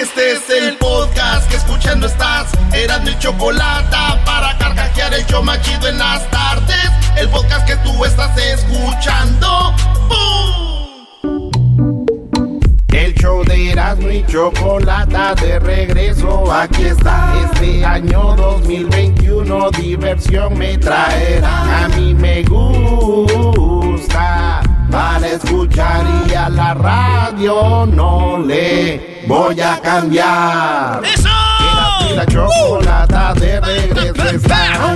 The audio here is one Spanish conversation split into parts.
Este es el podcast que escuchando estás. Eran mi chocolate para carcajear el yo machido en las tardes. El podcast que tú estás escuchando. El show de Erasmo y Chocolata de regreso, aquí está. Este año 2021 diversión me traerá. A mí me gusta para escuchar y a la radio no le voy a cambiar. ¡Eso! Erasmo y la Chocolata de regreso está.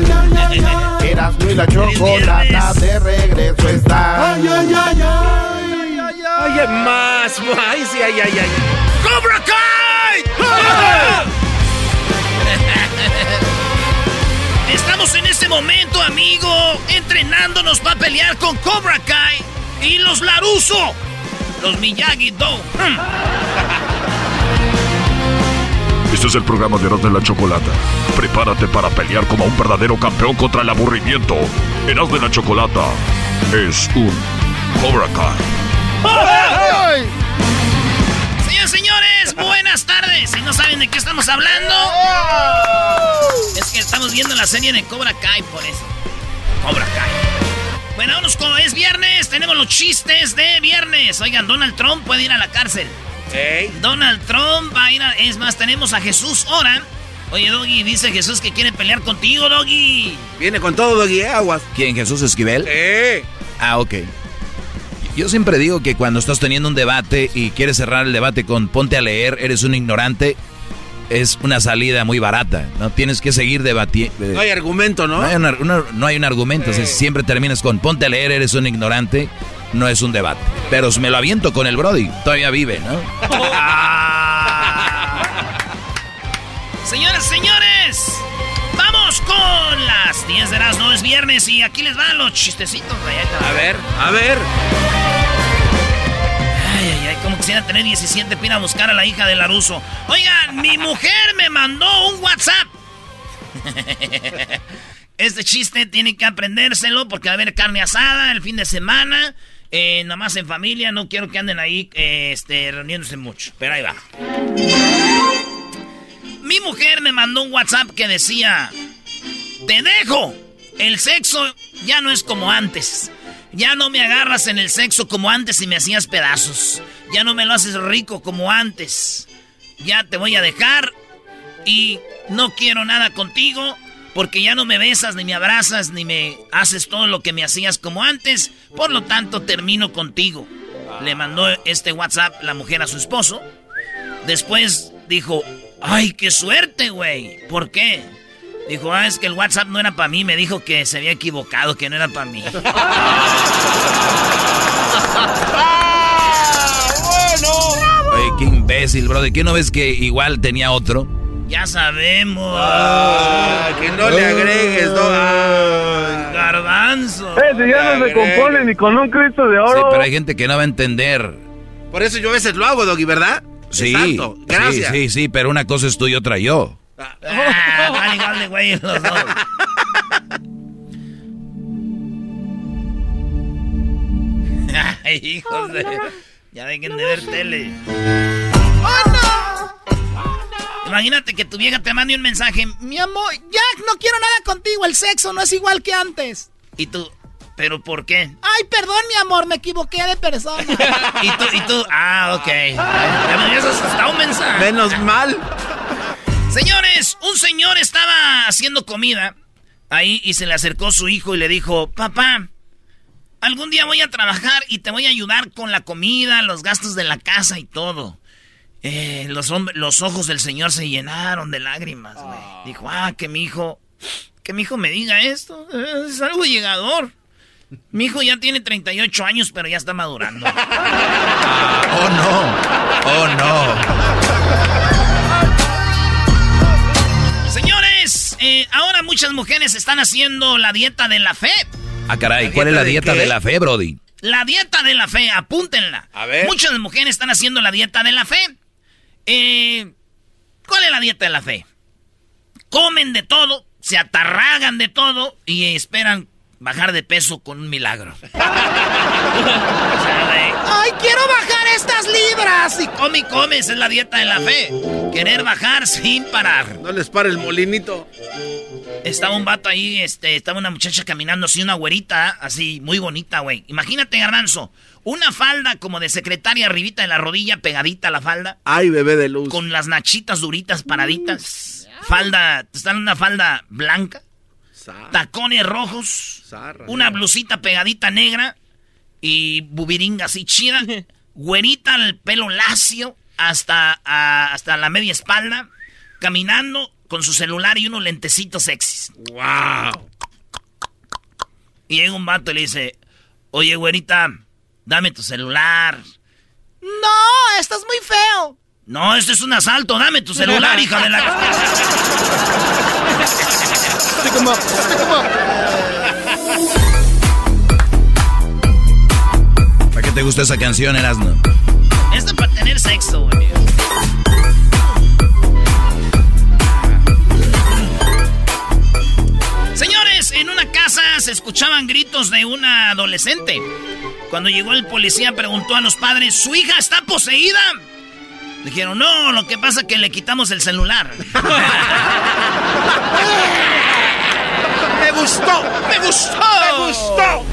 Erasmo y la Chocolata de regreso está. Ay, ay, ay, ay. Oye, más, ay, sí, ay, ay, ay. ¡Cobra Kai! Estamos en este momento, amigo, entrenándonos para pelear con Cobra Kai y los Laruso, los Miyagi-Do. Hmm. Este es el programa de Eras de la Chocolata. Prepárate para pelear como un verdadero campeón contra el aburrimiento. Eras de la Chocolata es un Cobra Kai. Señores, señores, buenas tardes. Si no saben de qué estamos hablando, es que estamos viendo la serie de Cobra Kai, por eso. Cobra Kai. Bueno, vámonos con es viernes. Tenemos los chistes de viernes. Oigan, Donald Trump puede ir a la cárcel. Donald Trump va a ir a. Es más, tenemos a Jesús ahora. Oye, Doggy, dice Jesús que quiere pelear contigo, Doggy. Viene con todo, Doggy, ¿eh? aguas. ¿Quién? ¿Jesús Esquivel? Eh. Ah, ok. Yo siempre digo que cuando estás teniendo un debate y quieres cerrar el debate con ponte a leer, eres un ignorante, es una salida muy barata. No tienes que seguir debatiendo. No hay argumento, ¿no? No hay, una- una- no hay un argumento. o sea, Sí. siempre terminas con ponte a leer, eres un ignorante. No es un debate. Pero me lo aviento con el Brody. Todavía vive, ¿no? Señoras, señores, vamos con las 10 de las no es viernes y aquí les van los chistecitos. A ver, a ver. Como quisiera tener 17 para ir a buscar a la hija de Laruso. Oigan, mi mujer me mandó un WhatsApp. Este chiste tiene que aprendérselo porque va a haber carne asada el fin de semana. Eh, nada más en familia, no quiero que anden ahí eh, este, reuniéndose mucho. Pero ahí va. Mi mujer me mandó un WhatsApp que decía: Te dejo. El sexo ya no es como antes. Ya no me agarras en el sexo como antes y me hacías pedazos. Ya no me lo haces rico como antes. Ya te voy a dejar y no quiero nada contigo porque ya no me besas, ni me abrazas, ni me haces todo lo que me hacías como antes. Por lo tanto, termino contigo. Le mandó este WhatsApp la mujer a su esposo. Después dijo, ay, qué suerte, güey. ¿Por qué? Dijo, ah, es que el WhatsApp no era para mí. Me dijo que se había equivocado, que no era para mí. Oye, qué imbécil, Brody. ¿Qué no ves que igual tenía otro? ya sabemos. Ah, que no le agregues, no. Ah. Garbanzo. Ese ya no se compone ni con un Cristo de Sí, oro. pero hay gente que no va a entender. Por eso yo a veces lo hago, Doggy, ¿verdad? Sí, Exacto. Gracias. sí, sí, sí, pero una cosa es tú y otra yo. Ah, van igual de güey los dos. Ay, hijos de... Ya dejen de ver tele. Imagínate que tu vieja te mande un mensaje. Mi amor, ya no quiero nada contigo. El sexo no es igual que antes. Y tú, ¿pero por qué? Ay, perdón, mi amor, me equivoqué de persona. y tú, y tú, ah, ok. Ya me habías asustado un mensaje. Menos mal. Señores, un señor estaba haciendo comida ahí y se le acercó su hijo y le dijo, papá, algún día voy a trabajar y te voy a ayudar con la comida, los gastos de la casa y todo. Eh, los, ojos del señor se llenaron de lágrimas, güey. Dijo, ah, que mi hijo, que mi hijo me diga esto, eh, es algo llegador. Mi hijo ya tiene 38 años, pero ya está madurando. Oh no, oh no. Muchas mujeres están haciendo la dieta de la fe. Ah, caray, ¿cuál es la dieta de, la fe, Brody? La dieta de la fe, apúntenla. A ver. Muchas mujeres están haciendo la dieta de la fe. Eh, ¿Cuál es la dieta de la fe? Comen de todo, se atarragan de todo y esperan bajar de peso con un milagro. Ay, quiero bajar estas libras. Y come y come, esa es la dieta de la fe. Querer bajar sin parar. No les para el molinito. Estaba un vato ahí, este, estaba una muchacha caminando así, una güerita, así, muy bonita, güey. Imagínate, Garbanzo, una falda como de secretaria arribita de la rodilla, pegadita a la falda. Ay, bebé de luz. Con las nachitas duritas paraditas. Falda, está en una falda blanca. Tacones rojos. Una blusita pegadita negra. Y bubiringa así chida. Güerita, el pelo lacio hasta, hasta la media espalda. Caminando con su celular y unos lentecitos sexys. ¡Wow! Y llega un vato y le dice, oye, güerita, dame tu celular. No, estás muy feo. No, este es un asalto, dame tu celular, hija de la... ¿Para qué te gusta esa canción, Erasmo? Esto para tener sexo, güey. Casa se escuchaban gritos de una adolescente. Cuando llegó el policía preguntó a los padres, ¿su hija está poseída? Dijeron, no, lo que pasa es que le quitamos el celular. ¡Me gustó! ¡Me gustó! ¡Me gustó!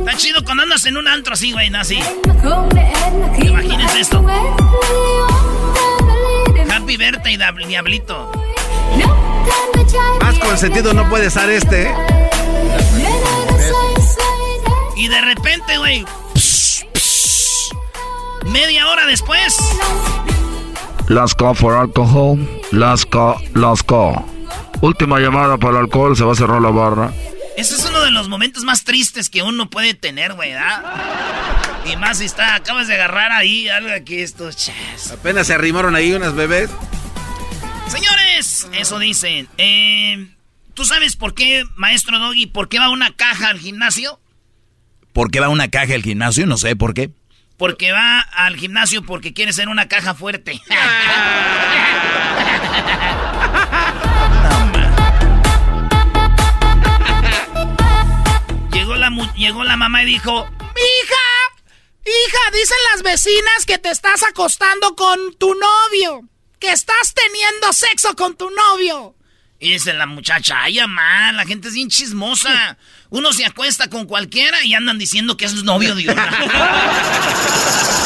Está chido cuando andas en un antro así, güey, así. Imagínense esto. Happy Berta y Diablito. Más consentido no puede estar este, ¿eh? Y de repente, güey. Media hora después. Las K for alcohol. Las K, las K. Última llamada para el alcohol, se va a cerrar la barra. Ese es uno de los momentos más tristes que uno puede tener, güey, ¿verdad? Y más si está, acabas de agarrar ahí algo aquí, estos chas. Apenas se arrimaron ahí unas bebés. Señores, eso dicen. Eh, ¿Tú sabes por qué, maestro Doggy, por qué va una caja al gimnasio? ¿Por qué va una caja al gimnasio? No sé por qué. Porque va al gimnasio porque quiere ser una caja fuerte. llegó la mamá y dijo, hija, hija, dicen las vecinas que te estás acostando con tu novio, que estás teniendo sexo con tu novio. Y dice la muchacha, ay, mamá, la gente es bien chismosa. Uno se acuesta con cualquiera y andan diciendo que es novio de otra.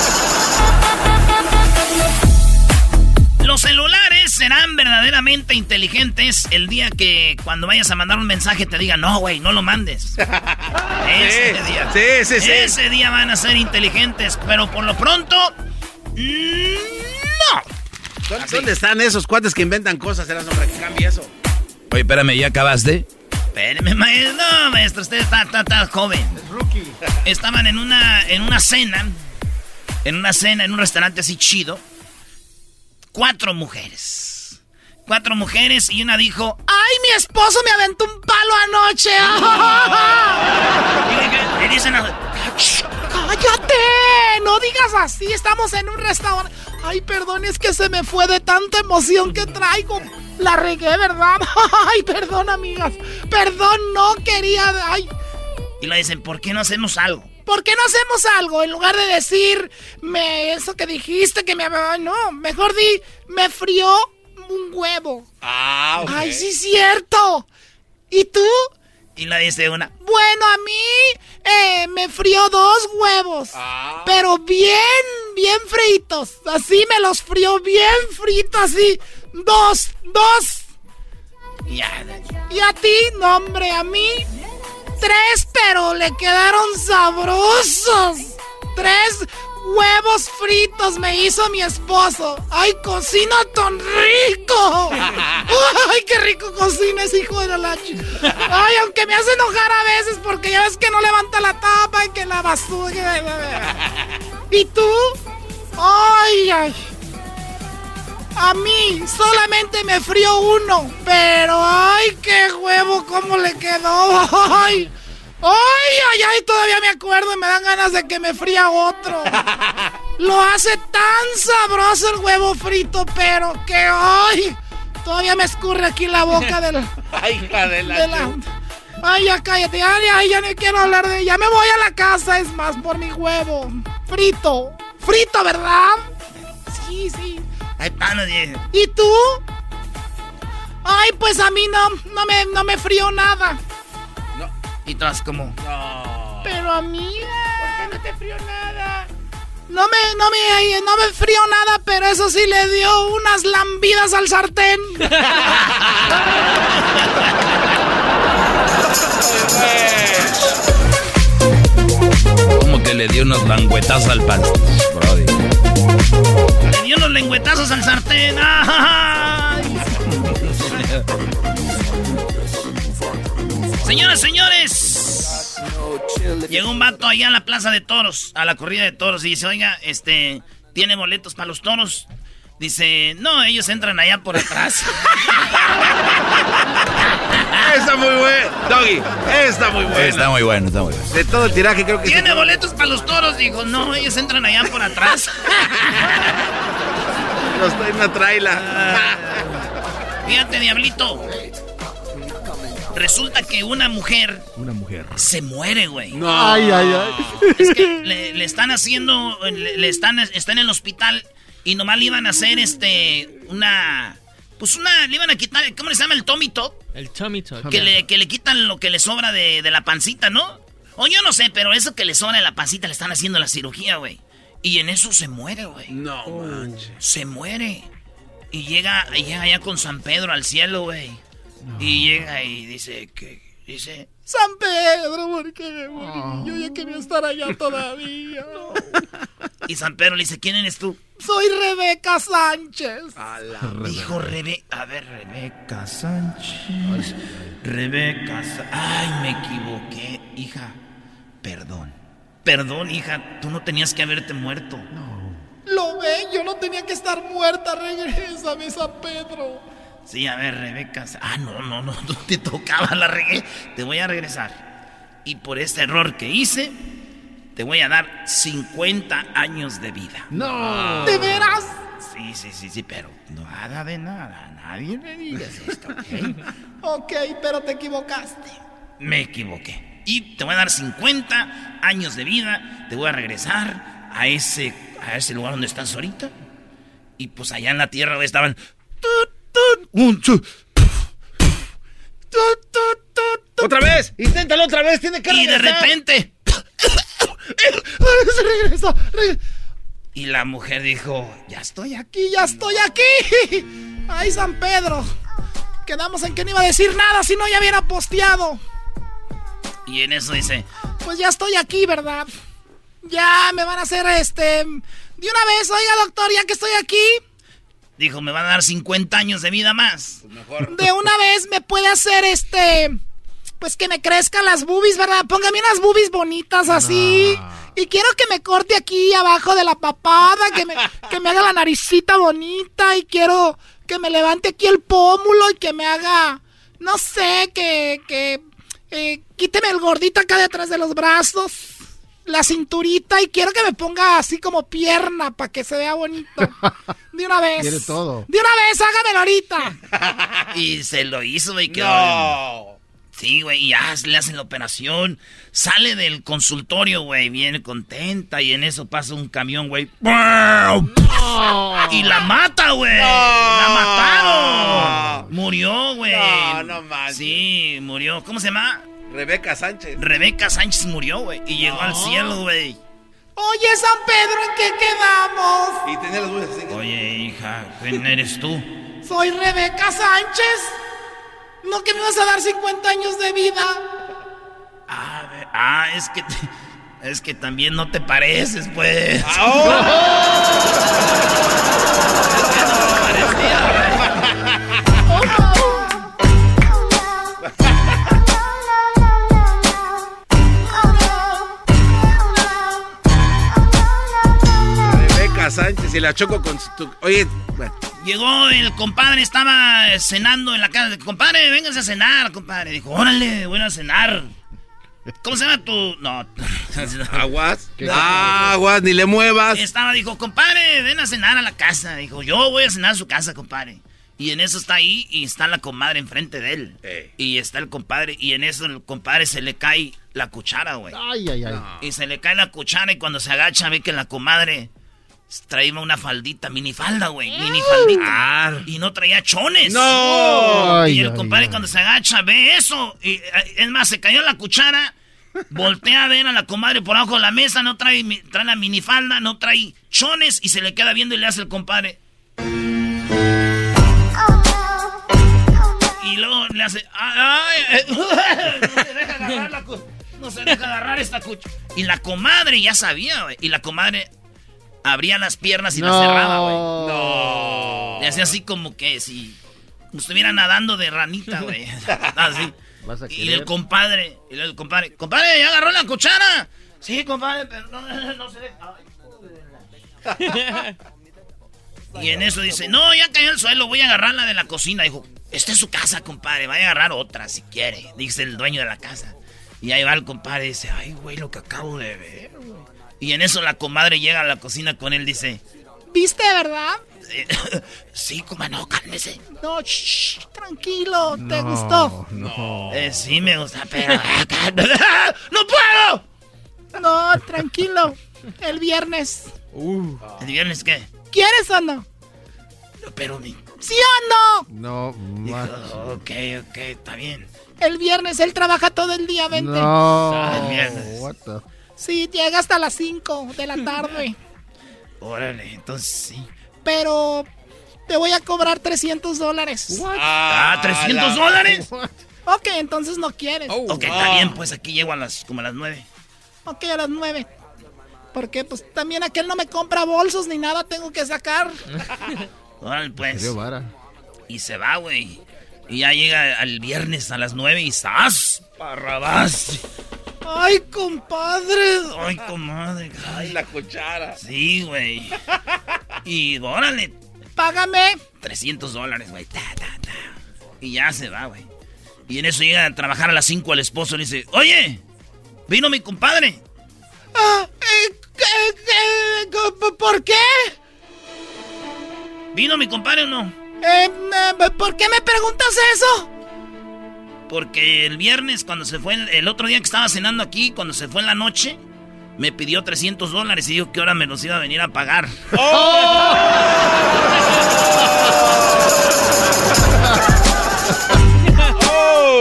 Los celulares serán verdaderamente inteligentes el día que cuando vayas a mandar un mensaje te digan, no, güey, no lo mandes. Ese Sí, día. sí, sí, sí. Ese día van a ser inteligentes, pero por lo pronto, no. ¿Dónde, dónde están esos cuates que inventan cosas? Eras hombre que cambie eso. Oye, espérame, ¿ya acabaste? Espérame, maestro. No, maestro, usted está, está- está joven. Estaban en una, en una cena, en una cena, en un restaurante así chido. Cuatro mujeres. Cuatro mujeres y una dijo, ¡ay, mi esposo me aventó un palo anoche! Y le dicen, a- ¡cállate! No digas así, estamos en un restaurante. Ay, perdón, es que se me fue de tanta emoción que traigo. La regué, ¿verdad? Ay, perdón, amigas. Perdón, no quería. Ay. Y le dicen, ¿por qué no hacemos algo? ¿Por qué no hacemos algo? En lugar de decir, me, eso que dijiste que me... No, mejor di, me frió un huevo. Ah. Ay, sí, cierto. ¿Y tú? Y le dice una, bueno, a mí eh, me frió dos huevos. Pero bien, bien fritos. Así me los frió bien fritos, así. Dos, dos. Y a, y a ti, no, hombre, a mí. Tres, pero le quedaron sabrosos. Tres huevos fritos me hizo mi esposo. ¡Ay, cocina tan rico! ¡Ay, qué rico cocina ese hijo de la ch... ¡Ay, aunque me hace enojar a veces porque ya ves que no levanta la tapa y que la basura... ¿Y tú? ¡Ay, ay! A mí solamente me frío uno, pero ay, qué huevo, cómo le quedó. Ay, ay, ay, ay, todavía me acuerdo y me dan ganas de que me fría otro. Lo hace tan sabroso el huevo frito, pero que ay, todavía me escurre aquí la boca del. ay, hija de la. ay, ya cállate, ay, ya no quiero hablar de ella. Me voy a la casa, es más, por mi huevo. Frito. Frito, ¿verdad? Sí, sí. Ay, pana, ¿Y tú? Ay, pues a mí no, no me, no me frío nada. No. ¿Y tú como? No. Pero amiga. ¿Por qué no te frío nada? No me, no me, no me frío nada, pero eso sí le dio unas lambidas al sartén. Como que le dio unos languetazos al pan. Dio unos lengüetazos al sartén. Señoras, señores. Llegó un vato allá a la plaza de toros, a la corrida de toros, y dice, oiga, este, ¿tiene boletos para los toros? Dice, no, ellos entran allá por atrás. está muy bueno, Doggy. Está muy bueno. Está muy bueno, está muy bueno. De todo el tiraje creo que... ¿Tiene boletos para los toros? Dijo, no, ellos entran allá por atrás. estoy en una traila. fíjate, diablito. Resulta que una mujer. Una mujer. Se muere, güey. No. Ay, ay, ay. Es que le, están haciendo. Le, están, está en el hospital y nomás le iban a hacer este. Una. Pues una. Le iban a quitar. ¿Cómo le llama el tummy top? El tummy top. Que le, que le quitan lo que le sobra de, de la pancita, ¿no? O yo no sé, pero eso que le sobra de la pancita le están haciendo la cirugía, güey. Y en eso se muere, güey. No manches. Se muere. Y llega, llega allá con San Pedro al cielo, güey. Y llega y dice que. Dice. San Pedro, ¿por qué me morí? Yo ya quería estar allá todavía. Y San Pedro le dice, ¿quién eres tú? Soy Rebeca Sánchez. Dijo Rebeca. A ver, Rebeca Sánchez. Rebeca Ay, me equivoqué, hija. Perdón. Perdón, hija, tú no tenías que haberte muerto. No. Lo ven, yo no tenía que estar muerta. Regrésame, San Pedro. Sí, a ver, Rebeca. Ah, no, no, no, no te tocaba la regué. Te voy a regresar. Y por este error que hice, te voy a dar 50 años de vida. No. ¿De veras? Sí, sí, sí, sí, pero no haga de nada. Nadie me digas esto, ¿ok? ok, pero te equivocaste. Me equivoqué. Y te voy a dar 50 años de vida. Te voy a regresar a ese, a ese lugar donde estás ahorita. Y pues allá en la tierra estaban. Otra vez, inténtalo otra vez, tiene que Y de repente. Y la mujer dijo, ya estoy aquí, ya estoy aquí. Ay, San Pedro. Quedamos en que no iba a decir nada si no ya hubiera posteado. Y en eso dice, pues ya estoy aquí, ¿verdad? Ya me van a hacer este... De una vez, oiga doctor, ya que estoy aquí, Dijo, me van a dar 50 años de vida más. Pues de una vez me puede hacer este. Pues que me crezcan las boobies, ¿verdad? Póngame unas boobies bonitas así. Y quiero que me corte aquí abajo de la papada, que me, que me haga la naricita bonita. Y quiero que me levante aquí el pómulo y que me haga. No sé, que. que eh, quíteme el gordito acá detrás de los brazos la cinturita y quiero que me ponga así como pierna para que se vea bonito. De una vez. Quiere todo. De una vez, hágamelo ahorita. y se lo hizo, güey. No. Sí, güey, y ya le hacen la operación. Sale del consultorio, güey, viene contenta y en eso pasa un camión, güey. Y la mata, güey. La mataron. Murió, güey. No, no más. Sí, murió. ¿Cómo se llama? Rebeca Sánchez. Rebeca Sánchez murió, güey. Y llegó al cielo, güey. Oye, San Pedro, ¿en qué quedamos? Y tenía las luces así. Oye, hija, ¿quién eres tú? Soy Rebeca Sánchez. ¿No que me vas a dar 50 años de vida? Ah, ah es que... es que también no te pareces, pues. Ah, oh. Y la choco con tu... Oye, Llegó el compadre, estaba cenando en la casa. Compadre, véngase a cenar, compadre. Dijo, órale, voy a cenar. ¿Cómo se llama tu...? No. ¿Aguas? Aguas, ni le muevas. Estaba, dijo, compadre, ven a cenar a la casa. Dijo, yo voy a cenar a su casa, compadre. Y en eso está ahí y está la comadre enfrente de él. Y está el compadre y en eso el compadre se le cae la cuchara, güey. Ay, ay, ay. Y se le cae la cuchara y cuando se agacha ve que la comadre traía una faldita, minifalda, güey. Minifaldita. Y no traía chones. ¡No! y el Ay, compadre ay, cuando se agacha ve eso. Y eh, es más, se cayó la cuchara. Voltea a ver a la comadre por abajo de la mesa. No trae, trae la minifalda, no trae chones. Y se le queda viendo y le hace el compadre. Y luego le hace. ¡Ay! ay, no se deja agarrar la No se deja agarrar esta cuchara. Y la comadre ya sabía, güey. Y la comadre abría las piernas y las cerraba, güey. No. Le hacía así como que si estuviera nadando de ranita, güey. Así. ¿Vas a Y el compadre, y el compadre, compadre, ¿ya agarró la cuchara? Sí, compadre, pero no, no se deja. Y en eso dice, no, ya cayó el suelo, voy a agarrar la de la cocina. Dijo, esta es su casa, compadre, vaya a agarrar otra si quiere, dice el dueño de la casa. Y ahí va el compadre y dice, ay, güey, lo que acabo de ver, güey. Y en eso la comadre llega a la cocina con él, dice, ¿Viste, verdad? sí, coma, no, cálmese. No, shh, tranquilo, ¿te gustó? No. Eh, sí me gusta, pero... ¡No puedo! No, tranquilo. El viernes. ¿El viernes qué? ¿Quieres o no? Pero mi... ¿Sí o no? No, ma- Ok, ok, está bien. El viernes él trabaja todo el día, vente. No. El viernes. What the- Sí, llega hasta las 5 de la tarde. Órale, entonces sí. Pero te voy a cobrar 300 dólares. Ah, ¿300 dólares? Ok, entonces no quieres. Ok, está bien, pues aquí llego a las, como a las 9. Ok, a las 9. Porque pues también aquel no me compra bolsos ni nada tengo que sacar. Órale, pues. Y se va, güey. Y ya llega al viernes a las 9 y ¡zas! Parrabás. Ay, compadre. Ay, comadre. Ay, la cuchara. Sí, güey. Y órale, Págame. 300 dólares, güey. Ta, ta, ta. Y ya se va, güey. Y en eso llega a trabajar a las 5 el esposo y le dice, oye, vino mi compadre. Ah, eh, eh, eh, ¿Por qué? ¿Vino mi compadre o no? Eh, eh, ¿Por qué me preguntas eso? Porque el viernes, cuando se fue, el, el otro día que estaba cenando aquí, cuando se fue en la noche, me pidió 300 dólares y dijo que ahora me los iba a venir a pagar.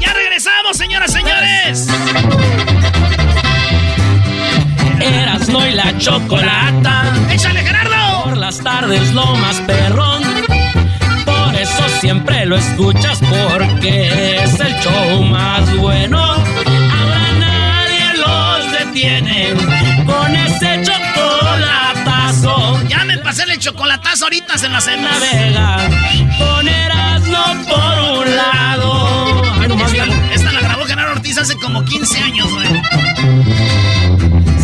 ¡Ya regresamos, señoras, señores! Erasno y la chocolata. ¡Échale, Gerardo! Por las tardes lo más perrón. Siempre lo escuchas porque es el show más bueno. Ahora nadie los detiene con ese chocolatazo. Ya me pasé el chocolatazo ahorita, se lo hacemos. Navega con Erasno por un lado. Ay, Esta, esta la grabó Gerardo Ortiz hace como 15 años, güey.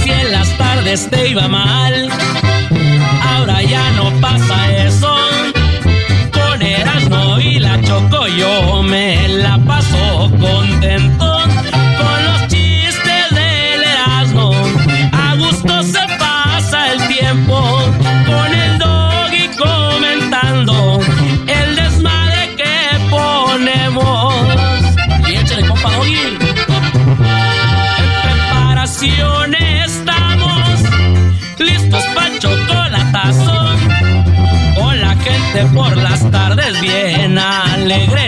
Si en las tardes te iba mal, ahora ya no pasa eso. La Choco yo me la paso contento. Con los chistes del Erasmo, a gusto se pasa el tiempo. Con el doggy comentando el desmadre que ponemos. Y échale, compa doggy. Preparación alegre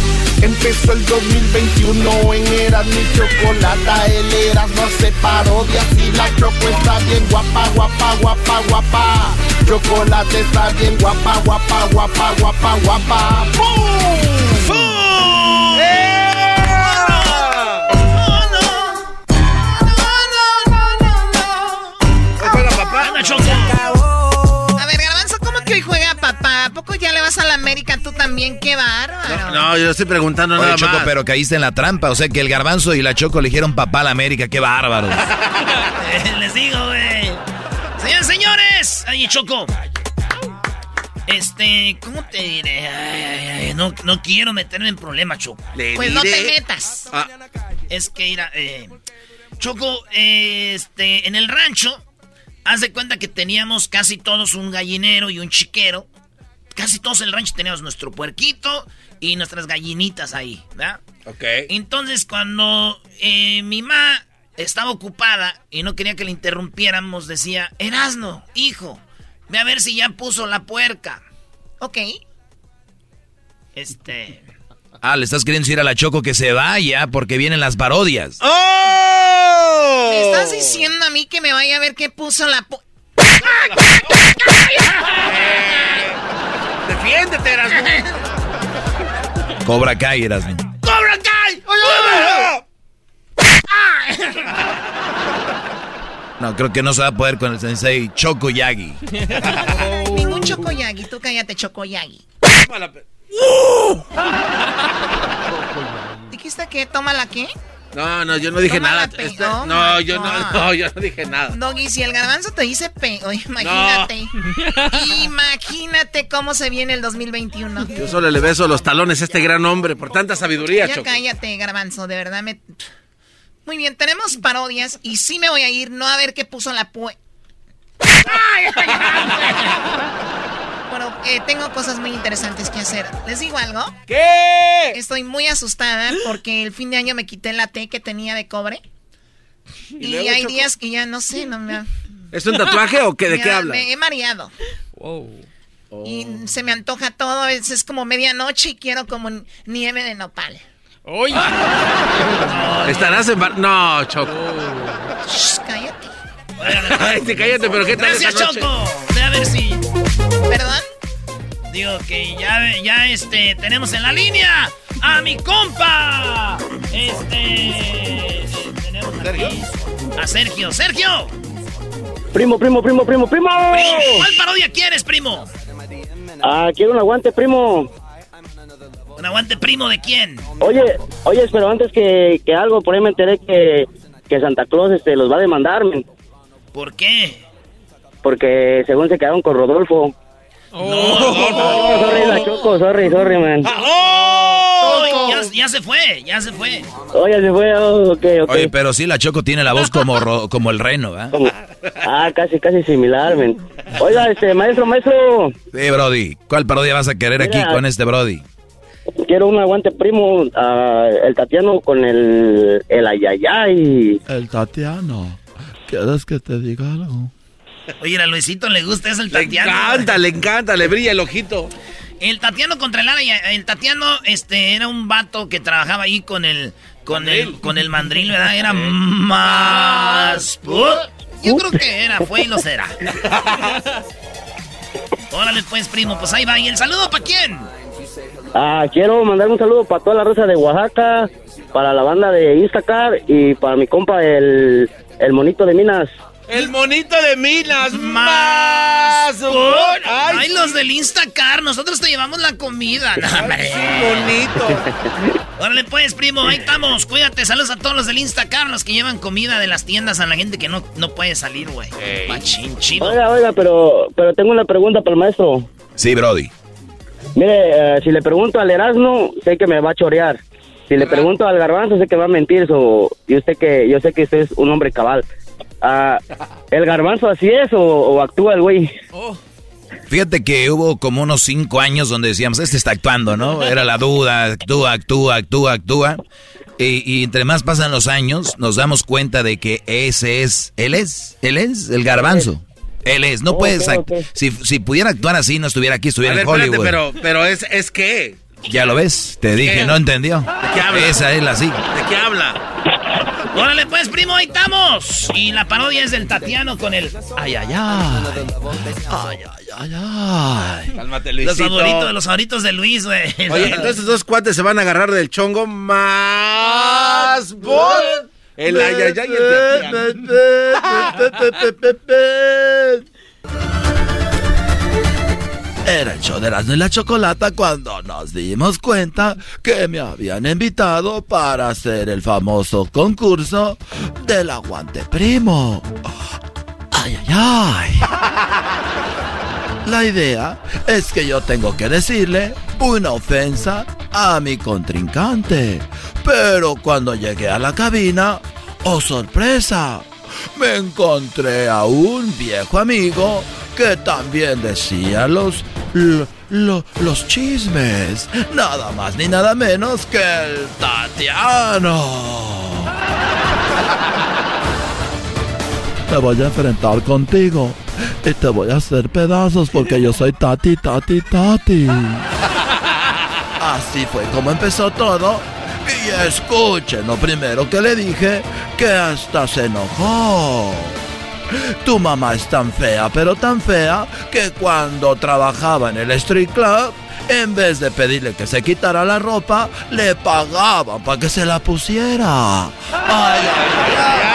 Empezó el 2021 en Eras mi chocolata, el Eras no se parodia si la choco está bien guapa, guapa, guapa, guapa. Chocolate está bien guapa, guapa, guapa, guapa, guapa. A juega papá? ¿A poco ya le vas a la América tú también? ¡Qué bárbaro! No, yo estoy preguntando Oye, nada Choco, más. pero caíste en la trampa. O sea que el garbanzo y la Choco eligieron papá a la América. ¡Qué bárbaro! Les digo, güey. Señores, señores. Ay, Choco. Este, ¿cómo te diré? Ay, ay, ay, no, no quiero meterme en problemas, Choco. Le Pues no te metas. Ah, Es que, mira, eh, Choco, eh, este, en el rancho, haz de cuenta que teníamos casi todos un gallinero y un chiquero. Casi todos en el rancho teníamos nuestro puerquito y nuestras gallinitas ahí, ¿verdad? ok. Entonces, cuando eh, mi mamá estaba ocupada y no quería que le interrumpiéramos, decía, Erasno, hijo, ve a ver si ya puso la puerca. Ok. Este... Ah, le estás queriendo decir a la Choco que se vaya porque vienen las parodias. ¡Oh! ¿Me estás diciendo a mí que me vaya a ver qué puso la... pu- Defiéndete, Erasmo. Cobra Kai, Erasmo. ¡Cobra Kai! No, creo que no se va a poder con el sensei Choco Yagi. Ningún Chocoyagi. Tú cállate, Chocoyagi. ¿Dijiste que toma la qué? No, no, yo no dije Toma nada. Este- oh no, yo no, no, yo no dije nada. Doggy, si el garbanzo te dice pe... Oye, imagínate. Imagínate cómo se viene el 2021. Yo solo le beso los talones a este gran hombre por tanta sabiduría, Ya Choco. cállate, garbanzo, de verdad me... Muy bien, tenemos parodias y sí me voy a ir, no a ver qué puso la pue... Bueno, eh, tengo cosas muy interesantes que hacer. ¿Les digo algo? ¿Qué? Estoy muy asustada porque el fin de año me quité la T que tenía de cobre. Y, hay Choco? días que ya no sé, no me... ¿Es un tatuaje o qué, de qué habla? Me he mareado. Y se me antoja todo, es, es como medianoche y quiero como nieve de nopal. ¿Estarás en bar... No, Choco. Shh, cállate. Ay, sí, cállate, pero ¿qué tal Gracias? Choco. Ve a ver si... ¿Perdón? Digo que ya, ya este, tenemos en la línea a mi compa. Este. Tenemos aquí a Sergio. ¡Sergio! Primo, primo, primo, primo, primo. ¿Cuál parodia quieres, primo? Ah, quiero un aguante, primo. ¿Un aguante primo de quién? Oye, oye, pero antes que, que algo, por ahí me enteré que, que Santa Claus este, los va a demandar, men, ¿Por qué? porque según se quedaron con Rodolfo. Oh, sorry, la choco, sorry, sorry, man. Oh, ya, ya se fue, ya se fue. Oye, se fue, oh, ok, ok. Oye, pero sí, la Choco tiene la voz como, ro- como el reno, ¿ah? Como- Ah, casi, casi similar, men. Oiga, este, maestro, maestro, Sí, Brody. ¿Cuál parodia vas a querer aquí con este Brody? quiero un aguante, primo, ah, el Tatiano con el, el ayayay. El Tatiano. ¿Quieres que te diga algo? Oye, a Luisito le gusta eso el Le Tatiano. encanta, le encanta, le brilla el ojito. El Tatiano contra el Lara, y el Tatiano este, era un vato que trabajaba ahí con el con el con el mandril, ¿verdad? Era más Yo creo que era, fue y lo será. Órale pues, primo, pues ahí va. ¿Y el saludo para quién? Ah, quiero mandar un saludo para toda la raza de Oaxaca, para la banda de Instacar y para mi compa el, el monito de Minas. El monito de Minas más. Ay, Ay, los del Instacar, nosotros te llevamos la comida. No, hombre. bonito. Órale pues, primo, ahí estamos. Cuídate, saludos a todos los del Instacar, los que llevan comida de las tiendas a la gente que no, no puede salir, güey. Machín, chido. Oiga, oiga, pero, pero tengo una pregunta para el maestro. Sí, Brody. Mire, eh, si le pregunto al Erasmo, sé que me va a chorear. Si le pregunto al Garbanzo, sé que va a mentir. So, yo, sé que, yo sé que usted es un hombre cabal. Ah, ¿El Garbanzo así es o, o actúa el güey? Fíjate que hubo como unos cinco años donde decíamos, este está actuando, ¿no? Era la duda, actúa, actúa, actúa, actúa. Y, y entre más pasan los años, nos damos cuenta de que ese es, él es, él es el garbanzo. Él es, no puedes, si, si pudiera actuar así, no estuviera aquí, A estuviera ver, en Hollywood. espérate, pero, pero es, es que. Ya lo ves, te dije, ¿Qué? no entendió. ¿De qué habla? Esa es la sí. ¿De qué habla? Órale pues, primo, ahí estamos. Y la parodia es del Tatiano con el... Ay, ay, ay. Ay, ay, ay, ay. Cálmate, Los Luisito. favoritos, los favoritos de Luis, güey. Oye, entonces estos dos cuates se van a agarrar del chongo más bot. El ay, ay, ay, el Era el show de Erasmo y la Chocolata cuando nos dimos cuenta que me habían invitado para hacer el famoso concurso del aguante primo. Ay, ay, ay. La idea es que yo tengo que decirle una ofensa a mi contrincante. Pero cuando llegué a la cabina, ¡oh sorpresa! Me encontré a un viejo amigo que también decía los, lo- lo- los chismes. Nada más ni nada menos que el Tatiano. Me voy a enfrentar contigo y te voy a hacer pedazos porque yo soy Tati, Tati, Tati. Así fue como empezó todo. Y escuchen lo primero que le dije, que hasta se enojó. Tu mamá es tan fea, pero tan fea, que cuando trabajaba en el street club, en vez de pedirle que se quitara la ropa, le pagaban para que se la pusiera. Ay, ay, ay.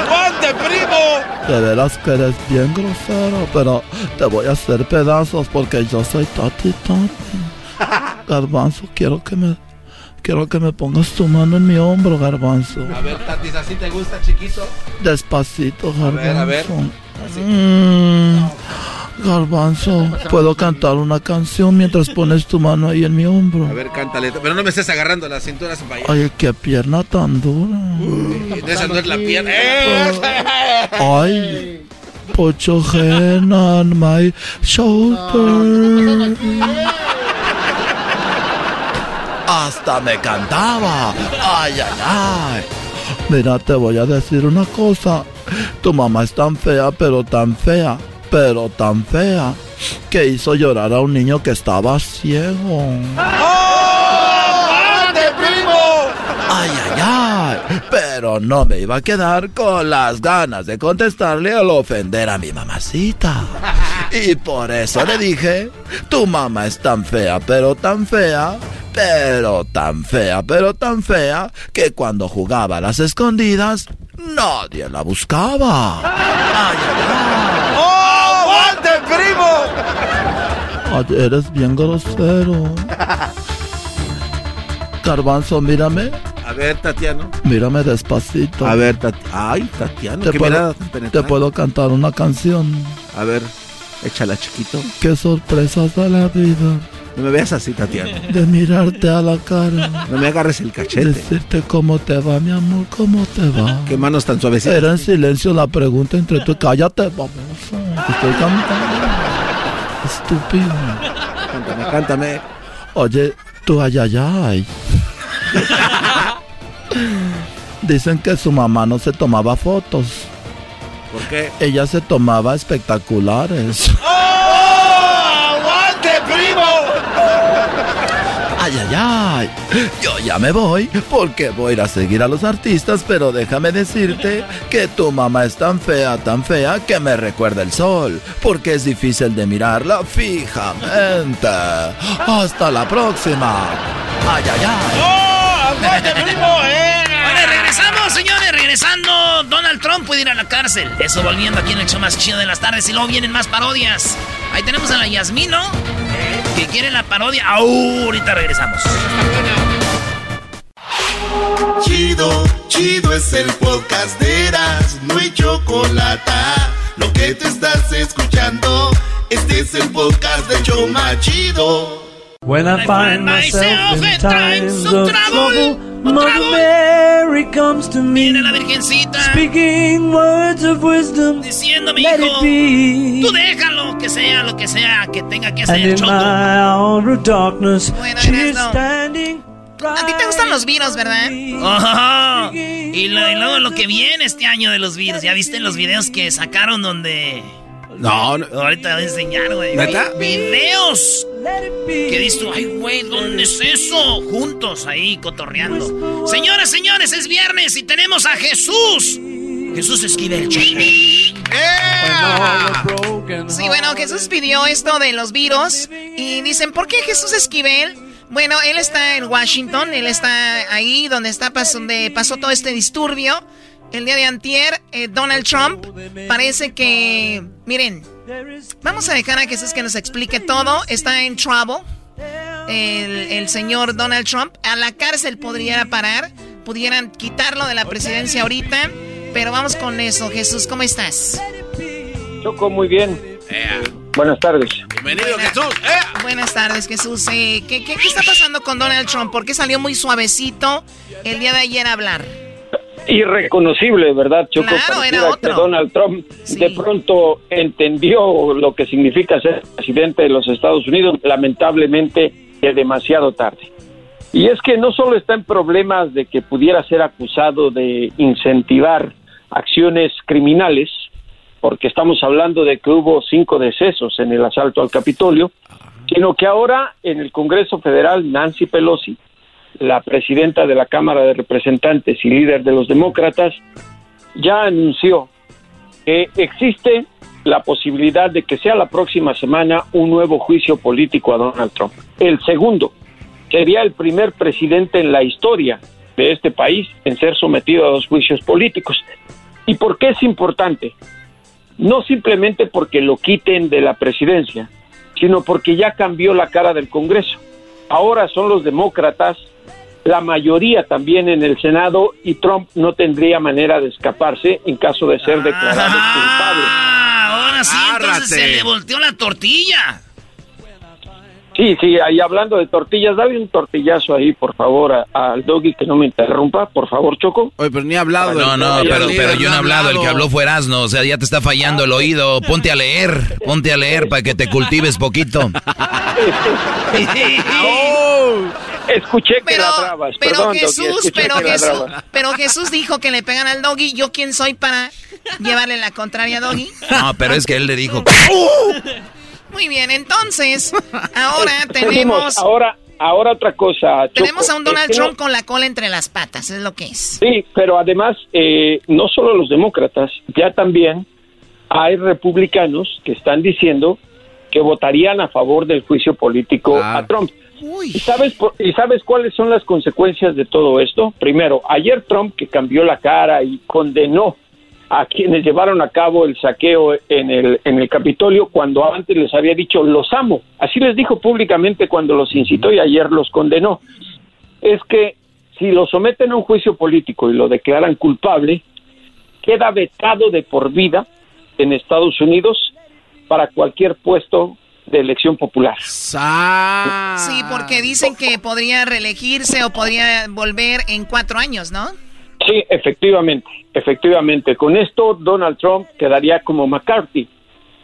¡Aguante, primo! De veras que eres bien grosero, pero te voy a hacer pedazos porque yo soy Tati Tati. Garbanzo, quiero que me quiero que me pongas tu mano en mi hombro, Garbanzo. A ver, Tatis, ¿así te gusta, chiquito? Despacito, Garbanzo. ver, a ver. Mm, Garbanzo, puedo cantar una canción mientras pones tu mano ahí en mi hombro. A ver, cántale. Pero no me estés agarrando las cinturas para allá. Ay, qué pierna tan dura. Esa no es la pierna. ¡Eh! Ay, put your hand on my shoulder. Hasta me cantaba. Ay, ay, ay. Mira, te voy a decir una cosa. Tu mamá es tan fea, pero tan fea, pero tan fea, que hizo llorar a un niño que estaba ciego. ¡Aguante, primo! Ay, ay, ay. Pero no me iba a quedar con las ganas de contestarle al ofender a mi mamacita. Y por eso le dije, tu mamá es tan fea, pero tan fea, pero tan fea, pero tan fea, que cuando jugaba a las escondidas, nadie la buscaba. Ay, ay, ay. ¡Oh, aguante, primo! Eres bien grosero. Garbanzo, mírame, A ver, Tatiano. mírame despacito. A ver, Tatiano. Ay, Tatiano, Te qué puedo, te puedo cantar una canción. A ver, échala, chiquito. Qué sorpresas da la vida No me veas así, Tatiano. de mirarte a la cara. No me agarres el cachete. Decirte cómo te va, mi amor, cómo te va. Qué manos tan suavecitas. Era en silencio la pregunta entre tú. Cállate, vamos. Estoy cantando. Estúpido. Cántame, cántame. Oye, tú ay, ay, ay. Dicen que su mamá no se tomaba fotos. ¿Por qué? Ella se tomaba espectaculares. ¡Oh! ¡Aguante, primo! Ay, ay, ay. Yo ya me voy porque voy a ir a seguir a los artistas, pero déjame decirte que tu mamá es tan fea, tan fea que me recuerda el sol, porque es difícil de mirarla fijamente. Hasta la próxima. Ay, ay, ay. ¡Oh! ¡Aguante, primo! ¡Eh! Bueno, regresamos, señores, regresando. Donald Trump puede ir a la cárcel. Eso volviendo aquí en el show más chido de las tardes. Y luego vienen más parodias. Ahí tenemos a la Yasmín, ¿no? Que quiere la parodia. Ahorita regresamos. Chido, chido es el podcast de Eras, no hay chocolate. Lo que te estás escuchando, este es el podcast de Choma Chido. When I find myself in times of trouble, Mother Mary comes to me. Mira la virgencita. Speaking words of wisdom. Diciéndome, hijo, tú déjalo, que sea lo que sea que tenga que in Choco. my hour of darkness, Bueno, standing. A ti te gustan los virus, ¿verdad? Y, lo- y luego lo que viene este año de los virus. ¿Ya viste los videos que sacaron donde... No, no. Ahorita voy a enseñar, güey. ¿Neta? Videos. Que dices tú, ay, güey, ¿dónde es eso? Juntos ahí, cotorreando. Señoras, señores, es viernes y tenemos a Jesús. Jesús Esquivel. Sí, bueno, Jesús pidió esto de los virus y dicen, ¿por qué Jesús Esquivel? Bueno, él está en Washington, él está ahí donde está donde pasó todo este disturbio. El día de antier, eh, Donald Trump parece que, miren, vamos a dejar a Jesús que nos explique todo. Está en trouble. El, el señor Donald Trump a la cárcel podría parar, pudieran quitarlo de la presidencia ahorita, pero vamos con eso. Jesús, ¿cómo estás? Choco, muy bien. Buenas tardes. Bienvenido, Jesús. Buenas tardes, Jesús. Eh, ¿qué, qué, qué está pasando con Donald Trump? ¿Por qué salió muy suavecito el día de ayer a hablar? Irreconocible, ¿verdad, Choco? Claro, Pareciera era otro. que Donald Trump de pronto entendió lo que significa ser presidente de los Estados Unidos, lamentablemente demasiado tarde. Y es que no solo está en problemas de que pudiera ser acusado de incentivar acciones criminales, porque estamos hablando de que hubo cinco decesos en el asalto al Capitolio, sino que ahora en el Congreso Federal Nancy Pelosi, la presidenta de la Cámara de Representantes y líder de los demócratas, ya anunció que existe la posibilidad de que sea la próxima semana un nuevo juicio político a Donald Trump. El segundo sería el primer presidente en la historia de este país en ser sometido a dos juicios políticos. ¿Y por qué es importante? No simplemente porque lo quiten de la presidencia, sino porque ya cambió la cara del Congreso. Ahora son los demócratas, la mayoría también en el Senado, y Trump no tendría manera de escaparse en caso de ser declarado culpable. Ah, ahora sí, entonces se le volteó la tortilla. Sí, sí, ahí hablando de tortillas, dale un tortillazo ahí, por favor, a- al doggy que no me interrumpa, por favor, Choco. Oye, pero ni ha hablado. No, no, pero, pero yo no he hablado, el que habló fue Erasno, o sea, ya te está fallando el oído. Ponte a leer, ponte a leer para que te cultives poquito. Escuché que Pero, pero perdón, Jesús, pero Jesús, ladrabas. pero Jesús dijo que le pegan al doggy. ¿Yo quién soy para llevarle la contraria a doggy? No, pero es que él le dijo. Muy bien, entonces, ahora Seguimos. tenemos, Ahora, ahora otra cosa. Choco. tenemos a un Donald Es que no- Trump con la cola entre las patas, es lo que es. Sí, pero además, eh, no solo los demócratas, ya también hay republicanos que están diciendo que votarían a favor del juicio político a Trump. ¿Y sabes, por- ¿Y sabes cuáles son las consecuencias de todo esto? Primero, ayer Trump, que cambió la cara y condenó a quienes llevaron a cabo el saqueo en el, en el Capitolio, cuando antes les había dicho, los amo. Así les dijo públicamente cuando los incitó y ayer los condenó. Es que si lo someten a un juicio político y lo declaran culpable, queda vetado de por vida en Estados Unidos para cualquier puesto de elección popular. Sí, porque dicen que podría reelegirse o podría volver en cuatro años, ¿no? Sí, efectivamente, efectivamente. Con esto Donald Trump quedaría como McCarthy,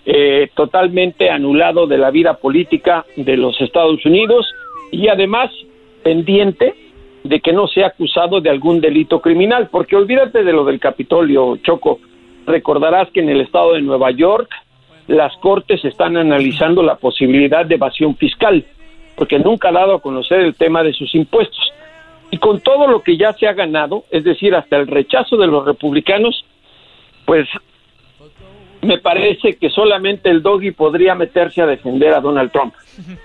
eh, totalmente anulado de la vida política de los Estados Unidos y además pendiente de que no sea acusado de algún delito criminal, porque olvídate de lo del Capitolio, Choco. recordarás que en el estado de Nueva York las cortes están analizando la posibilidad de evasión fiscal, porque nunca ha dado a conocer el tema de sus impuestos. Y con todo lo que ya se ha ganado, es decir, hasta el rechazo de los republicanos, pues me parece que solamente el doggy podría meterse a defender a Donald Trump.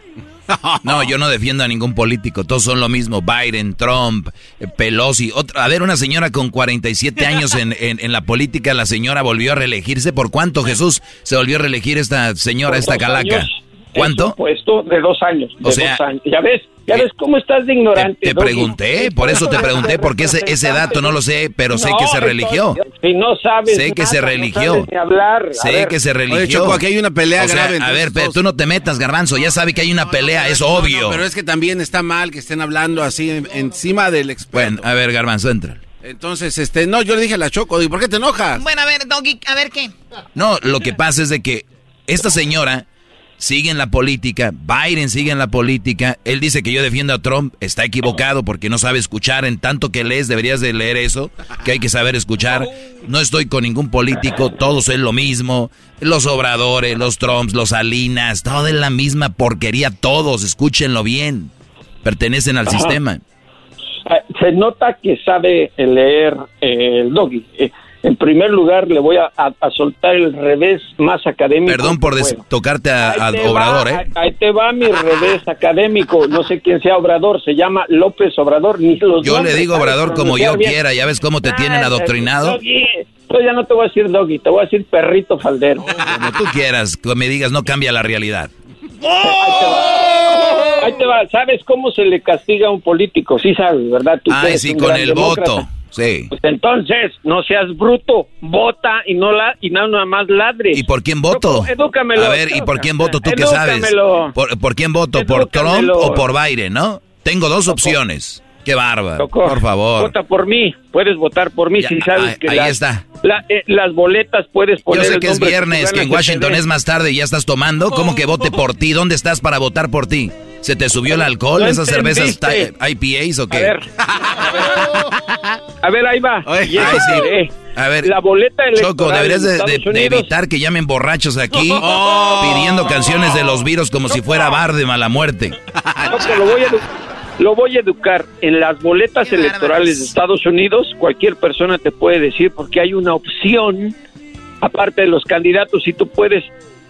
No, yo no defiendo a ningún político, todos son lo mismo, Biden, Trump, eh, Pelosi. Otra, a ver, una señora con 47 años en, en, en, la política, la señora volvió a reelegirse. ¿Por cuánto, Jesús, se volvió a reelegir esta señora, esta calaca? Años, ¿Cuánto? puesto de dos años. De O sea, dos años. Ya ves, ya ves cómo estás de ignorante. Te pregunté, por eso te pregunté, porque ese, ese dato no lo sé, pero sé que se religió. Si no sabes Sé que nada, se no religió. sabes ni hablar. A Sé ver. que se religió. Oye, Choco, aquí hay una pelea O sea, grave. A ver, pero tú no te metas, Garbanzo. Ya sabe que hay una pelea, es No, no, obvio. pero es que también está mal que estén hablando así en- encima del experto. Bueno, a ver, Garbanzo, entra. Entonces, este, no, yo le dije a la Choco, ¿y por qué te enojas? Bueno, a ver, Doggy, a ver qué. No, lo que pasa es de que esta señora sigue en la política, Biden sigue en la política, él dice que yo defiendo a Trump, está equivocado porque no sabe escuchar, en tanto que lees deberías de leer eso, que hay que saber escuchar. No estoy con ningún político, todos es lo mismo, los obradores, los Trumps, los Salinas, todo es la misma porquería, todos, escúchenlo bien, pertenecen al Ajá. sistema. Ah, Se nota que sabe leer eh, el doggy. Eh, en primer lugar, le voy a, a- a soltar el revés más académico. Perdón por tocarte a, a Ahí te Obrador, va, ¿eh? Ahí te va mi revés académico. No sé quién sea Obrador. Se llama López Obrador. Ni los Yo le digo Obrador como yo bien. quiera, ya ves cómo te tienen adoctrinado. Doggy. Pues ya no te voy a decir doggy, te voy a decir perrito faldero. Como tú quieras, me digas, no cambia la realidad. Ahí te va. ¿Sabes cómo se le castiga a un político? Sí sabes, ¿verdad? Tú Ay, sí, con el demócrata. voto. Sí. Pues entonces, no seas bruto, vota y no la y no nada más ladres. ¿Y por quién voto? Edúcamelo. A ver, ¿y por quién voto tú que sabes? Edúcamelo. ¿Por, por quién voto? ¿Por Trump Edúcamelo. o por Biden, no? Tengo dos opciones. Qué bárbaro. Loco, Por favor. Vota por mí, puedes votar por mí Ya, si sabes ahí- que ahí las, está. La- eh, las boletas puedes Yo poner sé el que es viernes, que en Washington es más tarde y ya estás tomando. ¿Cómo que vote por ti? ¿Dónde estás para votar por ti? ¿Se te subió el alcohol? No ¿Esas cervezas entendiste. IPAs o A qué? ver. A ver, ahí va. Ay, sí. eh, A ver, la boleta Choco, deberías de, evitar que llamen borrachos aquí Oh. pidiendo canciones de los virus como si fuera bar de mala muerte. Choco, lo voy a lo voy a educar. En las boletas electorales de Estados Unidos, cualquier persona te puede decir porque hay una opción, aparte de los candidatos, y tú puedes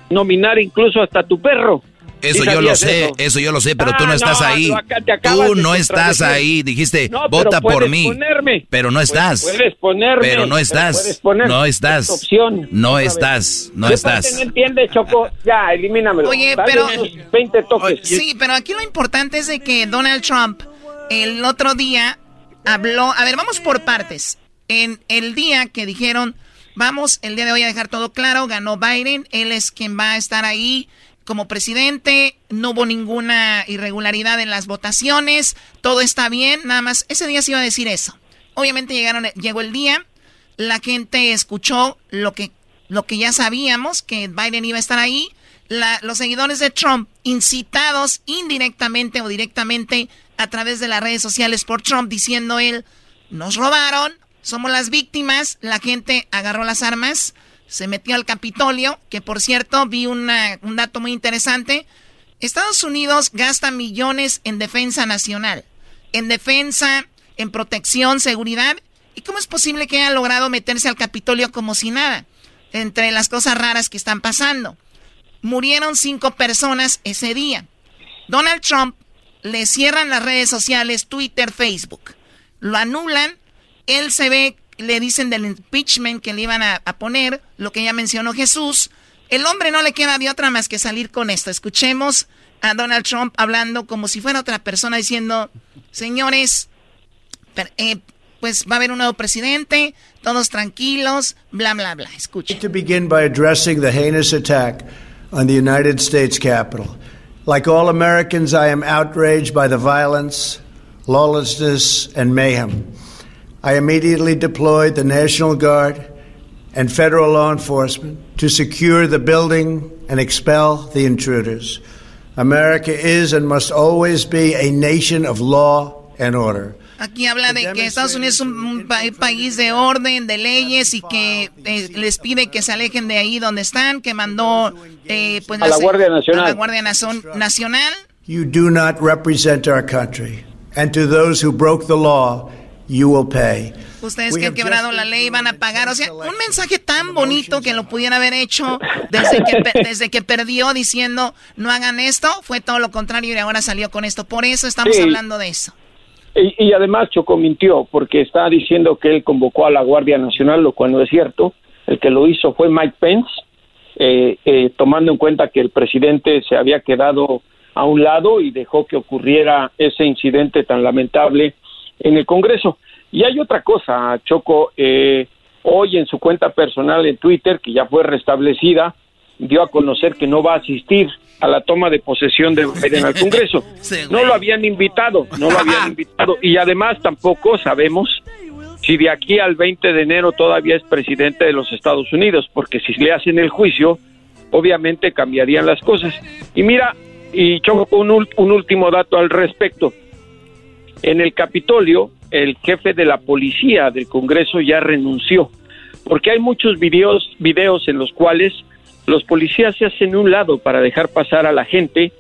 nominar incluso hasta tu perro. Eso ¿Sí yo lo sé, eso? eso yo lo sé, pero tú Ah, no estás no, ahí. tú Tú no estás ahí. Dijiste, No, pero vota por puedes mí. ponerme. Pero no estás. Puedes ponerme. Pero no puedes estás. poner. No Es estás. opción. No estás. No ¿Qué parte estás. No entiendes, Choco. Ya, elimínamelo. Oye, Dale pero- unos 20 toques. Sí, pero aquí lo importante es de que Donald Trump el otro día habló, a ver, vamos por partes. En el día que dijeron, vamos, el día de hoy a dejar todo claro, ganó Biden, él es quien va a estar ahí como presidente, no hubo ninguna irregularidad en las votaciones, todo está bien, nada más, ese día se iba a decir eso. Obviamente llegaron, llegó el día, la gente escuchó lo que, lo que ya sabíamos, que Biden iba a estar ahí, la- los seguidores de Trump, incitados indirectamente o directamente a través de las redes sociales por Trump, diciendo él, nos robaron, somos las víctimas, la gente agarró las armas, se metió al Capitolio, que por cierto vi un dato muy interesante, Estados Unidos gasta millones en defensa nacional, en defensa, en protección, seguridad, ¿y cómo es posible que haya logrado meterse al Capitolio como si nada? Entre las cosas raras que están pasando murieron cinco personas ese día. Donald Trump le cierran las redes sociales, Twitter, Facebook. Lo anulan. Él se ve, le dicen del impeachment que le iban a, poner, lo que ya mencionó Jesús. El hombre no le queda de otra más que salir con esto. Escuchemos a Donald Trump hablando como si fuera otra persona diciendo, señores, eh, pues va a haber un nuevo presidente, todos tranquilos, bla, bla, bla. Escuchen. addressing the heinous attack on the United States Capitol. Like all Americans, I am outraged by the violence, lawlessness, and mayhem. I immediately deployed the National Guard and federal law enforcement to secure the building and expel the intruders. America is and must always be a nation of law and order. Aquí habla de que Estados Unidos es un, país de orden, de leyes y que eh, les pide que se alejen de ahí donde están, que mandó eh, pues, a la Guardia Nacional. A la Guardia Nacional. You do not represent our country. And to those who broke the law, you will pay. Ustedes que han quebrado la ley van a pagar. O sea, un mensaje tan bonito que lo pudiera haber hecho desde que, desde que perdió diciendo no hagan esto, fue todo lo contrario y ahora salió con esto. Por eso estamos hablando de eso. Y, además Choco mintió porque está diciendo que él convocó a la Guardia Nacional, lo cual no es cierto. El que lo hizo fue Mike Pence, eh, eh, tomando en cuenta que el presidente se había quedado a un lado y dejó que ocurriera ese incidente tan lamentable en el Congreso. Y hay otra cosa, Choco, eh, hoy en su cuenta personal en Twitter, que ya fue restablecida, dio a conocer que no va a asistir a la toma de posesión de Biden al Congreso. no lo habían invitado, no lo habían invitado. Y además tampoco sabemos si de aquí al 20 de enero todavía es presidente de los Estados Unidos, porque si le hacen el juicio, obviamente cambiarían las cosas. Y mira, y Choco, un, un último dato al respecto. En el Capitolio, el jefe de la policía del Congreso ya renunció, porque hay muchos videos, videos en los cuales los policías se hacen un lado para dejar pasar a la gente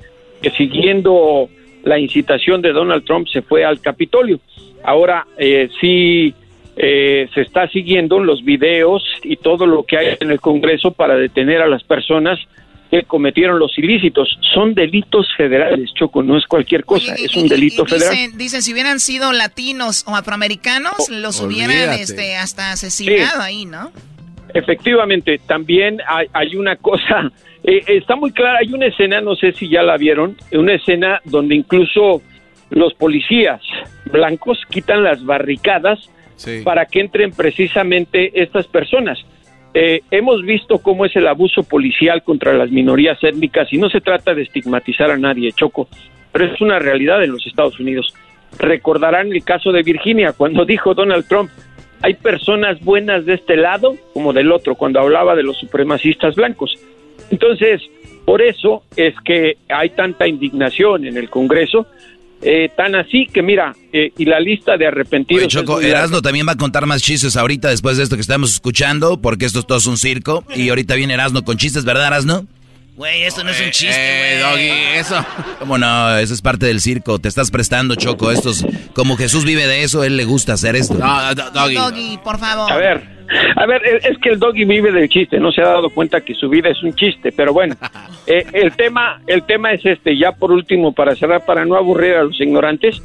que siguiendo la incitación de Donald Trump se fue al Capitolio. Ahora eh, sí eh, se está siguiendo los videos y todo lo que hay en el Congreso para detener a las personas que cometieron los ilícitos. Son delitos federales, Choco, no es cualquier cosa, es un delito federal. Dicen, si hubieran sido latinos o afroamericanos, oh, los hubieran este, hasta asesinado ahí, ¿no? Efectivamente, también hay, una cosa, eh, está muy clara, hay una escena, no sé si ya la vieron, una escena donde incluso los policías blancos quitan las barricadas para que entren precisamente estas personas. Eh, hemos visto cómo es el abuso policial contra las minorías étnicas y no se trata de estigmatizar a nadie, Choco, pero es una realidad en los Estados Unidos. Recordarán el caso de Virginia cuando dijo Donald Trump, hay personas buenas de este lado como del otro, cuando hablaba de los supremacistas blancos. Entonces, por eso es que hay tanta indignación en el Congreso, eh, tan así que mira, eh, y la lista de arrepentidos... Choco, Erasmo también va a contar más chistes ahorita después de esto que estamos escuchando, porque esto es todo un circo, y ahorita viene Erasmo con chistes, ¿verdad Erasmo? Güey, esto no es un chiste, eh, Doggy, eso. ¿Cómo no? Eso es parte del circo. Te estás prestando, Choco. Estos, como Jesús vive de eso, él le gusta hacer esto. No, Doggy. Doggy, por favor. A ver, a ver, es que el Doggy vive del chiste. No se ha dado cuenta que su vida es un chiste. Pero bueno, eh, el tema, el tema es este. Ya por último, para cerrar, para no aburrir a los ignorantes.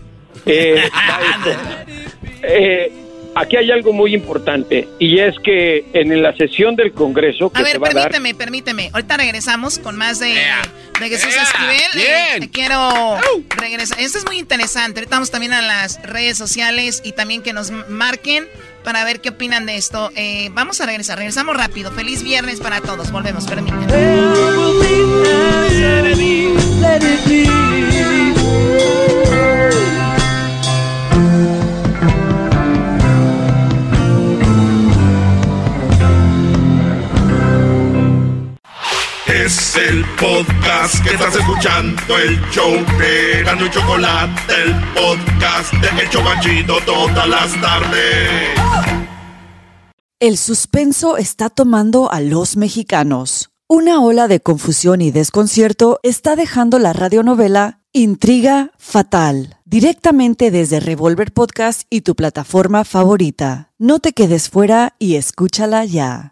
Eh, eh aquí hay algo muy importante y es que en la sesión del Congreso que a ver, se va permíteme, a dar... permíteme. Ahorita regresamos con más de, de Jesús Esquivel. Eh, quiero regresar. Esto es muy interesante. Ahorita vamos también a las redes sociales y también que nos marquen para ver qué opinan de esto. Eh, vamos a regresar. Regresamos rápido. Feliz viernes para todos. Volvemos, permítanme. El podcast que estás escuchando, el show de Gano y Chocolate, el podcast de Hecho Banchito todas las tardes. El suspenso está tomando a los mexicanos. Una ola de confusión y desconcierto está dejando la radionovela Intriga Fatal, directamente desde Revolver Podcast y tu plataforma favorita. No te quedes fuera y escúchala ya.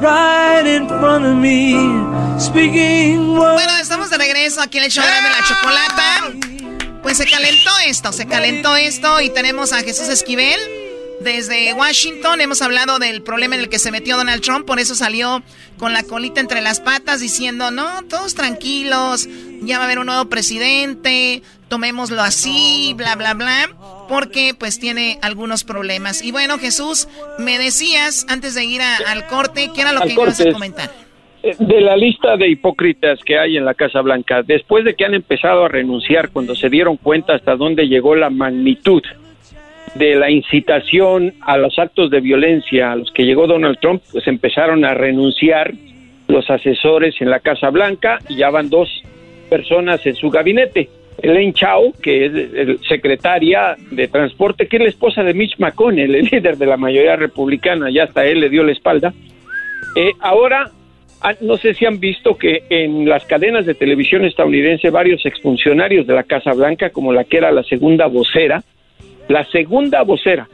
right in front of me, speaking Bueno, estamos de regreso aquí en el show de la chocolata. Pues se calentó esto, se calentó esto y tenemos a Jesús Esquivel desde Washington. Hemos hablado del problema en el que se metió Donald Trump, por eso salió con la colita entre las patas diciendo, no, todos tranquilos, ya va a haber un nuevo presidente, tomémoslo así, bla, bla, bla. Porque pues tiene algunos problemas. Y bueno, Jesús, me decías antes de ir al corte, ¿qué era lo que ibas a comentar? Eh, de la lista de hipócritas que hay en la Casa Blanca, después de que han empezado a renunciar cuando se dieron cuenta hasta dónde llegó la magnitud de la incitación a los actos de violencia a los que llegó Donald Trump, pues empezaron a renunciar los asesores en la Casa Blanca y ya van dos personas en su gabinete. Elaine Chao, que es el secretaria de Transporte, que es la esposa de Mitch McConnell, el líder de la mayoría republicana, ya hasta él le dio la espalda. Eh, ahora, ah, no sé si han visto que en las cadenas de televisión estadounidense varios exfuncionarios de la Casa Blanca, como la que era la segunda vocera, la segunda vocera,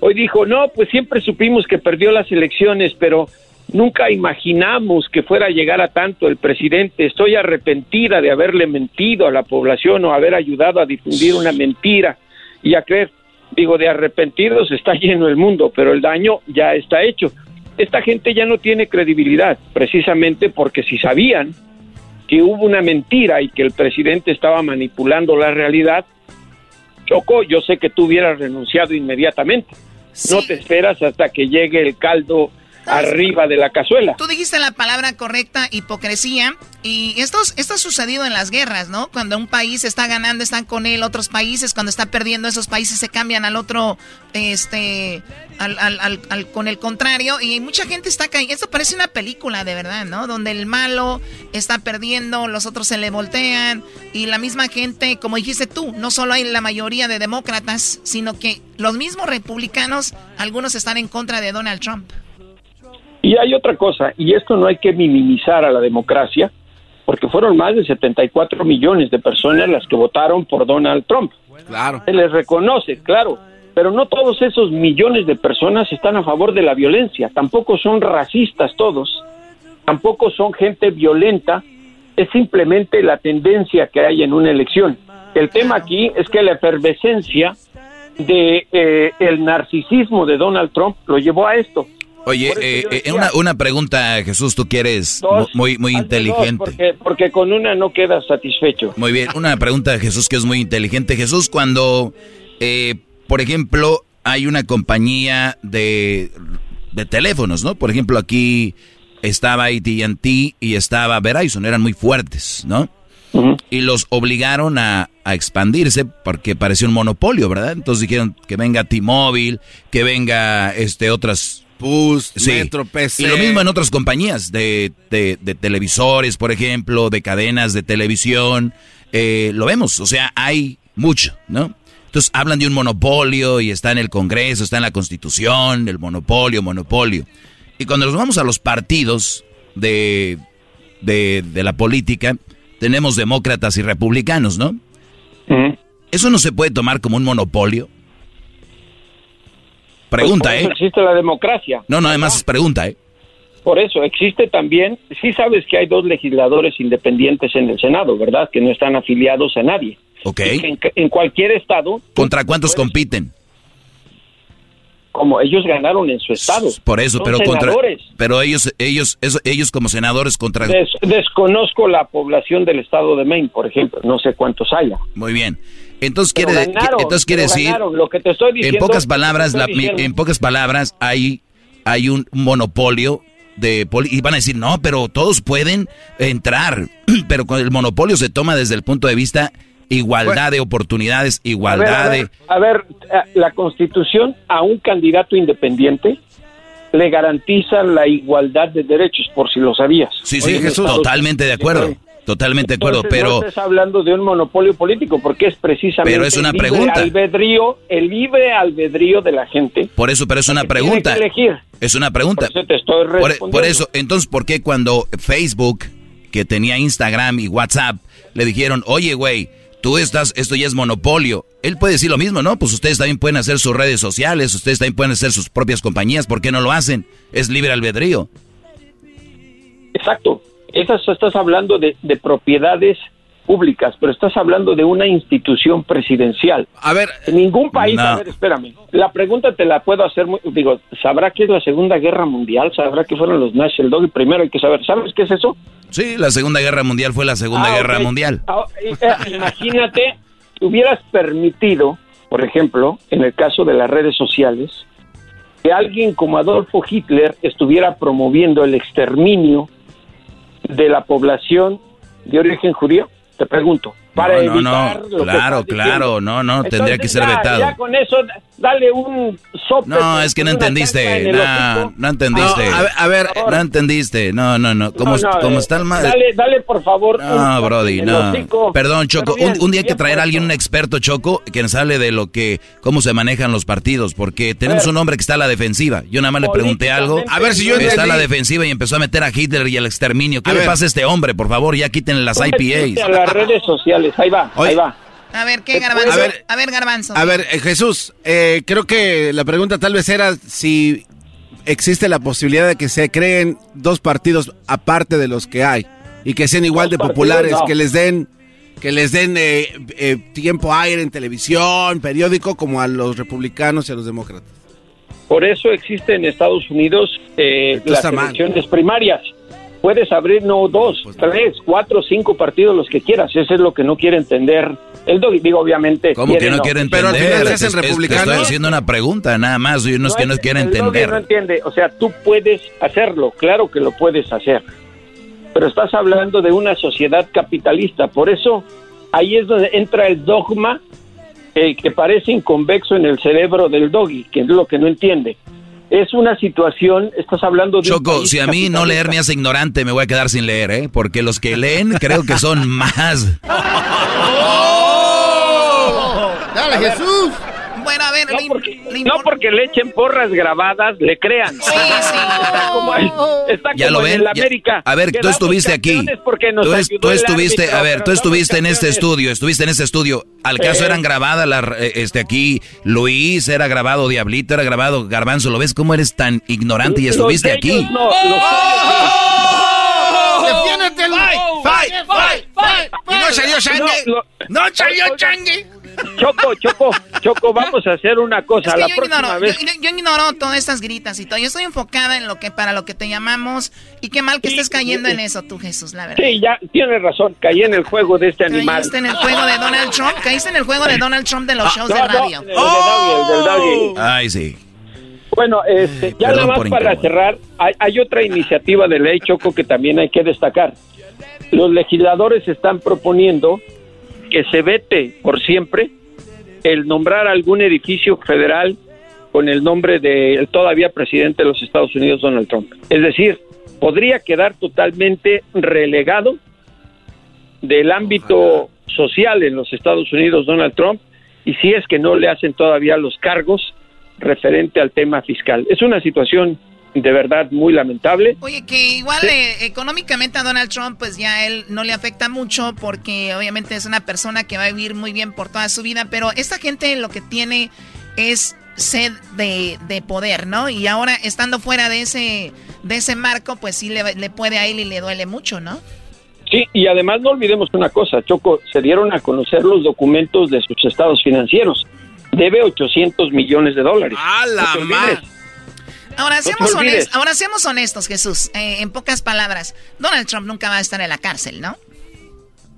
hoy dijo, no, pues siempre supimos que perdió las elecciones, pero Nunca imaginamos que fuera a llegar a tanto el presidente. Estoy arrepentida de haberle mentido a la población o haber ayudado a difundir una mentira y a creer. Digo, de arrepentidos está lleno el mundo, pero el daño ya está hecho. Esta gente ya no tiene credibilidad, precisamente porque si sabían que hubo una mentira y que el presidente estaba manipulando la realidad, Choco, yo sé que tú hubieras renunciado inmediatamente. No te esperas hasta que llegue el caldo arriba de la cazuela. Tú dijiste la palabra correcta, hipocresía, y esto, esto ha sucedido en las guerras, ¿no? Cuando un país está ganando, están con él, otros países, cuando está perdiendo, esos países se cambian al otro, este, al, al, al, con el contrario, y mucha gente está cayendo. Esto parece una película, de verdad, ¿no? Donde el malo está perdiendo, los otros se le voltean, y la misma gente, como dijiste tú, no solo hay la mayoría de demócratas, sino que los mismos republicanos, algunos están en contra de Donald Trump. Y hay otra cosa, y esto no hay que minimizar a la democracia, porque fueron más de 74 millones de personas las que votaron por Donald Trump. Claro. Se les reconoce, claro, pero no todos esos millones de personas están a favor de la violencia, tampoco son racistas todos, tampoco son gente violenta, es simplemente la tendencia que hay en una elección. El tema aquí es que la efervescencia de eh, el narcisismo de Donald Trump lo llevó a esto. Oye, eh, eh, una, una, pregunta, Jesús, tú que eres muy, muy inteligente. porque, con una no quedas satisfecho. Muy bien, una pregunta, Jesús, que es muy inteligente. Jesús, cuando, eh, por ejemplo, hay una compañía de, de teléfonos, ¿no? Por ejemplo, aquí estaba AT&T y estaba Verizon, eran muy fuertes, ¿no? Y los obligaron a, a, expandirse porque parecía un monopolio, ¿verdad? Entonces dijeron que venga T-Mobile, que venga este otras Bus, Metro, PC. Y lo mismo en otras compañías de, de, televisores, por ejemplo, de cadenas de televisión. Eh, lo vemos, o sea, hay mucho, ¿no? Entonces hablan de un monopolio y está en el Congreso, está en la Constitución, el monopolio, monopolio. Y cuando nos vamos a los partidos de, de, de la política, tenemos demócratas y republicanos, ¿no? Eso no se puede tomar como un monopolio. Pregunta, pues ¿eh? Existe la democracia. No, no, además es pregunta, ¿eh? Por eso, existe también, sí sabes que hay dos legisladores independientes en el Senado, ¿verdad? Que no están afiliados a nadie. Ok. En, cualquier estado. ¿Contra cuántos compiten? Como ellos ganaron en su estado. Por eso, pero contra. Pero ellos, ellos, ellos como senadores contra. desconozco la población del estado de Maine, por ejemplo. No sé cuántos haya. Muy bien. Entonces quiere, entonces quiere decir, lo que te estoy diciendo, en pocas palabras, en pocas palabras hay, hay un monopolio de y van a decir no, pero todos pueden entrar, pero con el monopolio se toma desde el punto de vista igualdad de oportunidades, igualdad de. A ver, la Constitución a un candidato independiente le garantiza la igualdad de derechos, por si lo sabías. Sí, sí, totalmente de acuerdo. Totalmente de acuerdo, pero... No estás hablando de un monopolio político, porque es precisamente pero es una el libre pregunta. albedrío, el libre albedrío de la gente. Por eso, pero es una pregunta. elegir. Es una pregunta. Por eso te estoy respondiendo. Por, eso, entonces, ¿por qué cuando Facebook, que tenía Instagram y WhatsApp, le dijeron, oye, güey, tú estás, esto ya es monopolio? Él puede decir lo mismo, ¿no? Pues ustedes también pueden hacer sus redes sociales, ustedes también pueden hacer sus propias compañías, ¿por qué no lo hacen? Es libre albedrío. Exacto. Esas, estás hablando de, de propiedades públicas, pero estás hablando de una institución presidencial. A ver, en ningún país, a ver, espérame. La pregunta te la puedo hacer, muy, digo, ¿sabrá qué es la Segunda Guerra Mundial? ¿Sabrá qué fueron los National Dog? Y primero hay que saber, ¿sabes qué es eso? Sí, la Segunda Guerra Mundial fue la Segunda Ah, Guerra. Mundial. Ah, eh, eh, imagínate, hubieras permitido por ejemplo, en el caso de las redes sociales, que alguien como Adolfo Hitler estuviera promoviendo el exterminio de la población de origen judío? Te pregunto. Para no, no, evitar no, lo que claro, claro, diciendo. no, no, tendría que ser ya- vetado. Ya con eso, dale un sope. No, es que no entendiste, en no, no entendiste. No, a ver, a ver, no entendiste, no, no, no, como, No, no, como eh, está el mal. Dale, dale, por favor. No, Brody, no. Perdón, Choco. Bien, un, un día hay que traer a alguien, un experto, Choco, que nos hable de lo que, cómo se manejan los partidos, porque tenemos ver. un hombre que está a la defensiva. Yo nada más le pregunté algo. A ver si yo Está a la entendí. defensiva y empezó a meter a Hitler y al exterminio. ¿Qué A le ver. pasa a este hombre? Por favor, ya quítenle las metiste IPAs. A las redes sociales, ahí va, Oye. ahí va. A ver, ¿qué garbanzo? A ver. A ver, garbanzo. A ver, eh, Jesús, eh, creo que la pregunta tal vez era si existe la posibilidad de que se creen dos partidos aparte de los que hay y que sean igual Dos de partidos, populares, no. que les den que les den eh, eh, tiempo aire en televisión, periódico, como a los republicanos y a los demócratas. Por eso existe en Estados Unidos eh, las elecciones primarias. Puedes abrir no dos, Pues tres, cuatro, cinco partidos, los que quieras. Eso es lo que no quiere entender el doggy. Digo, obviamente. ¿Cómo que quiere, no quiere Pero al entender? final Es- te republicanos. estoy haciendo una pregunta, nada más. Yo no, es que no el doggy entender. no entiende. O sea, tú puedes hacerlo, claro que lo puedes hacer. Pero estás hablando de una sociedad capitalista. Por eso ahí es donde entra el dogma eh, que parece inconvexo en el cerebro del doggy, que es lo que no entiende. Es una situación, estás hablando de... un Choco, si a mí no leer me hace ignorante, me voy a quedar sin leer, ¿eh? Porque los que leen creo que son más. ¡Dale, Jesús! Bueno, a ver, No le- porque, le no impor- porque le echen porras grabadas, le crean. Sí, sí. Está como, está Ya como lo en ya- América. A ver, tú estuviste aquí. campeones porque nos Tú, es- ayudó tú el estuviste, árbitro, a ver, tú estuviste en este estudio, estuviste en este estudio. ¿Al caso Eh. eran grabadas las, eh, este aquí, Luis, era grabado Diablito, era grabado Garbanzo? ¿Lo ves cómo eres tan ignorante y estuviste aquí? no, los ¡Defiéndete, ¡Fight! ¡Fight! ¡Fight! ¿Y no salió? No, lo- ¡No salió Changue! Choco, Choco, Choco, vamos a hacer una cosa. Es que la yo próxima ignoro, vez. yo, yo ignoro todas estas gritas y todo. Yo estoy enfocada en lo que para lo que te llamamos y qué mal que Sí, estés cayendo sí. en eso tú, Jesús, la verdad. Sí, ya tienes razón, caí en el juego de este animal. Caíste en el juego de Donald Trump, caíste en el juego de Donald Trump de los Ah, shows no, de no, radio. el del doggy, el del doggy. Ay, sí. Bueno, este, ya Perdón nada más para cerrar, hay, hay otra iniciativa de ley, Choco, que también hay que destacar. Los legisladores están proponiendo que se vete por siempre el nombrar algún edificio federal con el nombre del todavía presidente de los Estados Unidos, Donald Trump. Es decir, podría quedar totalmente relegado del ámbito social en los Estados Unidos, Donald Trump, y si es que no le hacen todavía los cargos referente al tema fiscal. Es una situación de verdad muy lamentable. Oye, que igual eh, económicamente a Donald Trump, pues ya él no le afecta mucho porque obviamente es una persona que va a vivir muy bien por toda su vida, pero esta gente lo que tiene es sed de, de poder, ¿no? Y ahora estando fuera de ese, de ese marco, pues sí le, le puede a él y le duele mucho, ¿no? Sí, y además no olvidemos una cosa, Choco, se dieron a conocer los documentos de sus estados financieros. Debe 800 millones de dólares. ¡A la No! Ahora seamos, honestos, ahora seamos honestos, Jesús. Eh, en pocas palabras, Donald Trump nunca va a estar en la cárcel, ¿no?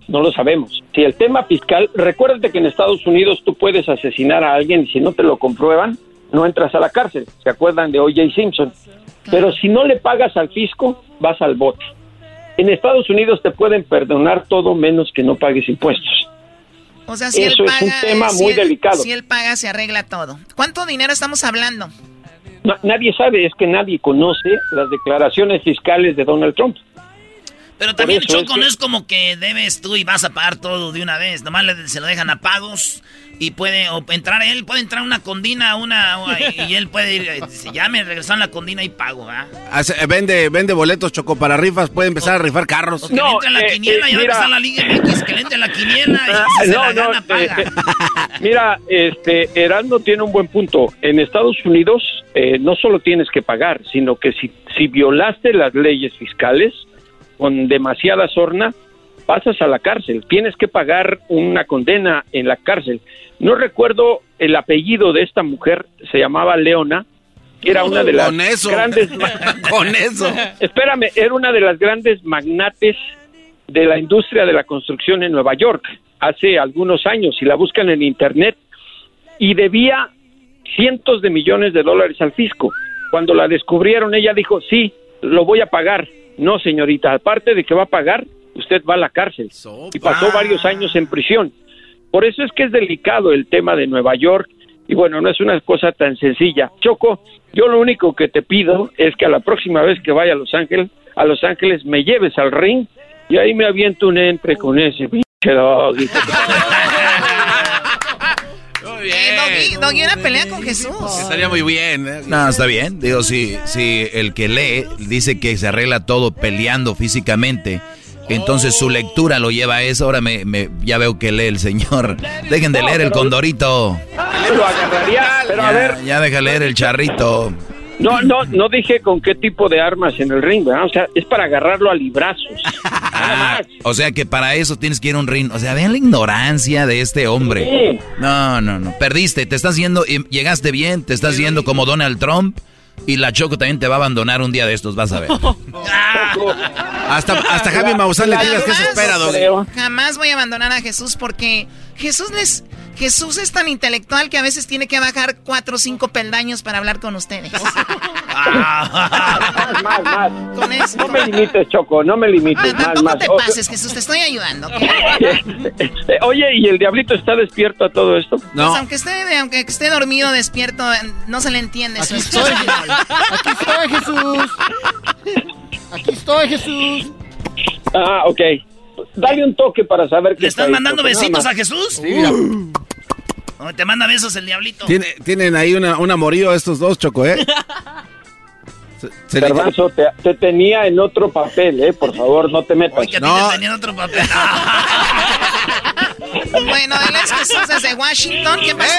No lo sabemos. Si el tema fiscal, recuérdate que en Estados Unidos tú puedes asesinar a alguien y si no te lo comprueban, no entras a la cárcel. ¿Se acuerdan de O.J. Simpson? Pero si no le pagas al fisco, vas al bote. En Estados Unidos te pueden perdonar todo menos que no pagues impuestos. O sea, si Eso él es un tema si muy él- delicado. Si él paga, se arregla todo. ¿Cuánto dinero estamos hablando? No, nadie sabe, es que nadie conoce las declaraciones fiscales de Donald Trump. Pero también, es Choco, que- no es como que debes tú y vas a pagar todo de una vez. Nomás le- se lo dejan a pagos y puede o entrar él, puede entrar una condina una, y él puede ir, eh, dice, ya me regresaron la condina y pago, ¿ah? Hace- eh, vende, vende boletos choco para rifas, puede empezar a rifar carros. O que le entre en la eh, quiniela eh, y va a mira. empezar la Liga MX, que le entre en la quiniela y si se no, la no, gana, paga. eh, eh, mira, este, Erasmo tiene un buen punto. En Estados Unidos eh, no solo tienes que pagar, sino que si, si violaste las leyes fiscales con demasiada sorna, pasas a la cárcel. Tienes que pagar una condena en la cárcel. No recuerdo el apellido de esta mujer, se llamaba Leona, que era una de las Con eso. grandes... Con eso. Espérame, era una de las grandes magnates de la industria de la construcción en Nueva York hace algunos años. Si la buscan en internet, y debía cientos de millones de dólares al fisco. Cuando la descubrieron, ella dijo, sí, lo voy a pagar. No, señorita, aparte de que va a pagar, usted va a la cárcel. Y pasó varios años en prisión. Por eso es que es delicado el tema de Nueva York. Y bueno, no es una cosa tan sencilla. Choco, yo lo único que te pido es que a la próxima vez que vaya a Los Ángeles, a Los Ángeles me lleves al ring y ahí me aviento un entre con ese pinche doggy. Eh, Doggy, Doggy, una pelea con Jesús. Estaría muy bien. ¿eh? No, está bien. Digo, si, si el que lee dice que se arregla todo peleando físicamente, entonces su lectura lo lleva a eso. Ahora me, me- ya veo que lee el señor. Dejen de leer el condorito. Lo agarraría, pero a ver, Ya, ya deja leer el charrito. no, no, no dije con qué tipo de armas en el ring, ¿verdad? O sea, es para agarrarlo a librazos. Ah, o sea que para eso tienes que ir a un ring. O sea, vean la ignorancia de este hombre. Sí. No, no, no. Perdiste. Te estás yendo, llegaste bien, te estás yendo como Donald Trump. Y la Choco también te va a abandonar un día de estos, vas a ver. Hasta, hasta Javi Maussan le digas que se espera, Doggy. Jamás voy a abandonar a Jesús porque Jesús les, Jesús es tan intelectual que a veces tiene que bajar cuatro o cinco peldaños para hablar con ustedes. más, más, más. Con eso. No me limites, Choco, no me limites. Ah, más, Tampoco más. te pases, Jesús, te estoy ayudando. Este, Oye, ¿y el diablito está despierto a todo esto? Pues aunque esté, aunque esté dormido, despierto, no se le entiende su estoy. español. Aquí estoy, Jesús. Aquí estoy, Jesús. Ah, ok. Dale un toque para saber que ¿Le están está mandando besitos a Jesús? Sí, mira. Oh, te manda besos el diablito. Tiene- tienen ahí una, un amorío estos dos, Choco, ¿eh? Se- se le- Garbanzo, te, te tenía en otro papel, ¿eh? Por favor, no te metas. Que a ti te tenían otro papel. bueno, él es Jesús desde Washington. ¿Qué pasó?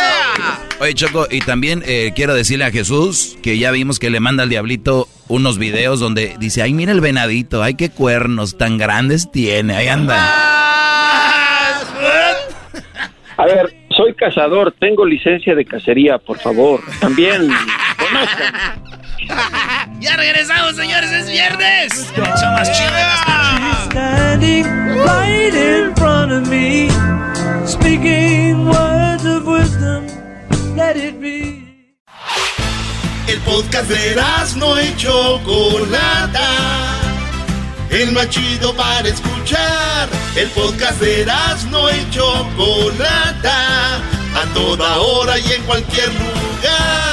Oye, Choco, y también eh, quiero decirle a Jesús que ya vimos que le manda al diablito unos videos donde dice, ay, mira el venadito, ay, qué cuernos tan grandes tiene, ahí anda. A ver, soy cazador, tengo licencia de cacería, por favor. También conozcan. Ya regresamos, señores, es viernes. El show más chido de las tardes. Standing right in front of me, speaking words of wisdom. Let it be. El podcast de no y Chocolata. El más chido para escuchar. El podcast de no y Chocolata. A toda hora y en cualquier lugar.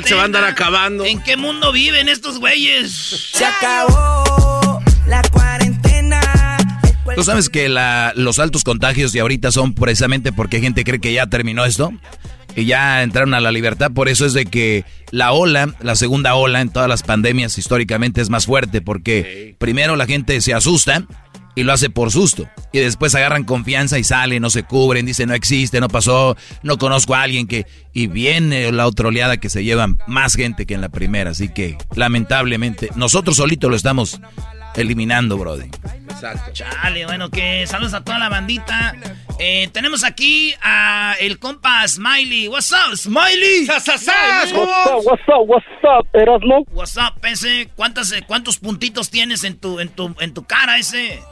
La cuarentena. ¿Cuál se va a andar acabando? ¿En qué mundo viven estos güeyes? Se acabó la cuarentena. ¿Tú sabes que la- los altos contagios de ahorita son precisamente porque gente cree que ya terminó esto? Y ya entraron a la libertad, por eso es de que la ola, la segunda ola en todas las pandemias históricamente es más fuerte, porque primero la gente se asusta y lo hace por susto, y después agarran confianza y salen, no se cubren, dicen no existe, no pasó, no conozco a alguien que... Y viene la otra oleada que se llevan más gente que en la primera, así que lamentablemente nosotros solitos lo estamos eliminando, brother. Exacto. Chale, bueno, que saludos a toda la bandita. Eh, tenemos aquí a el compa Smiley. What's up, Smiley? What's up, what's up, what's up, Erasmo? What's up, ese? ¿Cuántas, eh, ¿Cuántos puntitos tienes en tu, en tu, en tu cara ese?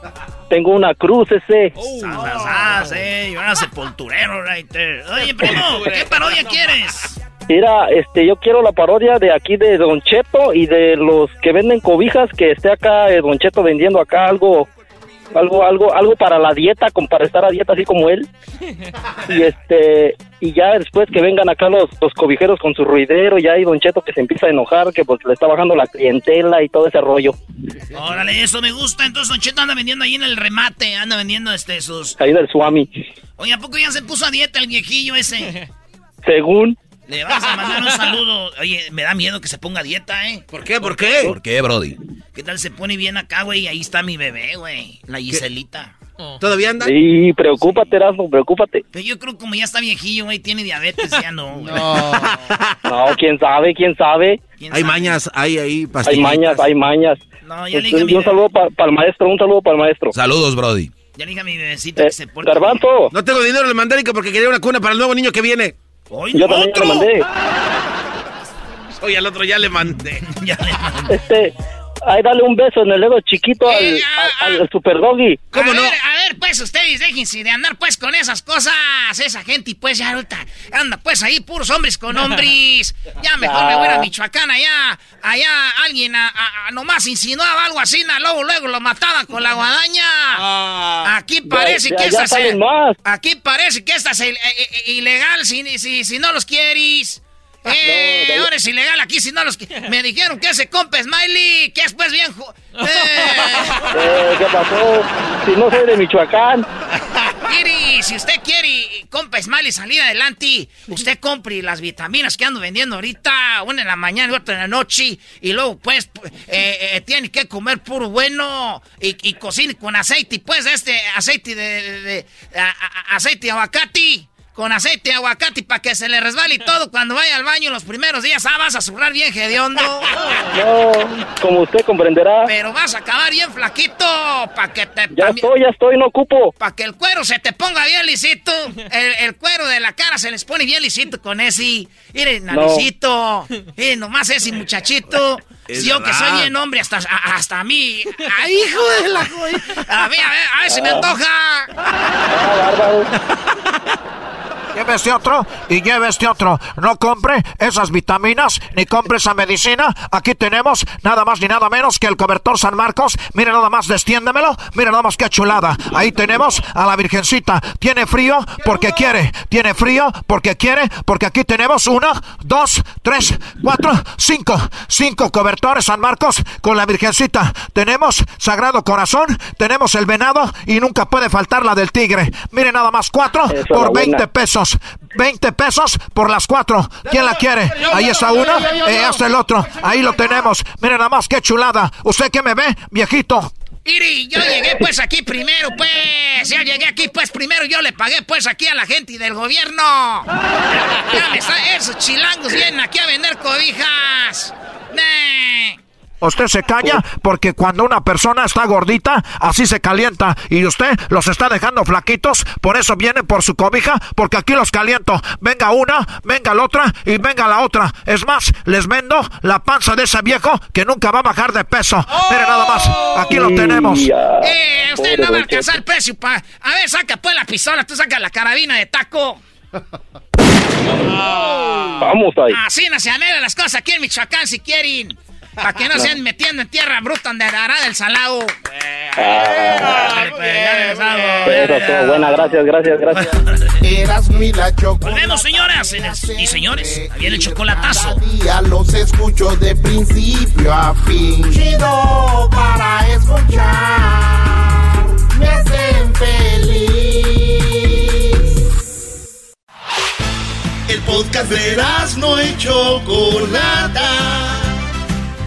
Tengo una cruz ese. Sas, sas, eh, yo era sepulturero right there. Oye, primo, ¿qué parodia quieres? Mira, este, yo quiero la parodia de aquí de Don Cheto y de los que venden cobijas, que esté acá eh, Don Cheto vendiendo acá algo, algo, algo, algo para la dieta, como para estar a dieta así como él. Y este, y ya después que vengan acá los, los cobijeros con su ruidero, ya hay Don Cheto que se empieza a enojar, que porque le está bajando la clientela y todo ese rollo. Órale, eso me gusta. Entonces Don Cheto anda vendiendo ahí en el remate, anda vendiendo este sus... Ahí del Swami. Oye, ¿a poco ya se puso a dieta el viejillo ese? Según. Le vas a mandar un saludo. Oye, me da miedo que se ponga dieta, ¿eh? ¿Por qué? ¿Por qué? ¿Por qué, Brody? ¿Qué tal se pone bien acá, güey? Ahí está mi bebé, güey. La Giselita. ¿Todavía anda? Sí, preocúpate, Erasmo, preocúpate. Pero yo creo que como ya está viejillo, güey, tiene diabetes, ya no. güey. No, quién sabe, quién sabe. Hay mañas, hay ahí Hay mañas, hay mañas. No, ya le dije un saludo para el maestro, un saludo para el maestro. Saludos, Brody. Ya le dije a mi bebecita Eh, que se porte. Garbanzo. No tengo dinero en el mandarico porque quería una cuna para el nuevo niño que viene. ¡Ay, Yo también otro! lo mandé. Oye, al otro ya le mandé. Ya le mandé. Este, ay, dale un beso en el dedo chiquito al, Eh, al, al super doggy. a ver, a ver, pues ustedes déjense de andar pues con esas cosas, esa gente y pues ya ahorita anda pues ahí puros hombres con hombres. Ya mejor me voy a Michoacán allá, allá alguien a, a- a nomás insinuaba algo así, na, luego luego lo mataban con la guadaña. Aquí parece Ya- que esta se, aquí parece que esta es il- eh, eh, ilegal si, si, si no los quieres. Eh, no, ahora es ilegal aquí si no los Me dijeron que ese compa Smiley, que es pues bien... Eh. Eh, ¿Qué pasó? Si no soy de Michoacán. Mire, si usted quiere, compa Smiley, salir adelante, usted compre las vitaminas que ando vendiendo ahorita, una en la mañana y otra en la noche, y luego, pues, pu- eh, eh, tiene que comer puro bueno, y, y cocine con aceite, y pues, este aceite de, de- de- a- a- aceite de aguacate, con aceite aguacate, para que se le resbale y todo cuando vaya al baño los primeros días, ah, vas a zurrar bien hediondo. No, como usted comprenderá. Pero vas a acabar bien flaquito, para que te... Ya estoy, ya estoy, no ocupo. para que el cuero se te ponga bien lisito. El, el cuero de la cara se les pone bien lisito con ese. Miren, No. nalicito. Miren, nomás ese muchachito. Es Yo que soy bien hombre, hasta, a- hasta a mí. ¡Ay, hijo de la joya! A ver, a ver, a ver si me antoja. Ah, bárbaro. Lleve este otro y lleve este otro. No compre esas vitaminas ni compre esa medicina. Aquí tenemos nada más ni nada menos que el cobertor San Marcos. Mire nada más, destiéndemelo. Mire nada más qué chulada. Ahí tenemos a la Virgencita. Tiene frío porque quiere. Tiene frío porque quiere. Porque aquí tenemos uno, dos, tres, cuatro, cinco. Cinco cobertores San Marcos con la Virgencita. Tenemos Sagrado Corazón. Tenemos el venado y nunca puede faltar la del tigre. Mire nada más, cuatro Eso, por la buena. 20 pesos. 20 pesos por las cuatro. ¿Quién la quiere? Ahí está uno, eh, hasta el otro. Ahí lo tenemos. Mire nada más, qué chulada. ¿Usted qué me ve, viejito? Iri, yo llegué pues aquí primero, pues. Yo llegué aquí pues primero. Yo le pagué pues aquí a la gente del gobierno. Ya me está, esos chilangos vienen aquí a vender cobijas. Nah. Usted se calla porque cuando una persona está gordita, así se calienta. Y usted los está dejando flaquitos, por eso viene por su cobija, porque aquí los caliento. Venga una, venga la otra y venga la otra. Es más, les vendo la panza de ese viejo que nunca va a bajar de peso. Mire nada más, aquí lo tenemos. Eh, usted Pobre no va a alcanzar el precio, pa. A ver, saca pues la pistola, tú saca la carabina de taco. Vamos ahí. Así no se anhelan las cosas aquí en Michoacán si quieren. Para que no se anden metiendo en tierra bruta donde hará del salado. Regresamos. Eso, todo. Buena, gracias, gracias, gracias. La. Volvemos, señoras y señores. Ahí viene el chocolatazo. Día los escucho de principio a fin. Chido para escuchar. Me hacen feliz. El podcast de Erasmo y Chocolata.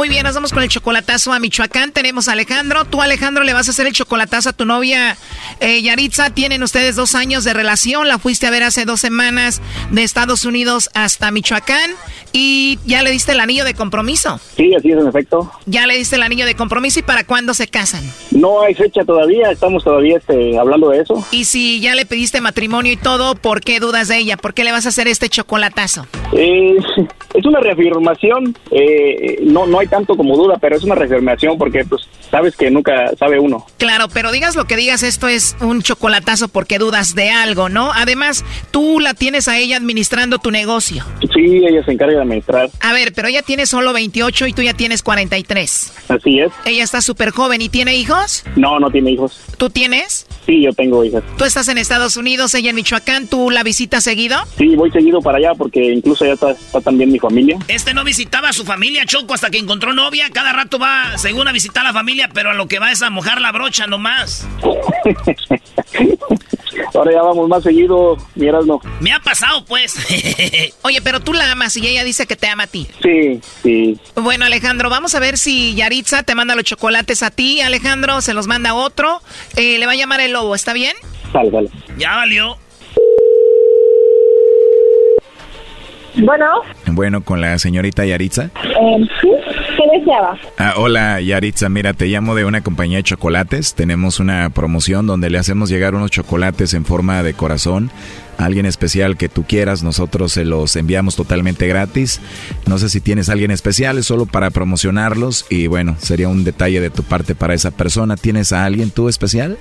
Muy bien, nos vamos con el chocolatazo a Michoacán. Tenemos a Alejandro. Tú, Alejandro, le vas a hacer el chocolatazo a tu novia eh, Yaritza. Tienen ustedes dos años de relación. La fuiste a ver hace dos semanas de Estados Unidos hasta Michoacán. ¿Y ya le diste el anillo de compromiso? Sí, así es, en efecto. ¿Ya le diste el anillo de compromiso y para cuándo se casan? No hay fecha todavía, estamos todavía este, hablando de eso. Y si ya le pediste matrimonio y todo, ¿por qué dudas de ella? ¿Por qué le vas a hacer este chocolatazo? Eh, es una reafirmación, eh, no, no hay tanto como duda, pero es una reafirmación porque pues sabes que nunca sabe uno. Claro, pero digas lo que digas, esto es un chocolatazo porque dudas de algo, ¿no? Además, tú la tienes a ella administrando tu negocio. Sí, ella se encarga de administrar. A ver, pero ella tiene solo 28 y tú ya tienes 43. Así es. Ella está súper joven y tiene hijos. No, no tiene hijos. ¿Tú tienes? Sí, yo tengo hijas. Tú estás en Estados Unidos, ella en Michoacán, ¿tú la visitas seguido? Sí, voy seguido para allá porque incluso ya está, está también mi familia. Este no visitaba a su familia, Choco, hasta que encontró novia. Cada rato va, según a visitar a la familia, pero a lo que va es a mojar la brocha nomás. Ahora ya vamos más seguido, miras no. Me ha pasado, pues. Oye, pero tú la amas y ella dice que te ama a ti. Sí, sí. Bueno, Alejandro, vamos a ver si Yaritza te manda los chocolates a ti. Alejandro se los manda a otro. Eh, le va a llamar el lobo, ¿está bien? Vale, vale. Ya valió. Bueno. Bueno, con la señorita Yaritza. Eh, sí, ¿qué deseaba? Ah, hola Yaritza, mira, te llamo de una compañía de chocolates. Tenemos una promoción donde le hacemos llegar unos chocolates en forma de corazón a alguien especial que tú quieras. Nosotros se los enviamos totalmente gratis. No sé si tienes a alguien especial, es solo para promocionarlos y bueno, sería un detalle de tu parte para esa persona. ¿Tienes a alguien tú especial?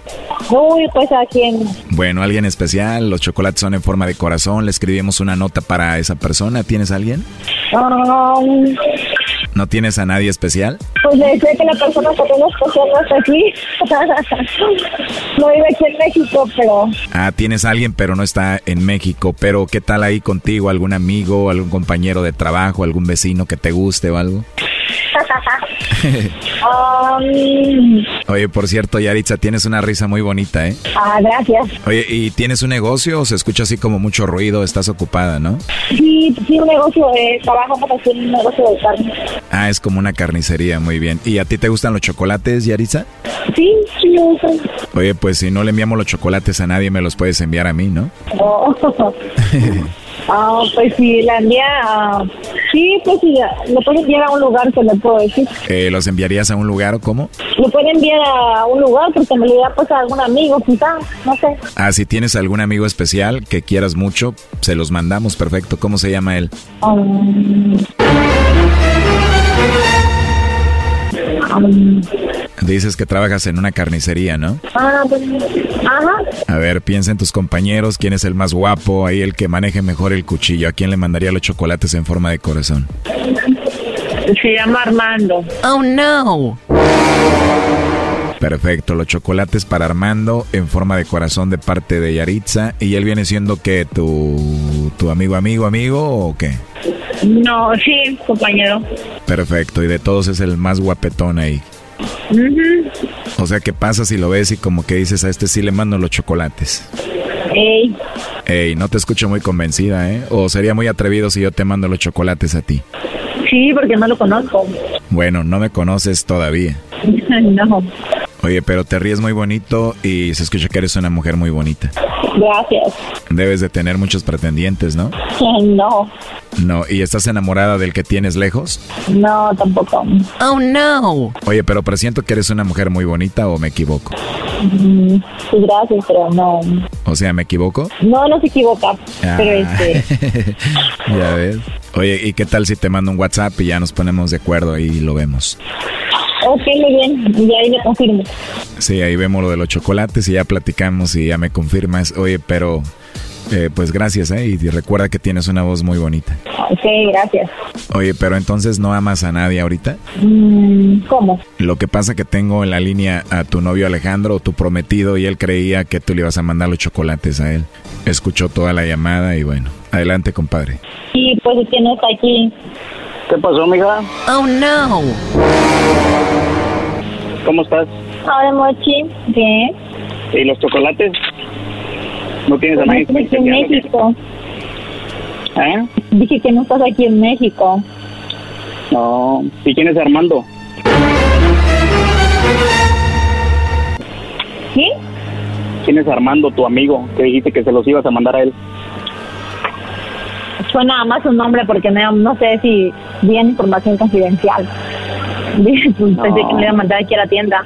Uy, pues a quién. Bueno, alguien especial. Los chocolates son en forma de corazón. Le escribimos una nota para esa persona. ¿Tienes a alguien? Um, ¿No tienes a nadie especial? pues le sé que la persona que tengo especial no está aquí. no vive aquí en México, pero Ah, tienes a alguien, pero no está en México. Pero, ¿qué tal ahí contigo? ¿Algún amigo, algún compañero de trabajo, algún vecino que te guste o algo? Um, Oye, por cierto, Yaritza, tienes una risa muy bonita, ¿eh? ah, gracias. Oye, ¿y tienes un negocio o se escucha así como mucho ruido? Estás ocupada, ¿no? Sí, sí, un negocio, eh, trabajamos aquí en un negocio de carne. Ah, es como una carnicería, muy bien. ¿Y a ti te gustan los chocolates, Yaritza? Sí, sí, me gusta. Oye, pues si no le enviamos los chocolates a nadie, me los puedes enviar a mí, ¿no? Oh. Ah, pues sí, la envía, ah, sí, pues sí, lo puede enviar a un lugar que le puedo decir. Eh, ¿Los enviarías a un lugar o cómo? Lo puede enviar a un lugar porque me lo diría pues a algún amigo, quizá, no sé. Ah, si tienes algún amigo especial que quieras mucho, se los mandamos, perfecto. ¿Cómo se llama él? Um, um, Dices que trabajas en una carnicería, ¿no? ah, pues, ajá. A ver, piensa en tus compañeros, quién es el más guapo, ahí el que maneje mejor el cuchillo, a quién le mandaría los chocolates en forma de corazón. Se llama Armando. Oh, no. Perfecto, los chocolates para Armando en forma de corazón de parte de Yaritza. ¿Y él viene siendo que tu, tu amigo, amigo, amigo o qué? No, sí, compañero. Perfecto, y de todos es el más guapetón ahí. O sea, ¿qué pasa si lo ves y como que dices a este sí le mando los chocolates? Ey, Ey, no te escucho muy convencida, ¿eh? O sería muy atrevido si yo te mando los chocolates a ti. sí, porque no lo conozco. Bueno, no me conoces todavía. no, Oye, pero te ríes muy bonito y se escucha que eres una mujer muy bonita. gracias. Debes de tener muchos pretendientes, ¿no? No, No, ¿y estás enamorada del que tienes lejos? no, tampoco. Oh, no. Oye, pero presiento que eres una mujer muy bonita o me equivoco. Mm, Sí, gracias, pero no. O sea, ¿me equivoco? No, no se equivoca. Pero Ah. este, ya ves. Oye, ¿y qué tal si te mando un WhatsApp y ya nos ponemos de acuerdo y lo vemos? Ok, muy bien. Y ahí me confirmo. Sí, ahí vemos lo de los chocolates y ya platicamos y ya me confirmas. Oye, pero eh, pues gracias, ¿eh? Y recuerda que tienes una voz muy bonita. Ok, gracias. Oye, pero entonces no amas a nadie ahorita. Mm, ¿Cómo? Lo que pasa que tengo en la línea a tu novio Alejandro, tu prometido, y él creía que tú le ibas a mandar los chocolates a él. Escuchó toda la llamada y bueno, adelante, compadre. Sí, pues es que no está aquí. ¿Qué pasó, amiga? Oh, no. ¿Cómo estás? Hola, Mochi. Bien. ¿Y los chocolates? ¿No tienes a nadie No estoy aquí en? México. ¿Eh? Dije que no estás aquí en México. No. ¿Y quién es Armando? ¿Sí? ¿Quién es Armando, tu amigo? Que dijiste que se los ibas a mandar a él. Fue nada más un nombre porque no, no sé si bien información confidencial. Dije, pues, Pensé que me iba a mandar aquí a la tienda.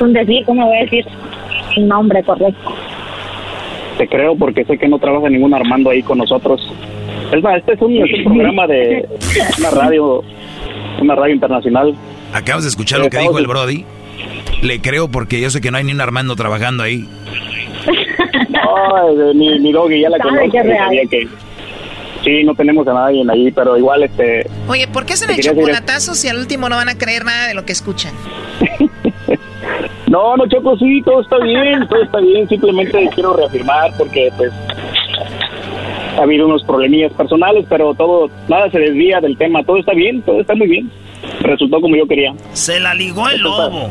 Un decir, ¿cómo voy a decir? Un nombre correcto. Te creo porque sé que no trabaja ningún Armando ahí con nosotros. Es más, este es un, es un programa de una radio, una radio internacional. ¿Acabas de escuchar lo que dijo el Brody? Le creo porque yo sé que no hay ni un Armando trabajando ahí. No, mi, mi doggy ya la conozco. que sí, no tenemos a nadie ahí, pero igual este Oye, ¿por qué hacen el quería decir- chocolatazo si al último no van a creer nada de lo que escuchan? No, no, Choco, sí, todo está bien, todo está bien. Simplemente quiero reafirmar porque, pues, ha habido unos problemillas personales, pero todo, nada se desvía del tema. Todo está bien, todo está muy bien. Resultó como yo quería. Se la ligó el lobo.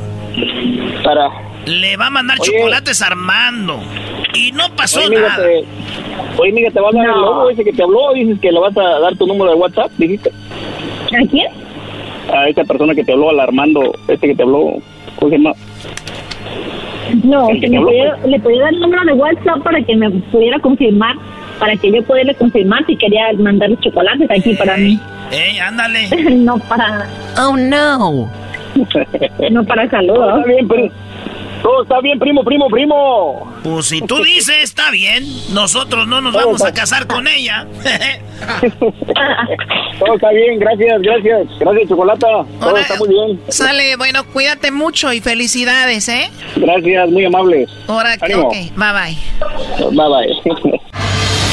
Para. Le va a mandar Oye. chocolates a Armando. Y no pasó Oye, nada. te, oye, amiga, te va a dar el lobo ese que te habló. Dices que le vas a dar tu número de WhatsApp, dijiste. ¿A quién? A esa persona que te habló, al Armando, este que te habló, ¿cómo se llama? No, que me habló, le podía dar el número de WhatsApp para que me pudiera confirmar, para que yo pudiera confirmar si quería mandar los chocolates aquí para mí. Ey, ándale. no para. Oh no. no para saludos. Está bien, pero todo está bien, primo, primo, primo. Pues si tú dices, está bien. Nosotros no nos vamos a casar con ella. Todo está bien, gracias, gracias. Gracias, Chocolata. Todo está muy bien. Sale, bueno, cuídate mucho y felicidades, ¿eh? Gracias, muy amables. Ahora, ok, bye bye. Bye bye.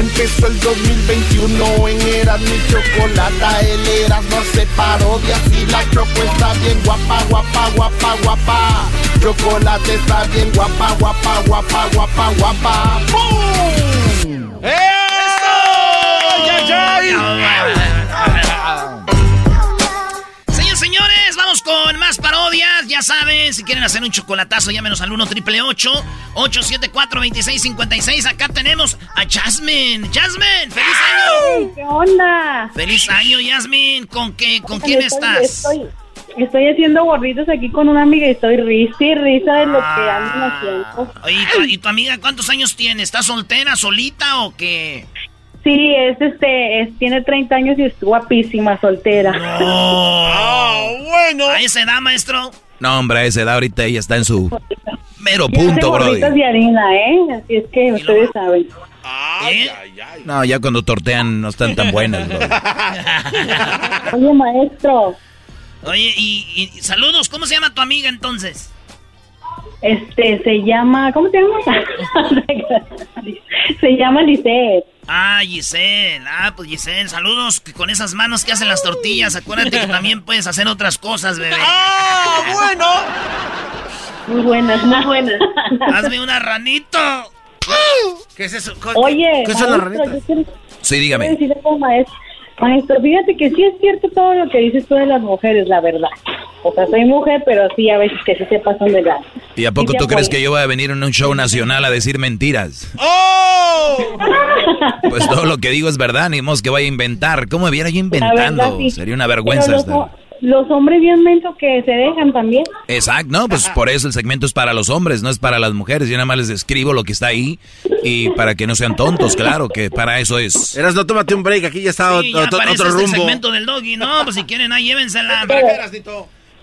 Empezó el 2021 en Eras mi chocolata, el Eras no hace parodias y la choco está bien guapa, guapa, guapa, guapa. Chocolate está bien guapa, guapa, guapa, guapa, guapa. ¡Bum! Señores, vamos con más parodias. Ya saben, si quieren hacer un chocolatazo, llámenos al 1 triple 874 2656 Acá tenemos a Jasmine. Jasmine, feliz año. ¿Qué onda? Feliz año, Jasmine. ¿Con qué? ¿Con quién Estoy- estás? Estoy, estoy haciendo gorritos aquí con una amiga y estoy risa y risa de lo que andan haciendo. Oye, ¿y tu, y tu amiga cuántos años tiene? ¿Está soltera, solita o qué? Sí, es este, es, tiene 30 años y es guapísima, soltera. bueno. ¿A esa edad, maestro? No, hombre, a esa edad ahorita ella está en su mero punto, gorritos de harina, ¿eh? Así es que ustedes saben. ¿Eh? No, ya cuando tortean no están tan buenas. Oye, maestro, Oye, y, y saludos, ¿cómo se llama tu amiga entonces? este, se llama, ¿cómo se llama? se llama Lisette. Ah, Giselle. Ah, pues Giselle, saludos que con esas manos que hacen las tortillas. Acuérdate que también puedes hacer otras cosas, bebé. ¡Ah, bueno! Muy buenas, muy buenas. Hazme una ranito. ¿Qué es eso? Oye, ¿Qué son las ranitas? quiero- Sí, quiero dígame. maestro, maestro, fíjate que sí es cierto todo lo que dices tú de las mujeres, la verdad. O sea, soy mujer, pero sí a veces que sí se pasan de la... ¿Y a poco Sí, tú crees que yo voy a venir en un show nacional a decir mentiras? ¡Oh! Pues todo lo que digo es verdad, ni modo que vaya a inventar. ¿Cómo me viera yo verdad, inventando? sí. Sería una vergüenza. Pero los, hombres bien mentos que se dejan también. Exacto, no, pues por eso el segmento es para los hombres, no es para las mujeres. Yo nada más les escribo lo que está ahí y para que no sean tontos, claro, que para eso es. Eras, no tómate un break, aquí ya está Sí, otro, ya otro- este rumbo. segmento del doggy. No, pues si quieren, ahí llévensela.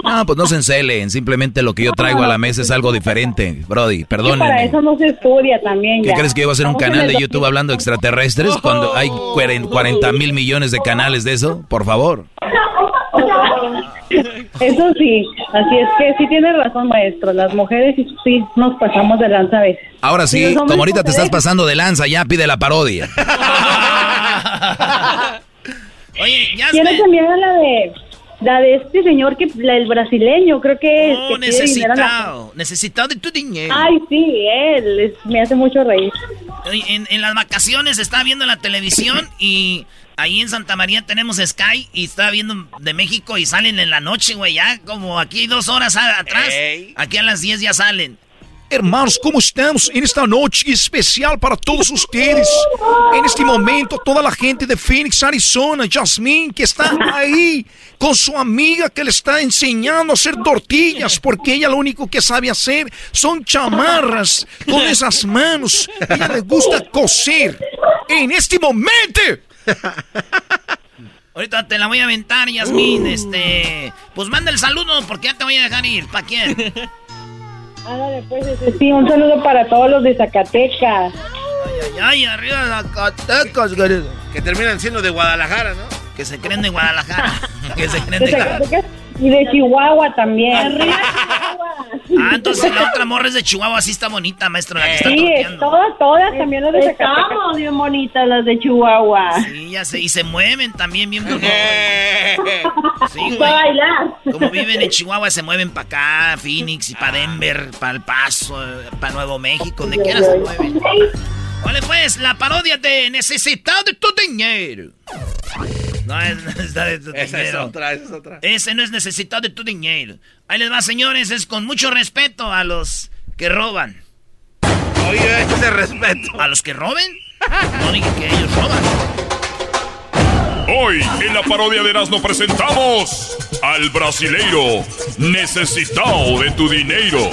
No, pues no se encelen, simplemente lo que yo traigo a la mesa es algo diferente, Brody, Que para eso no se estudia también ¿Qué ya. crees que iba a hacer un canal de YouTube hablando de extraterrestres cuando hay 40 mil millones de canales de eso? Por favor. Eso sí, así es que sí tiene razón, maestro. Las mujeres sí, nos pasamos de lanza a veces. Ahora sí, como ahorita te se estás pasando de lanza, ya pide la parodia. Oye, ya Quiero también a la de la de este señor que la, el brasileño, creo que, Oh, a la- necesitado. Necesitado de tu dinero. Ay, sí, él es- me hace mucho reír. En las vacaciones estaba viendo la televisión y ahí en Santa María tenemos Sky y estaba viendo de México y salen en la noche, güey, ya como aquí dos horas atrás. Aquí a las 10 ya salen. Hermanos, ¿cómo estamos en esta noche especial para todos ustedes? En este momento, toda la gente de Phoenix, Arizona, Jasmine, que está ahí con su amiga que le está enseñando a hacer tortillas, porque ella lo único que sabe hacer son chamarras con esas manos. Ella le gusta coser. En este momento. Ahorita te la voy a aventar, Yasmín. Este, pues manda el saludo porque ya te voy a dejar ir. ¿Para quién? Ándale, pues, este, sí, un saludo para todos los de Zacatecas. Ay, ay, arriba de Zacatecas, güey. Que terminan siendo de Guadalajara, ¿no? Que se creen de Guadalajara. que se creen De de Zacatecas y de Chihuahua también. Ah, entonces la otra morra es de Chihuahua, así está bonita, maestro, la que está Sí, torteando. todas, todas también las de Zacatecas. Estamos bien bonitas las de Chihuahua. Sí, ya sé, y se mueven también bien bonito. Sí, güey. Para bailar. Como viven en Chihuahua, se mueven para acá, Phoenix y para Denver, para El Paso, para Nuevo México, donde quiera se mueven. Vale, pues, la parodia de Necesitado de tu dinero. No es Necesitado de tu Esa es dinero. otra, esa es otra. Ese no es Necesitado de tu dinero. Ahí les va, señores, es con mucho respeto a los que roban. Oye, ese respeto. ¿A los que roben? No dije que ellos roban. Hoy en la parodia de Erasmo presentamos al brasileiro necesitado de tu dinero.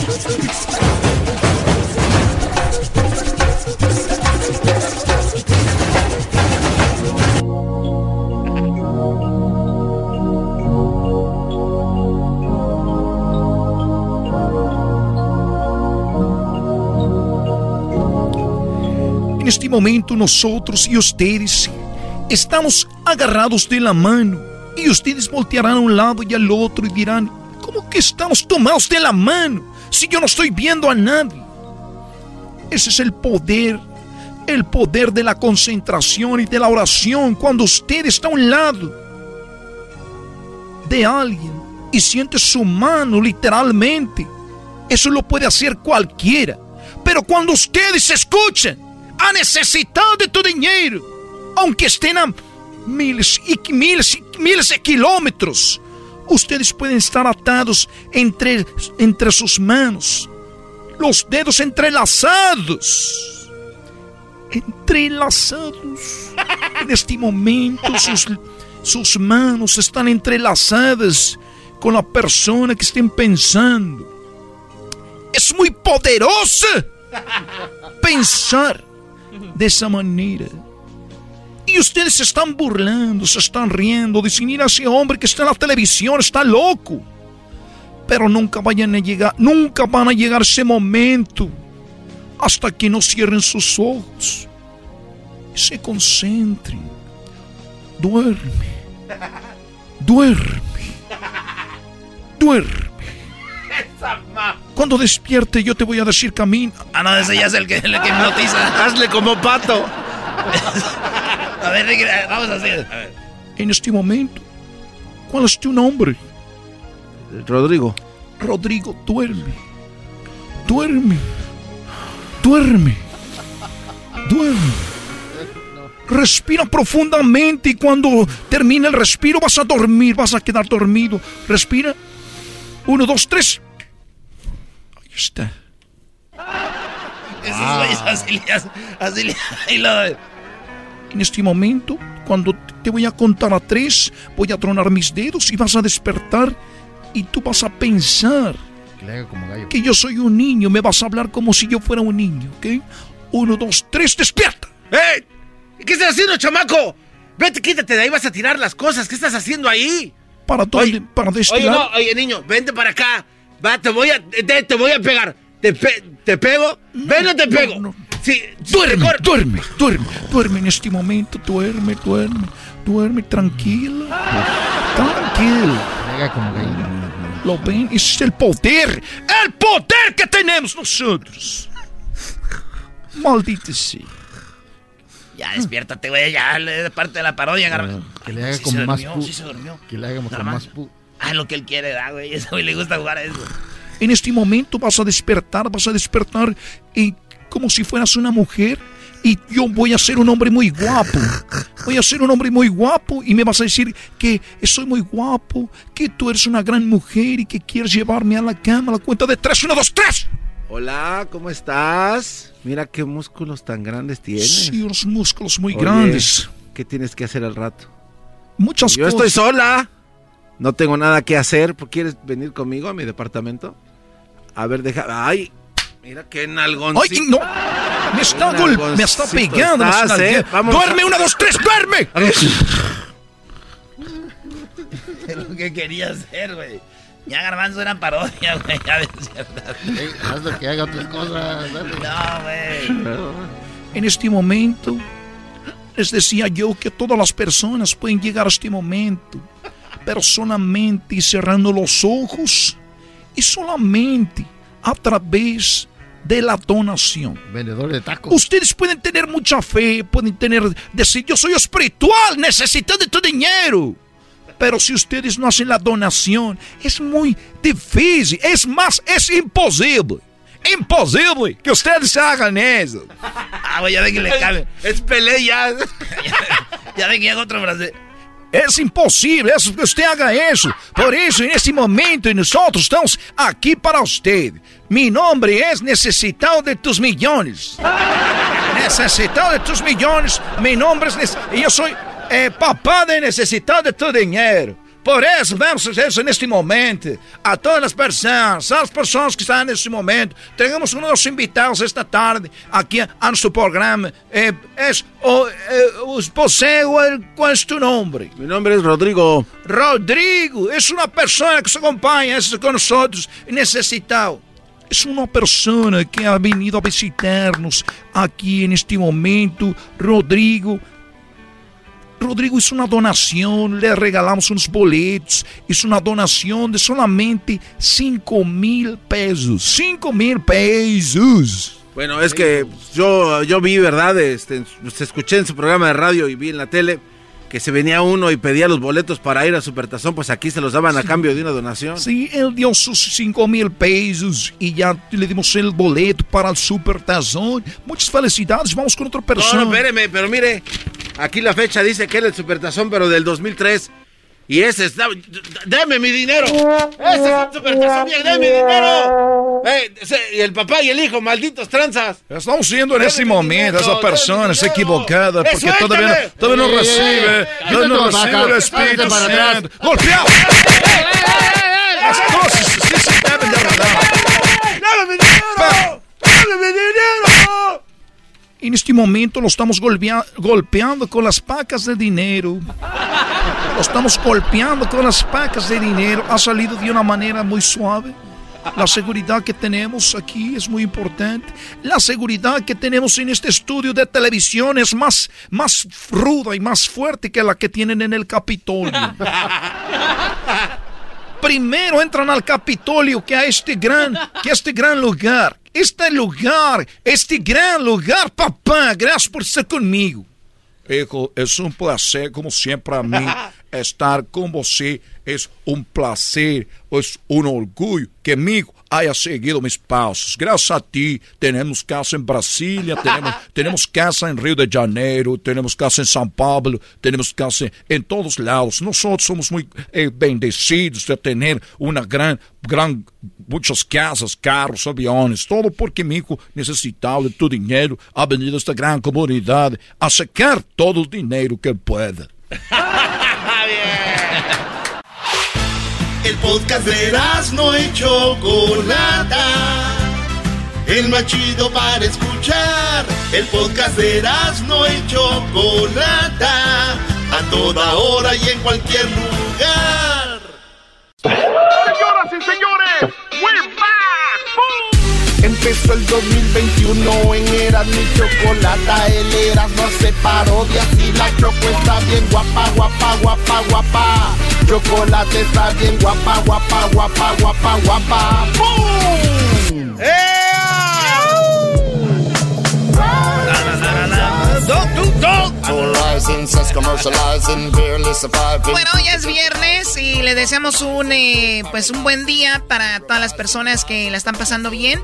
En este momento nosotros y ustedes estamos agarrados de la mano y ustedes voltearán a un lado y al otro y dirán, ¿cómo que estamos tomados de la mano si yo no estoy viendo a nadie? Ese es el poder, el poder de la concentración y de la oración cuando usted está a un lado de alguien y siente su mano literalmente. Eso lo puede hacer cualquiera. Pero cuando ustedes escuchan a necesitar de tu dinero, aunque estén a miles y miles y miles de kilómetros, ustedes pueden estar atados entre, entre sus manos, los dedos entrelazados. Entrelazados. En este momento sus, sus manos están entrelazadas con la persona que estén pensando. Es muy poderosa pensar de esa manera. Y ustedes se están burlando, se están riendo, dicen, mira ese hombre que está en la televisión, está loco. Pero nunca vayan a llegar, nunca van a llegar ese momento hasta que no cierren sus ojos se concentren. Duerme, duerme, duerme. Cuando despierte yo te voy a decir camina. Ah, no, ese ya es el que, el que hipnotiza. Hazle como pato. A ver, vamos a hacer. En este momento, ¿cuál es tu nombre? Rodrigo. Rodrigo, duerme. Duerme. Duerme. Duerme. Respira profundamente y cuando termine el respiro vas a dormir, vas a quedar dormido. Respira. Uno, dos, tres. Está. Esos Ah. güeyes así así lo- En este momento, cuando te voy a contar a tres, voy a tronar mis dedos y vas a despertar y tú vas a pensar Que le haga como gallo. que yo soy un niño. Me vas a hablar como si yo fuera un niño, ¿ok? Uno, dos, tres, despierta. ¡Eh! ¿Qué estás haciendo, chamaco? Vete, quítate de ahí, vas a tirar las cosas. ¿Qué estás haciendo ahí? ¿Para dónde? ¿Para Oye, destilar? no, oye, niño, vente para acá. Va, te voy a, te, te voy a pegar. ¿Te, pe- te pego? Ven o te pego. Sí, Duerme, duerme, duerme, duerme en este momento, duerme, duerme, duerme, tranquilo, tranquilo. ¿Lo ven? Ese es el poder, el poder que tenemos nosotros. Maldito sea. Ya, despiértate, güey, ya, le- parte de la parodia, Garbanzo. Que le haga Sí como se más durmió, pu. sí se durmió. Que le haga como más pu. Ah, lo que él quiere, da, güey. Güey le gusta jugar a eso. En este momento vas a despertar, vas a despertar y como si fueras una mujer y yo voy a ser un hombre muy guapo. Voy a ser un hombre muy guapo y me vas a decir que soy muy guapo, que tú eres una gran mujer y que quieres llevarme a la cama a la cuenta de tres, uno, dos, tres. Hola, ¿cómo estás? Mira qué músculos tan grandes tienes. Sí, unos músculos muy Oye, grandes. ¿Qué tienes que hacer al rato? Muchas Yo cosas. estoy sola. No tengo nada que hacer. ¿Quieres venir conmigo a mi departamento? A ver, deja. ¡Ay! Mira qué nalgoncito. ¡Ay, no! Me está, gol- me está pegando. me estás, está- ¿eh? Vamos ¡Duerme, a- una, dos, tres, duerme! Es lo que quería hacer, güey. Ya Garbanzo era parodia, güey. Ya ves, ¿verdad? Hazlo que haga otras cosas. dale. No, güey. En este momento, les decía yo que todas las personas pueden llegar a este momento, pero solamente cerrando los ojos y solamente a través de la donación. Vendedor de tacos. Ustedes pueden tener mucha fe, pueden tener, decir, yo soy espiritual, necesito de tu dinero. Pero si ustedes no hacen la donación, es muy difícil, es más, es imposible. Imposible que ustedes hagan eso. Ah, ya de que le cabe. Es Pelé ya. Ya de que haga otro frase. Es imposible eso, que usted haga eso. Por eso, en este momento, nosotros estamos aquí para usted. Mi nombre es Necesitado de tus millones. Necesitado de tus millones. Mi nombre es... Nece- y yo soy eh, papá de Necesitado de tu dinero. Por eso vamos eso neste momento. A todas as pessoas, as pessoas que estão nesse momento. Temos um nossos invitados esta tarde aqui a nosso programa. É, é, o, é, você, o- qual é tu nome? Mi nombre es Rodrigo. Rodrigo, é uma pessoa que se acompanha com nós necessitado. É uma pessoa que ha venido a visitar-nos aqui neste momento. Rodrigo, Rodrigo, é uma donação, le regalamos uns boletos. É uma donação de solamente 5 mil pesos. 5 mil pesos. Bueno, es que yo, yo vi, ¿verdad? Este, escuché en su programa de radio y vi en la tele que se venía uno y pedía los boletos para ir a Supertazón, pues aquí se los daban a cambio de una donación. Sim, ele deu sus 5 mil pesos e já lhe dimos o boleto para o Super Tazón. Muitas felicidades, vamos com outra No, pessoa. no, espéreme, pero mire, aquí la fecha dice que era el Supertazón, pero del 2003. Y ese está... ¡Deme mi dinero! ¡Ese es el Supertazón! ¡Deme mi dinero! Eh, ese- y el papá y el hijo, malditos tranzas. Estamos viendo nesse momento essa pessoa se equivocada Eh, porque todavía, suéltame. todavía no Eh, eh, recibe, eh, todavía no recibe el Espíritu. Santo. ¡Golpeado! As coisas sí se deben de arreglar. ¡Dame mi dinero! ¡Dame mi dinero! E neste momento lo estamos golpea- golpeando com as pacas de dinheiro. Lo estamos golpeando com as pacas de dinheiro. Ha salido de uma maneira muito suave. La seguridad que tenemos aquí es muy importante. La seguridad que tenemos en este estudio de televisión es más, más ruda y más fuerte que la que tienen en el Capitolio. Primero entran al Capitolio que a este gran, que a este gran lugar. Este lugar, este gran lugar, papá, gracias por estar conmigo. Hijo, es un placer como siempre a mí. estar con você. Es un placer, es un orgullo que mi haya seguido mis pasos. Gracias a ti tenemos casa en Brasilia, tenemos, tenemos casa en Río de Janeiro, tenemos casa en São Paulo, tenemos casa en todos lados. Nosotros somos muy eh, bendecidos de tener una gran, gran, muchas casas, carros, aviones, todo porque mi hijo necesitaba de tu dinero, ha venido a esta gran comunidad a sacar todo el dinero que él El podcast de no y Chocolata. El más chido para escuchar. El podcast de no y Chocolata. A toda hora y en cualquier lugar. Señoras y señores, we're back. Empezó el 2021 en Eras mi chocolata, el Eras no se parodia y la choco está bien guapa, guapa, guapa, guapa. Chocolate está bien guapa, guapa, guapa, guapa, guapa. ¡Bum! Bueno, hoy es viernes y le deseamos un eh, pues un buen día para todas las personas que la están pasando bien.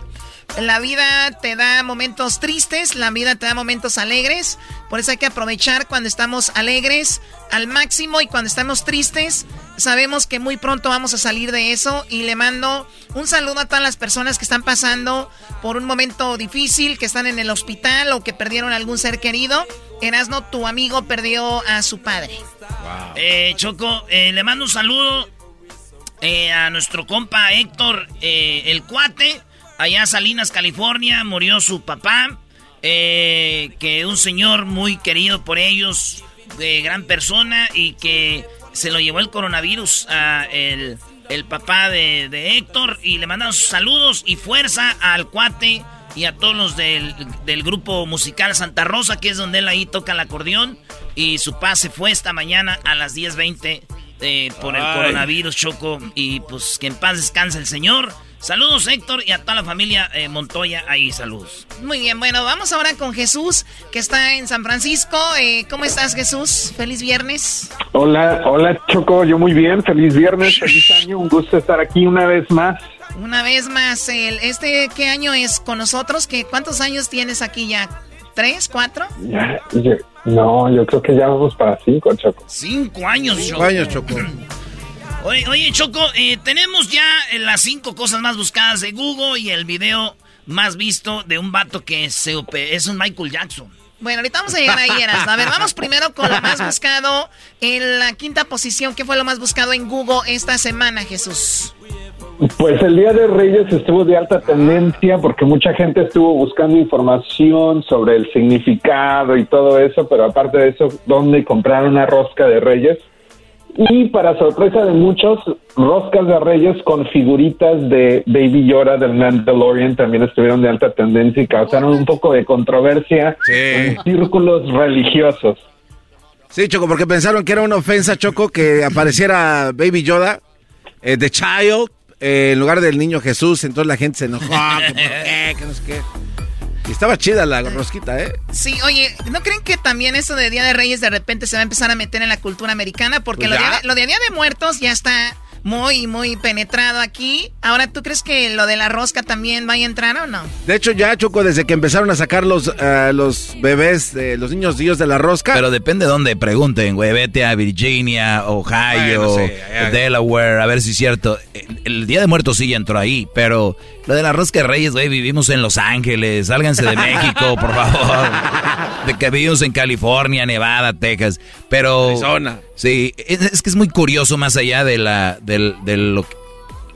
La vida te da momentos tristes, la vida te da momentos alegres, por eso hay que aprovechar cuando estamos alegres al máximo y cuando estamos tristes, sabemos que muy pronto vamos a salir de eso y le mando un saludo a todas las personas que están pasando por un momento difícil, que están en el hospital o que perdieron algún ser querido. Erasno, tu amigo perdió a su padre. Eh, Choco, eh, le mando un saludo eh, a nuestro compa Héctor, eh, el cuate allá en Salinas, California, murió su papá, eh, que un señor muy querido por ellos, de gran persona y que se lo llevó el coronavirus a el, papá de, Héctor y le mandamos saludos y fuerza al cuate y a todos los del, grupo musical Santa Rosa, que es donde él ahí toca el acordeón y su pase fue esta mañana a las 10.20 eh, por el coronavirus, Choco, y pues que en paz descanse el señor. Saludos Héctor y a toda la familia eh, Montoya ahí, saludos. Muy bien, bueno, vamos ahora con Jesús, que está en San Francisco. Eh, ¿Cómo estás Jesús? Feliz viernes. Hola, hola Choco, yo muy bien, feliz viernes, feliz año, un gusto estar aquí una vez más. Una vez más, el, ¿este qué año es con nosotros? ¿Qué, ¿Cuántos años tienes aquí ya? ¿Tres, cuatro? no, yo creo que ya vamos para cinco, Choco. Cinco años, Cinco años, Choco. Oye, Choco, eh, tenemos ya las cinco cosas más buscadas de Google y el video más visto de un vato que se es un Michael Jackson. Bueno, ahorita vamos a llegar ahí, Eras. A ver, vamos primero con lo más buscado en la quinta posición. ¿Qué fue lo más buscado en Google esta semana, Jesús? Pues el Día de Reyes estuvo de alta tendencia porque mucha gente estuvo buscando información sobre el significado y todo eso, pero aparte de eso, ¿dónde comprar una rosca de Reyes? Y para sorpresa de muchos, roscas de reyes con figuritas de Baby Yoda del Mandalorian también estuvieron de alta tendencia y causaron un poco de controversia en círculos religiosos. Sí, Choco, porque pensaron que era una ofensa, Choco, que apareciera Baby Yoda, eh, The Child, eh, en lugar del niño Jesús. Entonces la gente se enojó, que por qué, que no sé qué estaba chida la rosquita, ¿eh? Sí, oye, ¿no creen que también eso de Día de Reyes de repente se va a empezar a meter en la cultura americana? Porque pues lo de Día de Muertos ya está muy, muy penetrado aquí. Ahora, ¿tú crees que lo de la rosca también vaya a entrar o no? De hecho, ya, Choco, desde que empezaron a sacar los, eh, los bebés, de los niños dios de la rosca. Pero depende de dónde pregunten, güey. Vete a Virginia, Ohio, Delaware, a ver si es cierto. El, Día de Muertos sí ya entró ahí, pero lo de la rosca de Reyes, güey, vivimos en Los Ángeles. Sálganse de México, por favor. De que vivimos en California, Nevada, Texas. Pero... Arizona. Sí, es, que es muy curioso más allá de la del, del lo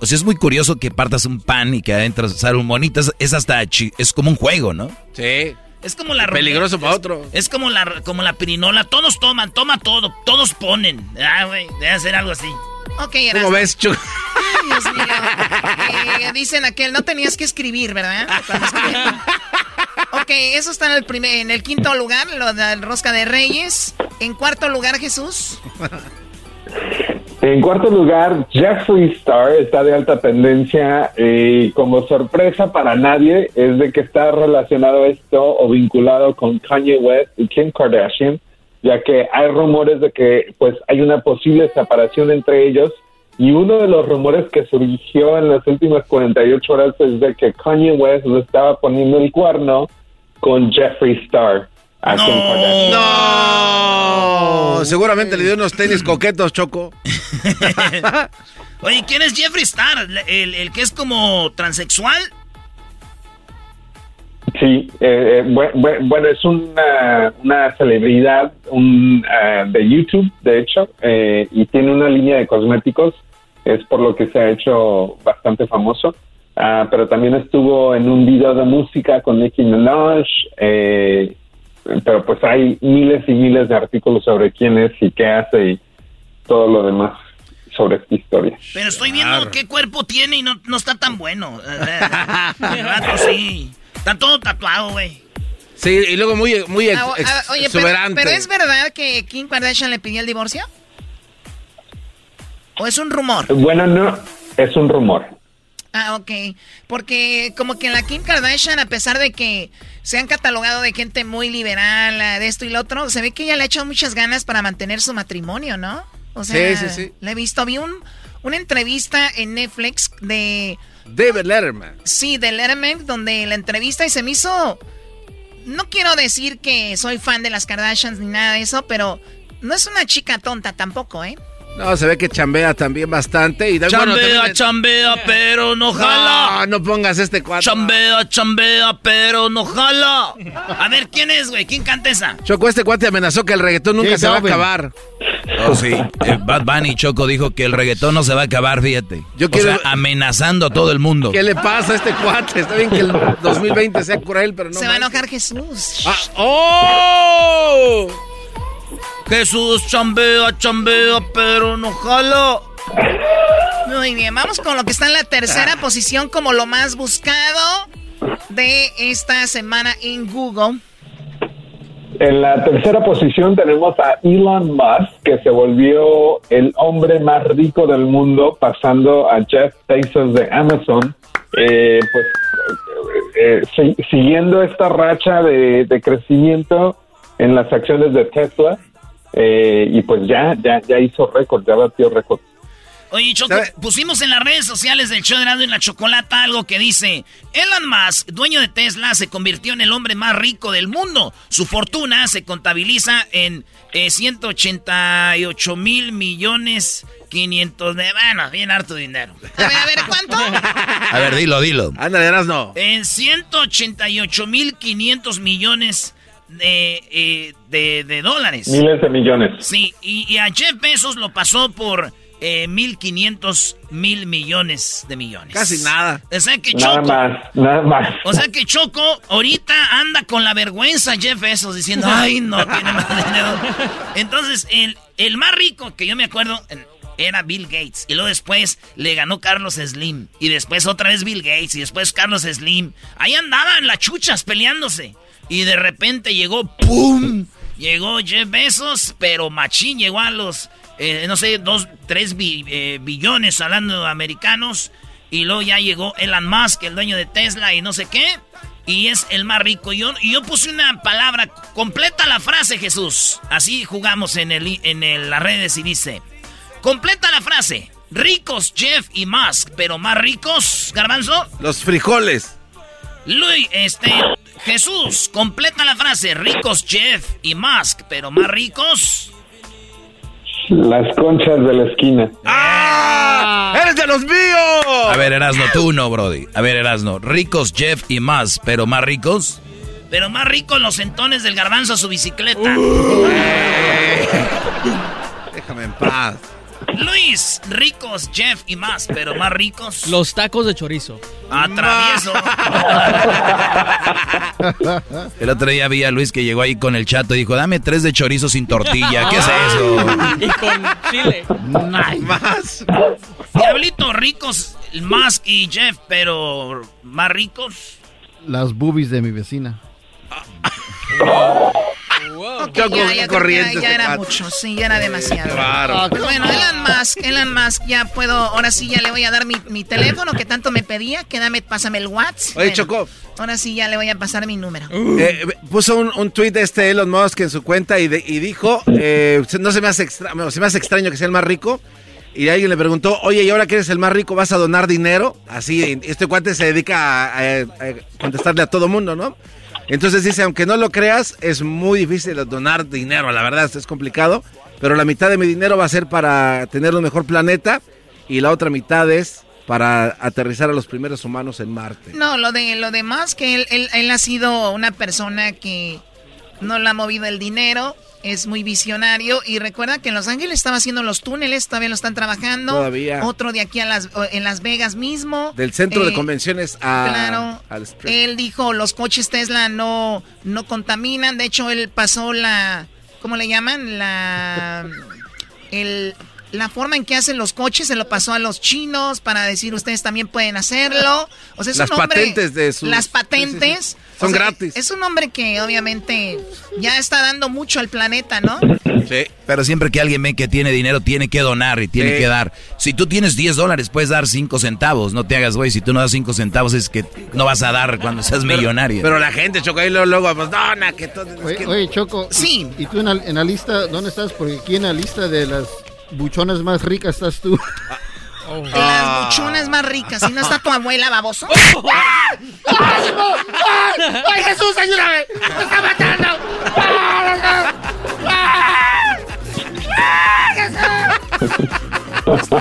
o sea, es muy curioso que partas un pan y que adentro sale un monito. Es, hasta es como un juego, ¿no? Sí. Es como la peligroso para otro. Es como la como la pirinola, todos toman, toma todo, todos ponen. Ah, güey, debe hacer algo así. Ok, ¿Cómo ves, Chuck? Ay, Dios mío. Eh, dicen aquel, no tenías que escribir, ¿verdad? ok, eso está en el primer, en el quinto lugar, lo del rosca de Reyes. En cuarto lugar, Jesús. En cuarto lugar, Jeffree Star está de alta tendencia y como sorpresa para nadie es de que está relacionado esto o vinculado con Kanye West y Kim Kardashian ya que hay rumores de que pues hay una posible separación entre ellos y uno de los rumores que surgió en las últimas 48 horas es de que Kanye West le estaba poniendo el cuerno con Jeffree Star. a Kim Kardashian. No, seguramente le dio unos tenis coquetos, Choco. Oye, ¿quién es Jeffree Star? ¿El, el que es como transexual? Sí, eh, eh, bue- bue- bueno, es una, una celebridad un, eh, de YouTube, de hecho, eh, y tiene una línea de cosméticos, es por lo que se ha hecho bastante famoso. Ah, pero también estuvo en un video de música con Nicki Minaj, eh, pero pues hay miles y miles de artículos sobre quién es y qué hace y todo lo demás sobre esta historia. Pero estoy viendo qué cuerpo tiene y no, no está tan bueno. Eh, sí. Está todo tatuado, güey. Sí, y luego muy, muy ex- Ah, ah, oye, pero, exuberante. pero ¿es verdad que Kim Kardashian le pidió el divorcio? ¿O es un rumor? Bueno, no, es un rumor. Ah, ok. Porque como que la Kim Kardashian, a pesar de que se han catalogado de gente muy liberal, ah, de esto y lo otro, se ve que ella le ha echado muchas ganas para mantener su matrimonio, ¿no? O sea, Sí, sí, sí. la he visto. Vi un, una entrevista en Netflix de... David Letterman. Sí, de Letterman, donde la entrevista y se me hizo... No quiero decir que soy fan de las Kardashians ni nada de eso, pero no es una chica tonta tampoco, ¿eh? No, se ve que chambea también bastante. Y da- bueno, Chambea, también- chambea, pero no jala. No, no pongas este cuadro. Chambea, chambea, pero no jala. A ver, ¿quién es, güey? ¿Quién canta esa? Choco, este cuate amenazó que el reggaetón nunca Sí, se va a acabar. Oh, sí. Eh, Bad Bunny Choco dijo que el reggaetón no se va a acabar, fíjate. Yo O quiero- sea, amenazando a todo el mundo. ¿Qué le pasa a este cuate? Está bien que el 2020 sea cruel, pero no. se va a enojar Jesús. Ah, ¡Oh! Jesús chambea, chambea, pero no jala. Muy bien, vamos con lo que está en la tercera posición como lo más buscado de esta semana en Google. En la tercera posición tenemos a Elon Musk, que se volvió el hombre más rico del mundo, pasando a Jeff Bezos de Amazon. Eh, pues eh, si- siguiendo esta racha de, de crecimiento en las acciones de Tesla, eh, y pues ya, ya, ya hizo récord, ya batió récord. Oye, Choco, pusimos en las redes sociales del show de Erasmo y la Chocolata algo que dice: Elon Musk, dueño de Tesla, se convirtió en el hombre más rico del mundo. Su fortuna se contabiliza en eh, 188 mil millones 500 de. Bueno, bien harto dinero. A ver, a ver, ¿cuánto? A ver, dilo, dilo. Ándale, no. En 188 mil 500 millones de, eh, de, de dólares. Miles de millones. Sí, y, y a Jeff Bezos lo pasó por eh, 1.500 mil millones de millones. Casi nada. O sea que Nada Choco... más, nada más. O sea que Choco ahorita anda con la vergüenza Jeff Bezos diciendo, ay, no tiene más dinero. Entonces, el, el más rico que yo me acuerdo era Bill Gates. Y luego después le ganó Carlos Slim. Y después otra vez Bill Gates. Y después Carlos Slim. Ahí andaban las chuchas peleándose. Y de repente llegó, ¡pum! Llegó Jeff Bezos, pero machín llegó a los, eh, no sé, dos, tres eh, billones hablando de americanos. Y luego ya llegó Elon Musk, el dueño de Tesla y no sé qué. Y es el más rico. Y yo, yo puse una palabra, completa la frase, Jesús. Así jugamos en, el, en el- las redes y dice, completa la frase. Ricos Jeff y Musk, pero más ricos, Garbanzo. Los frijoles. Luis, este, Jesús, completa la frase. Ricos Jeff y Musk, pero más ricos. Las conchas de la esquina. ¡Ah! ¡Eres de los míos! A ver, Erasno, tú no, Brody. A ver, Erasno. Ricos Jeff y más, pero más ricos. Pero más ricos los centones del garbanzo a su bicicleta. Déjame en paz. Luis, ricos Jeff y más, pero más ricos. Los tacos de chorizo. Atravieso. El otro día vi a Luis que llegó ahí con el chato y dijo, dame tres de chorizo sin tortilla. ¿Qué es eso? Y con chile. Más. Diablito, ricos Musk y Jeff, pero más ricos. Las boobies de mi vecina. Ok, ya, ya, creo que ya, ya era mucho, sí, ya era demasiado. Claro. Pues bueno, Elon Musk, Elon Musk, ya puedo, ahora sí ya le voy a dar mi, mi teléfono que tanto me pedía, que dame, pásame el WhatsApp. Oye, Bueno, Choco. Ahora sí ya le voy a pasar mi número. Eh, puso un, un tweet de este Elon Musk en su cuenta y, de- y dijo, eh, no se me, hace extra- no, se me hace extraño que sea el más rico. Y alguien le preguntó, oye, ¿y ahora que eres el más rico vas a donar dinero? Así, este cuate se dedica a, a- a contestarle a todo mundo, ¿no? Entonces dice, aunque no lo creas, es muy difícil donar dinero, la verdad, es complicado. Pero la mitad de mi dinero va a ser para tener un mejor planeta y la otra mitad es para aterrizar a los primeros humanos en Marte. No, lo de lo demás que él, él, él ha sido una persona que no le ha movido el dinero, es muy visionario y recuerda que en Los Ángeles estaba haciendo los túneles, todavía lo están trabajando. Todavía. Otro de aquí a las en Las Vegas mismo. Del centro de Eh, convenciones a, Claro. al. Él dijo los coches Tesla no no contaminan, de hecho él pasó la ¿cómo le llaman? La el la forma en que hacen los coches se lo pasó a los chinos para decir ustedes también pueden hacerlo. O sea, es Las un hombre, patentes de sus- Las patentes. Sí, sí, sí. Son o sea, gratis. Es un hombre que obviamente ya está dando mucho al planeta, ¿no? Sí. Pero siempre que alguien ve que tiene dinero, tiene que donar y tiene Sí. que dar. Si tú tienes 10 dólares, puedes dar 5 centavos. No te hagas, güey. Si tú no das 5 centavos, es que no vas a dar cuando seas millonario. Pero la gente, Choco, ahí luego, luego pues, dona, que todo... Oye, que- oye, Choco. ¿y- Sí. ¿Y, tú en la, en la lista, dónde estás? Porque aquí en la lista de las buchonas más ricas estás tú. De las buchonas más ricas. Si no está tu abuela, baboso. ¡Ay, Jesús, ayúdame! ¡Me está matando!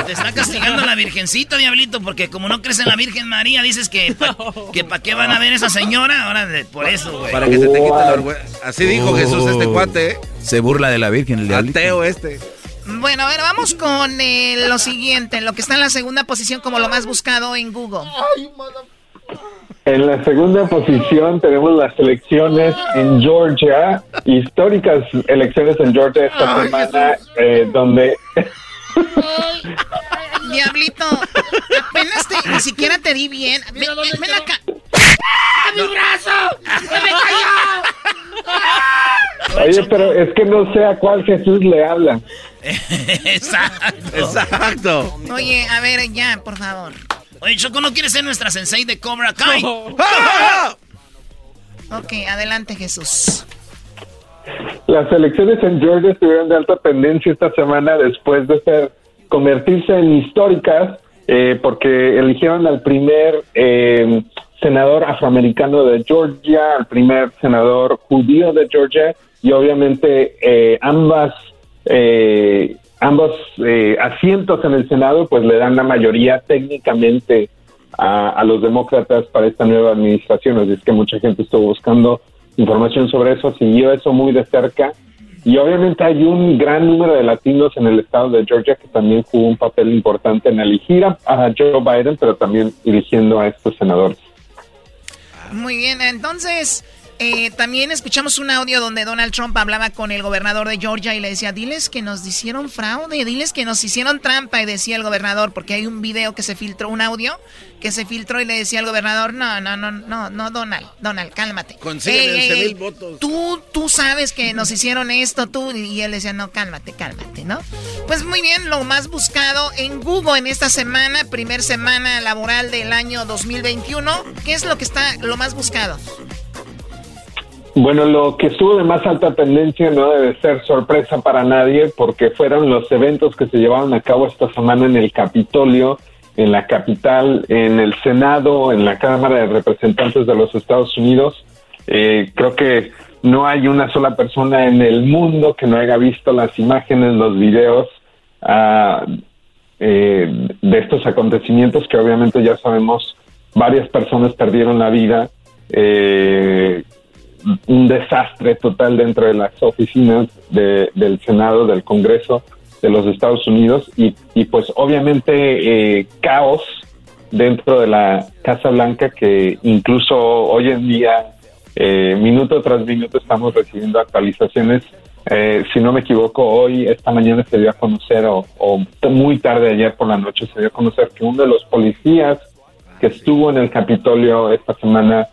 Te está castigando la virgencita, diablito, porque como no crees en la Virgen María, dices que pa, que pa' qué van a ver esa señora. Ahora, por eso, güey. Para que se te quite la vergüenza. Así dijo Jesús este cuate, ¿eh? Se burla de la Virgen, el diablito. Ateo este. Bueno, a ver, vamos con eh, lo siguiente, lo que está en la segunda posición como lo más buscado en Google. En la segunda posición tenemos las elecciones en Georgia, históricas elecciones en Georgia esta Ay, semana, eh, donde Diablito, apenas te, ni siquiera te di bien. Ven, ven- ven acá. ¡A mi brazo! ¡Se me cayó! Oye, pero es que no sé a cuál Jesús le habla. Exacto. Exacto. Oye, a ver, ya, por favor. Oye, Choco, ¿no quieres ser nuestra sensei de Cobra Kai? Ok, adelante, Jesús. Las elecciones en Georgia estuvieron de alta tendencia esta semana después de ser convertirse en históricas eh, porque eligieron al primer eh, senador afroamericano de Georgia, al primer senador judío de Georgia y obviamente eh, ambas eh, ambos eh, asientos en el Senado pues le dan la mayoría técnicamente a, los demócratas para esta nueva administración, así es que mucha gente estuvo buscando información sobre eso, siguió eso muy de cerca y obviamente hay un gran número de latinos en el estado de Georgia que también jugó un papel importante en elegir a, a Joe Biden, pero también eligiendo a estos senadores. Muy bien, entonces eh, también escuchamos un audio donde Donald Trump hablaba con el gobernador de Georgia y le decía, diles que nos hicieron fraude, diles que nos hicieron trampa y decía el gobernador, porque hay un video que se filtró, un audio que se filtró y le decía al gobernador, no, no, no, no, no, Donald, Donald, cálmate. 11 ey, mil votos. Tú, tú sabes que nos hicieron esto, tú, y él decía, no, cálmate, cálmate, ¿no? Pues muy bien, lo más buscado en Google en esta semana, primer semana laboral del año 2021, ¿qué es lo que está lo más buscado? Bueno, lo que estuvo de más alta tendencia no debe ser sorpresa para nadie porque fueron los eventos que se llevaron a cabo esta semana en el Capitolio, en la capital, en el Senado, en la Cámara de Representantes de los Estados Unidos. Eh, creo que no hay una sola persona en el mundo que no haya visto las imágenes, los videos ah, eh, de estos acontecimientos que obviamente ya sabemos varias personas perdieron la vida. Eh, un desastre total dentro de las oficinas de- del Senado, del Congreso de los Estados Unidos y, y pues obviamente eh, caos dentro de la Casa Blanca que incluso hoy en día, eh, minuto tras minuto, estamos recibiendo actualizaciones. Eh, si no me equivoco, hoy, esta mañana se dio a conocer, o, o muy tarde ayer por la noche, se dio a conocer que uno de los policías que estuvo en el Capitolio esta semana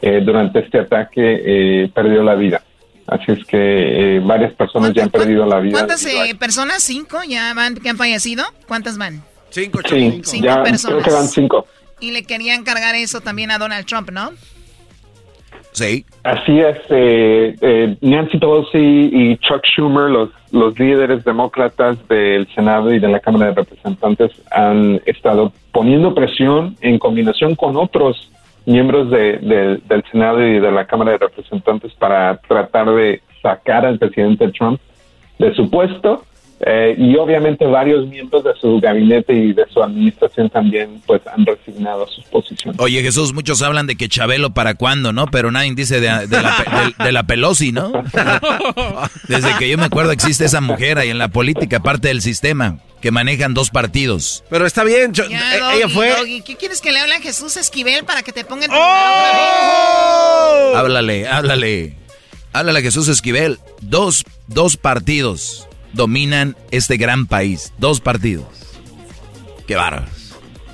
eh, durante este ataque eh, perdió la vida. Así es que eh, varias personas ya han perdido la vida. ¿Cuántas eh, personas? ¿Cinco ya van, que han fallecido? ¿Cuántas van? Cinco, Sí, Cinco ya personas. creo que van cinco. Y le querían cargar eso también a Donald Trump, ¿no? Sí. Así es, eh, eh, Nancy Pelosi y Chuck Schumer, los, los líderes demócratas del Senado y de la Cámara de Representantes, han estado poniendo presión en combinación con otros miembros de- de- del Senado y de la Cámara de Representantes para tratar de sacar al presidente Trump de su puesto. Eh, y obviamente varios miembros de su gabinete y de su administración también pues han resignado sus posiciones. Oye, Jesús, muchos hablan de que Chabelo para cuándo, ¿no? Pero nadie dice de, de la, de- de la Pelosi, ¿no? Desde que yo me acuerdo existe esa mujer ahí en la política, parte del sistema, que manejan dos partidos. Pero está bien, yo- Ya, eh, Doggy, ella fue... Doggy, ¿Qué quieres que le hable a Jesús Esquivel para que te ponga en tu ¡Oh! Háblale, háblale. Háblale a Jesús Esquivel. Dos, dos partidos dominan este gran país. Dos partidos. Qué bárbaros.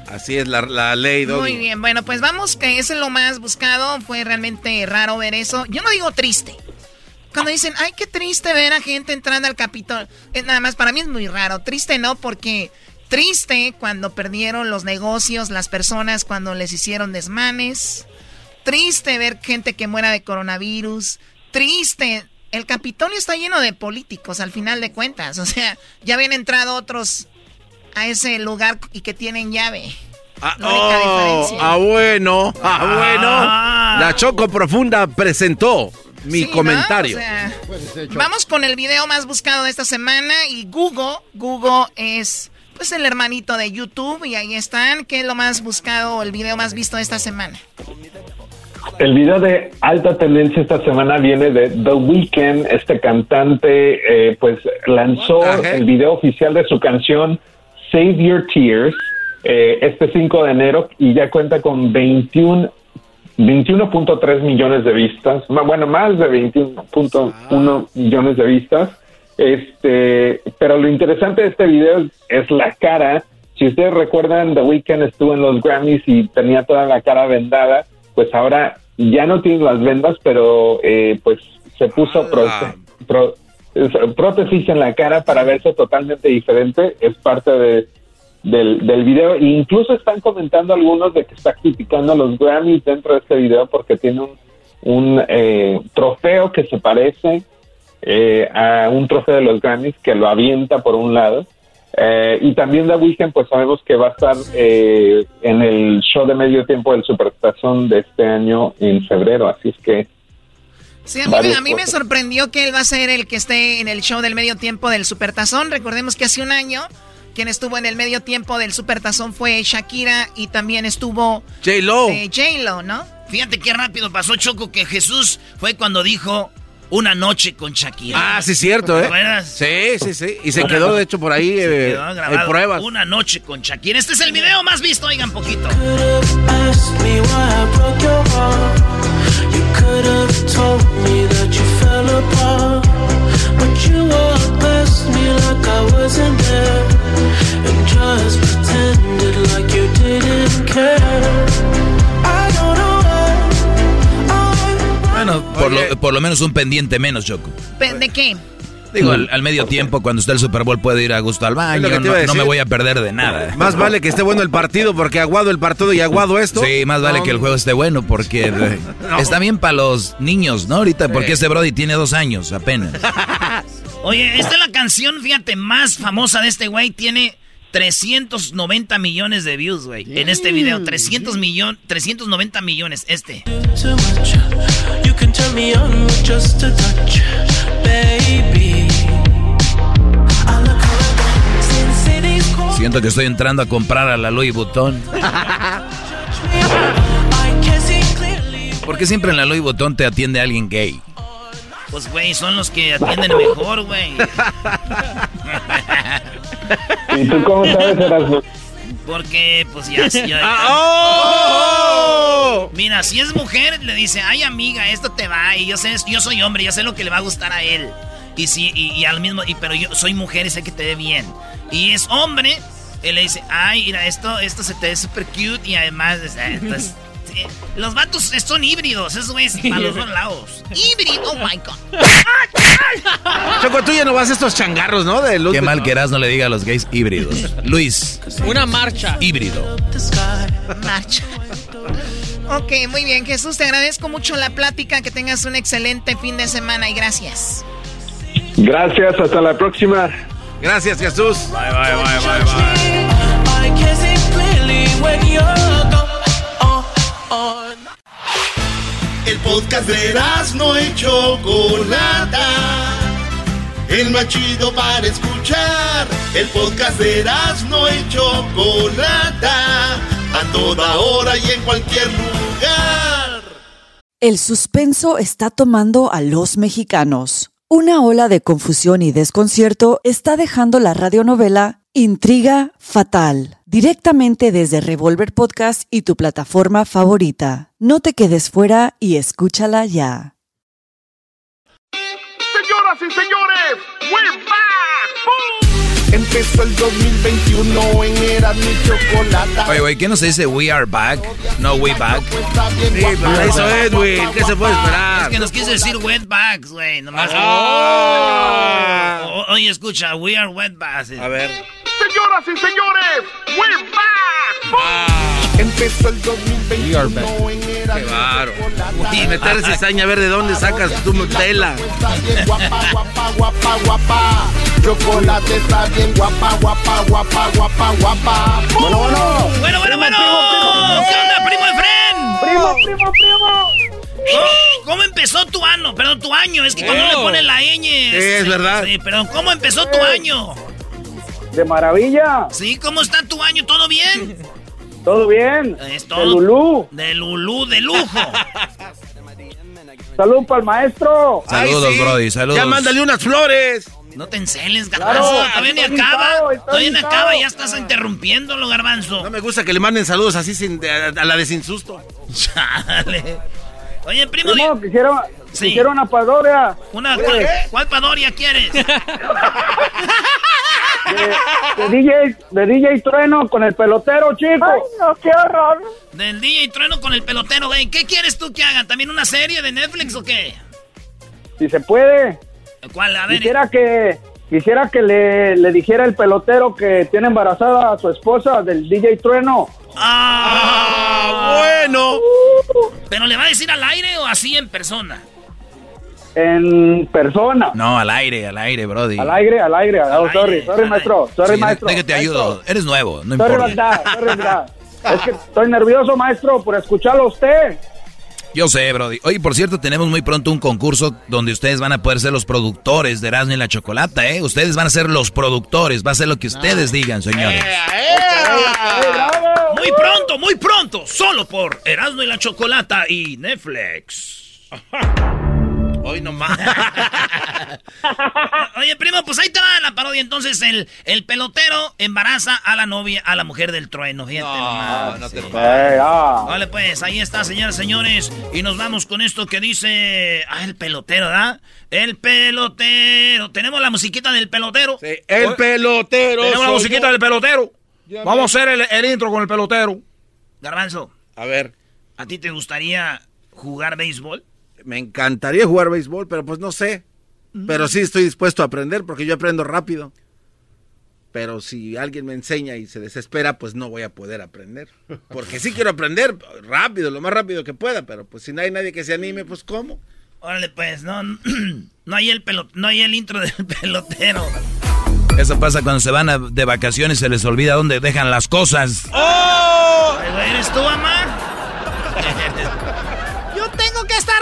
Así es la, la ley, Doggy. Muy bien, bueno, pues vamos, que eso es lo más buscado. Fue realmente raro ver eso. Yo no digo triste. Cuando dicen, ay, qué triste ver a gente entrando al Capitolio. Eh, Nada más, para mí es muy raro. Triste no, porque triste cuando perdieron los negocios, las personas cuando les hicieron desmanes. Triste ver gente que muera de coronavirus. Triste. El Capitolio está lleno de políticos, al final de cuentas. O sea, ya habían entrado otros a ese lugar y que tienen llave. Ah, oh, ah, bueno, ah, bueno. La Choco Profunda presentó mi Sí, ¿no? comentario. O sea, vamos con el video más buscado de esta semana y Google, Google es pues el hermanito de YouTube y ahí están, ¿qué es lo más buscado, el video más visto de esta semana? El video de alta tendencia esta semana viene de The Weeknd. Este cantante, eh, pues, lanzó el video oficial de su canción Save Your Tears eh, este 5 de enero y ya cuenta con 21 21.3 millones de vistas, bueno, más de 21.1 millones de vistas. Este, pero lo interesante de este video es, es la cara. Si ustedes recuerdan, The Weeknd estuvo en los Grammys y tenía toda la cara vendada, pues ahora ya no tiene las vendas, pero eh, pues se puso es- prótesis en la cara para verse totalmente diferente. Es parte de, del, del video. E incluso están comentando algunos de que está criticando a los Grammys dentro de este video porque tiene un, un eh, trofeo que se parece eh, a un trofeo de los Grammys que lo avienta por un lado. Eh, y también The Weeknd, pues sabemos que va a estar eh, en el show de medio tiempo del Supertazón de este año en febrero, así es que Sí, a mí, a mí me sorprendió que él va a ser el que esté en el show del medio tiempo del Supertazón. Recordemos que hace un año quien estuvo en el medio tiempo del Supertazón fue Shakira y también estuvo J-Lo. eh, J-Lo, ¿no? Fíjate qué rápido pasó Choco que Jesús fue cuando dijo una noche con Shakira. Ah, sí, cierto, ¿eh? Sí, sí, sí. Y se Una- quedó, de hecho, por ahí Se eh, grabado pruebas. Una noche con Shakira. Este es el video más visto, oigan poquito. Bueno, por lo, por lo menos un pendiente menos, Choco. ¿De qué? Digo, al, al medio tiempo, cuando está el Super Bowl, puede ir a gusto al baño. No, me voy a perder de nada. Más vale que esté bueno el partido porque aguado el partido y aguado esto. Sí, más vale No, que el juego esté bueno porque eh, está bien para los niños, ¿no? Ahorita, porque este Brody tiene dos años apenas. Oye, esta es la canción, fíjate, más famosa de este güey. Tiene 390 millones de views, güey. En este video, 300 millón, 390 millones, este. Too much. You can turn me on with just a touch, baby. I look around, Sin City's cold. Siento que estoy entrando a comprar a la Louis Vuitton. ¿Por qué siempre en la Louis Vuitton te atiende alguien gay? Pues, güey, son los que atienden mejor, güey. ¿Y tú cómo sabes, Erasmo? Porque, pues ya. ya- Ah, ¡Oh! Mira, si es mujer, le dice, ay amiga, esto te va. Y yo sé, yo soy hombre, yo sé lo que le va a gustar a él. Y si, y, y al mismo, y, pero yo soy mujer y sé que te ve bien. Y es hombre, él le dice, ay, mira, esto, esto se te ve súper cute y además, o sea, entonces, Los vatos son híbridos, esos güeyes para los dos lados. Híbrido, oh my god. Choco, tú ya no vas a estos changarros, ¿no? De luz Qué mal que no le diga a los gays híbridos. Luis. Una marcha. Híbrido. Marcha. Ok, muy bien, Jesús, te agradezco mucho la plática, que tengas un excelente fin de semana y gracias. Gracias, hasta la próxima. Gracias, Jesús. Bye, bye, bye, bye, bye. El podcast de no y Chocolata. El más chido para escuchar. El podcast de no y Chocolata. A toda hora y en cualquier lugar. El suspenso está tomando a los mexicanos. Una ola de confusión y desconcierto está dejando la radionovela Intriga Fatal, directamente desde Revolver Podcast y tu plataforma favorita. No te quedes fuera y escúchala ya. Señoras y señores, we're back. Empezó el 2021 en Era mi chocolata. Oye, güey, ¿qué no se dice we are back? No, we back. Sí, para eso es, güey. ¿Qué se puede esperar? Es que nos quiso decir wetbacks, güey. Nomás. Ah. O- Oye, escucha, we are wetbacks. A ver. Señoras y señores, we're back. Empezó el 2021 en Era Qué baro. Y meter cizaña a ver de dónde sacas tu bien guapa, guapa, guapa, guapa. Chocolate está bien guapa, guapa, guapa, guapa, guapa. Bueno, bueno. Bueno, bueno, bueno. ¿Qué onda, primo Efren? Primo, primo, primo. ¿Cómo, cómo empezó tu año? Perdón, tu año. Es que cuando Oh. le ponen la ñ. Sí, es verdad. Sí, perdón, ¿cómo empezó tu año? De maravilla. Sí, ¿cómo está tu año? ¿Todo bien? Todo bien. Es De todo. Lulú. De Lulú, de lujo. Salud para el maestro. Saludos, Brody, saludos. Ya mándale unas flores. No te enceles, Claro, garbanzo. todavía ni acaba. Todavía ni acaba, ya estás interrumpiéndolo, garbanzo. No me gusta que le manden saludos así sin, a, a la de sin susto. Chale. Oye, primo. Primo, quisiera, Sí. quisiera una padoria. Una. ¿cuál, cuál padoria quieres? De DJ, de DJ Trueno con el pelotero, chico. Ay, no, qué horror. Del DJ Trueno con el pelotero, güey. ¿Qué quieres tú que haga? ¿También una serie de Netflix o qué? Si se puede. ¿Cuál? A ver. Quisiera que, quisiera que le, le dijera el pelotero que tiene embarazada a su esposa del DJ Trueno. Ah, bueno. ¿Pero le va a decir al aire o así en persona? En persona. No, al aire, al aire, Brody. Al aire, al aire. Oh, sorry, aire, sorry, al maestro. Sorry, Sí, maestro. que te ayudo. Eres nuevo, no Sorry, importa. verdad, sorry, verdad. Es que estoy nervioso, maestro, por escucharlo a usted. Yo sé, Brody. Oye, por cierto, tenemos muy pronto un concurso donde ustedes van a poder ser los productores de Erasmo y la Chocolata, ¿eh? Ustedes van a ser los productores, va a ser lo que ustedes digan, señores. Muy pronto, muy pronto. Solo por Erasmo y la Chocolata y Netflix. Hoy nomás. Oye, primo, pues ahí te va la parodia. Entonces, el, el pelotero embaraza a la novia, a la mujer del trueno. Fíjate nomás. no te Sí. Ah. Vale, pues, ahí está, señoras y señores. Y nos vamos con esto que dice. Ah, el pelotero, ¿verdad? El pelotero. Tenemos la musiquita del pelotero. El pelotero. Tenemos la musiquita yo. del pelotero. Ya Vamos me- a hacer el, el intro con el pelotero. Garbanzo. A ver. ¿A ti te gustaría jugar béisbol? Me encantaría jugar béisbol, pero pues no sé. Pero sí estoy dispuesto a aprender porque yo aprendo rápido. Pero si alguien me enseña y se desespera, pues no voy a poder aprender. Porque sí quiero aprender rápido, lo más rápido que pueda, pero pues si no hay nadie que se anime, pues ¿cómo? Órale, pues, no, no hay el pelo, no hay el intro del pelotero. Eso pasa cuando se van a- de vacaciones y se les olvida dónde dejan las cosas. ¡Oh! ¿Eres tú, mamá?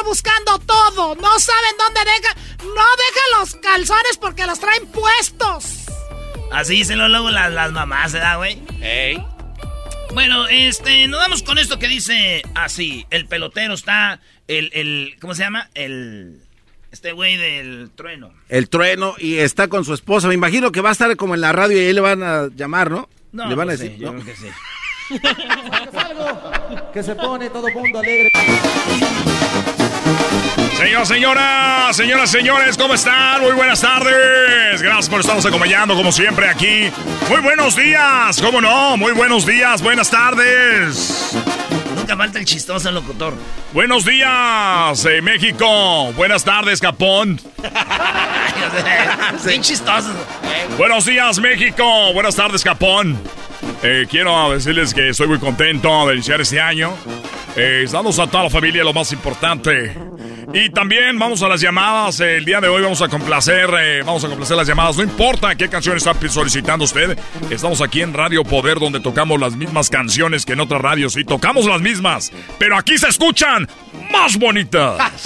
buscando todo. No saben dónde deja. No dejan los calzones porque los traen puestos. Así dicen luego las, las mamás, ¿verdad, güey? Bueno, este, nos vamos con esto que dice así. El pelotero está, el, el, ¿cómo se llama? El, este güey del trueno. El trueno y está con su esposa. Me imagino que va a estar como en la radio y ahí le van a llamar, ¿no? le van a pues decir. yo ¿no? creo que sí. que se pone todo mundo alegre. Señor, señora, señoras, señores, ¿cómo están? Muy buenas tardes. Gracias por estarnos acompañando como siempre aquí. Muy buenos días, ¿cómo no? Muy buenos días, buenas tardes. Nunca falta el chistoso locutor. Buenos días, eh, México. Buenas tardes, Japón. Bien chistoso. Buenos días, México. Buenas tardes, Japón. Eh, quiero decirles que estoy muy contento de iniciar este año. Eh, estamos a toda la familia, lo más importante. Y también vamos a las llamadas. El día de hoy vamos a complacer, eh, vamos a complacer las llamadas. No importa qué canción está solicitando usted. Estamos aquí en Radio Poder donde tocamos las mismas canciones que en otras radios. Y tocamos las mismas. Pero aquí se escuchan más bonitas.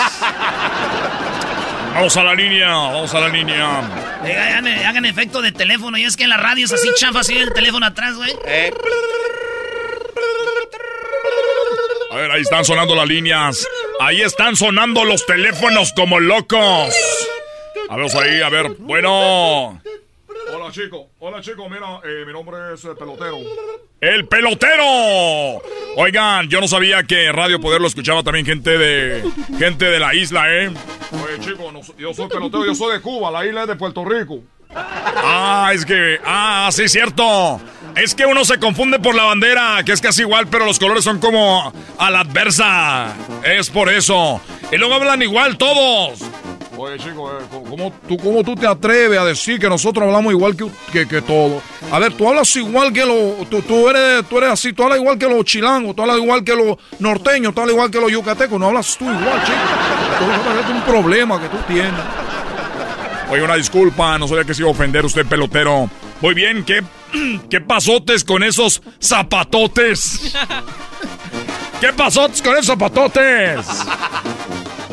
Vamos a la línea, vamos a la línea. hagan, hagan efecto de teléfono. Y es que en la radio es así chafa, así el teléfono atrás, güey. A ver, ahí están sonando las líneas. Ahí están sonando los teléfonos como locos. A ver, ahí, a ver. Bueno. Hola, chico. Hola, chico. Mira, eh, mi nombre es el pelotero. ¡El pelotero! Oigan, yo no sabía que Radio Poder lo escuchaba también gente de gente de la isla, ¿eh? Oye, chico, yo soy pelotero, yo soy de Cuba, la isla es de Puerto Rico. Ah, es que. Ah, sí, cierto. Es que uno se confunde por la bandera, que es casi igual, pero los colores son como a la adversa. Es por eso. Y luego hablan igual todos. Oye, chico, eh, ¿cómo, tú, ¿cómo tú te atreves a decir que nosotros hablamos igual que, que, todos? A ver, tú hablas igual que los... Tú, tú, eres, tú eres así, tú hablas igual que los chilangos, tú hablas igual que los norteños, tú hablas igual que los yucatecos, no hablas tú igual, chico. es un problema que tú tienes. Oye, una disculpa, no sabía que se iba a ofender usted, pelotero. Muy bien, ¿qué, qué pasotes con esos zapatotes? ¿Qué pasotes con esos zapatotes?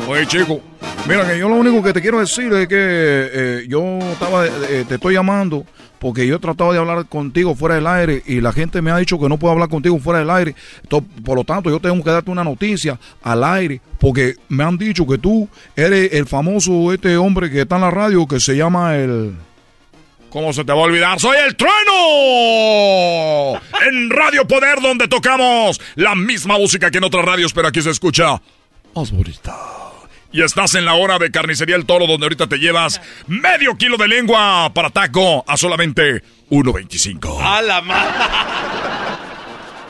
Oye, chico, mira que yo lo único que te quiero decir es que eh, yo estaba, eh, te estoy llamando porque yo he tratado de hablar contigo fuera del aire y la gente me ha dicho que no puedo hablar contigo fuera del aire. por lo tanto, yo tengo que darte una noticia al aire porque me han dicho que tú eres el famoso este hombre que está en la radio que se llama el... ¿Cómo se te va a olvidar? ¡Soy el trueno! En Radio Poder, donde tocamos la misma música que en otras radios, pero aquí se escucha más bonita. Y estás en la hora de Carnicería El Toro, donde ahorita te llevas medio kilo de lengua para taco a solamente 1.25. ¡A la madre!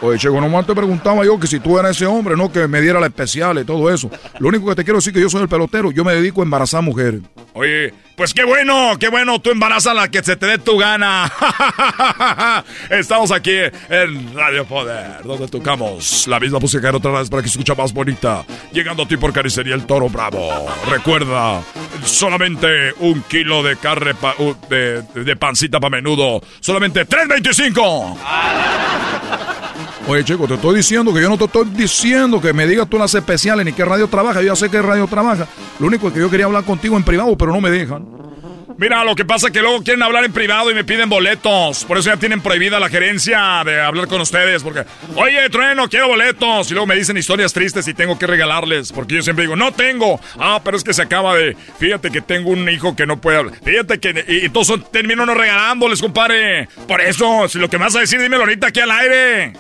Oye, Checo, nomás te preguntaba yo que si tú eras ese hombre, no que me diera la especial y todo eso. Lo único que te quiero decir es que yo soy el pelotero, yo me dedico a embarazar mujeres. Oye, pues qué bueno, qué bueno, tú embarazas la que se te dé tu gana. Estamos aquí en Radio Poder, donde tocamos la misma música en otra vez para que se escucha más bonita. Llegando a ti por Caricería El Toro Bravo. Recuerda, solamente un kilo de carne de, de, pancita para menudo. Solamente 3.25. Oye, chico, te estoy diciendo que yo no te estoy diciendo que me digas tú las especiales ni qué radio trabaja. Yo ya sé qué radio trabaja. Lo único es que yo quería hablar contigo en privado, pero no me dejan. Mira, lo que pasa es que luego quieren hablar en privado y me piden boletos. Por eso ya tienen prohibida la gerencia de hablar con ustedes. Porque, oye, trueno, quiero boletos. Y luego me dicen historias tristes y tengo que regalarles. Porque yo siempre digo, no tengo. Ah, pero es que se acaba de. Fíjate que tengo un hijo que no puede hablar. Fíjate que. Y, todos termino no regalándoles, compadre. Por eso, si lo que me vas a decir, dímelo ahorita aquí al aire.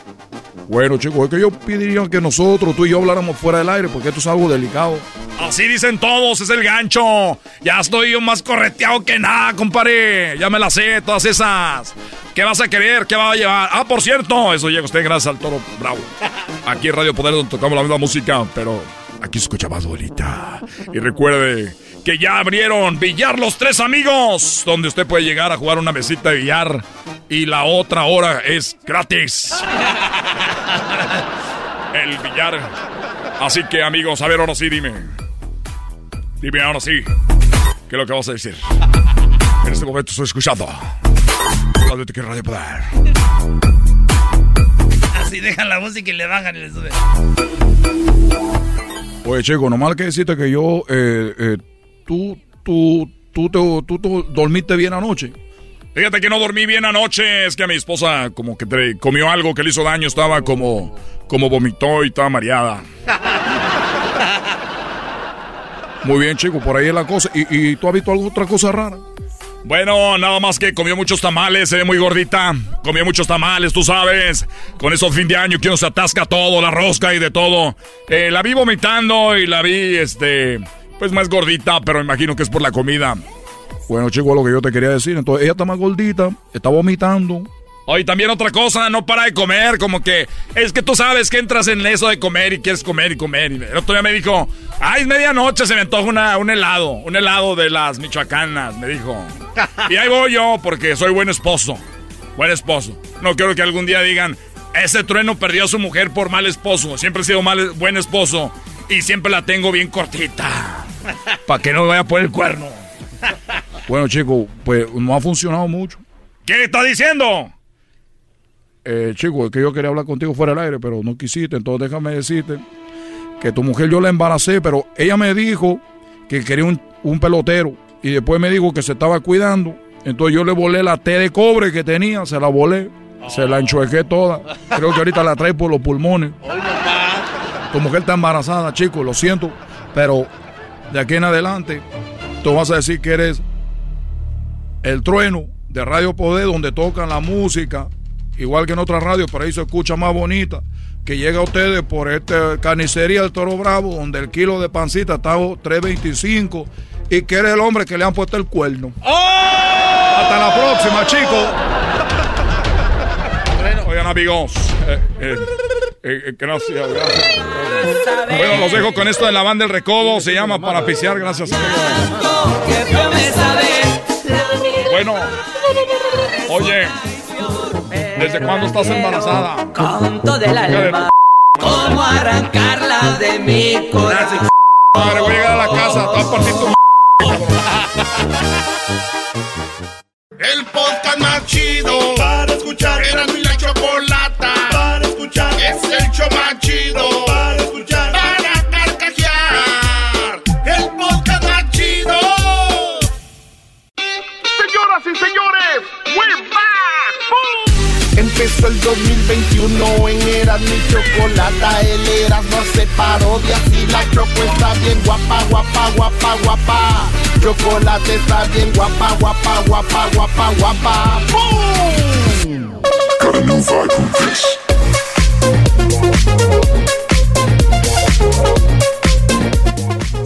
Bueno, chicos, es que yo pediría que nosotros, tú y yo, habláramos fuera del aire, porque esto es algo delicado. Así dicen todos, es el gancho. Ya estoy yo más correteado que nada, compadre. Ya me la sé, todas esas. ¿Qué vas a querer? ¿Qué va a llevar? Ah, por cierto, eso llega usted gracias al Toro Bravo. Aquí en Radio Poder donde tocamos la misma música, pero aquí escucha más bonita. Y recuerde que ya abrieron Billar Los Tres Amigos, donde usted puede llegar a jugar una mesita de billar y la otra hora es gratis. El billar. Así que amigos, a ver, ahora sí, dime. Dime ahora sí. ¿Qué es lo que vas a decir? En este momento estoy escuchando. Radio que Radio Poder. Así dejan la música y le bajan y le suben. Oye, chico, nomás que decirte que yo, eh, eh, tú, tú, tú, tú, tú, tú dormiste bien anoche. Fíjate que no dormí bien anoche, es que a mi esposa como que comió algo que le hizo daño, estaba como, como vomitó y estaba mareada. Muy bien, chico, por ahí es la cosa. ¿Y, tú has visto alguna otra cosa rara? Bueno, nada más que comió muchos tamales, se ve muy gordita. Comió muchos tamales, tú sabes. Con esos fin de año que uno se atasca todo, la rosca y de todo. Eh, la vi vomitando y la vi, este pues más gordita, pero imagino que es por la comida. Bueno, chico, lo que yo te quería decir, entonces ella está más gordita, está vomitando, Oye, también otra cosa, no para de comer, como que es que tú sabes que entras en eso de comer y quieres comer y comer. Y el otro día me dijo, ay, es medianoche, se me antoja una, un helado, un helado de las michoacanas, me dijo. Y ahí voy yo, porque soy buen esposo, buen esposo. No quiero que algún día digan, ese trueno perdió a su mujer por mal esposo. Siempre he sido mal, buen esposo y siempre la tengo bien cortita. Para que no me vaya por el cuerno. Bueno, chicos, pues no ha funcionado mucho. ¿Qué está diciendo? Eh, chico, es que yo quería hablar contigo fuera del aire, pero no quisiste. Entonces déjame decirte que tu mujer yo la embaracé, pero ella me dijo que quería un, un pelotero. Y después me dijo que se estaba cuidando. Entonces yo le volé la T de cobre que tenía, se la volé. Se la enchuequé toda. Creo que ahorita la trae por los pulmones. Tu mujer está embarazada, chico, lo siento. Pero de aquí en adelante, tú vas a decir que eres el trueno de Radio Poder, donde tocan la música, igual que en otras radios, pero ahí se escucha más bonita. Que llega a ustedes por esta carnicería del Toro Bravo, donde el kilo de pancita está a 3.25 y que eres el hombre que le han puesto el cuerno. Hasta la próxima, chicos. Oigan, amigos. eh, eh, eh, gracias, gracias. Bueno, los dejo con esto de la banda del recodo. Se llama Para Pisear. Gracias, amigos. Bueno, oye, ¿desde cuándo estás embarazada? Canto del alma. ¿Cómo arrancarla de mi corazón? Madre, voy a llegar a la casa. Te a partir tu El podcast más chido para escuchar. Era mi la chocolata Empezó el 2021 en Eras mi chocolata. El Eras no hace parodias y la choco está bien guapa, guapa, guapa, guapa. Chocolate está bien guapa, guapa, guapa, guapa, guapa. This.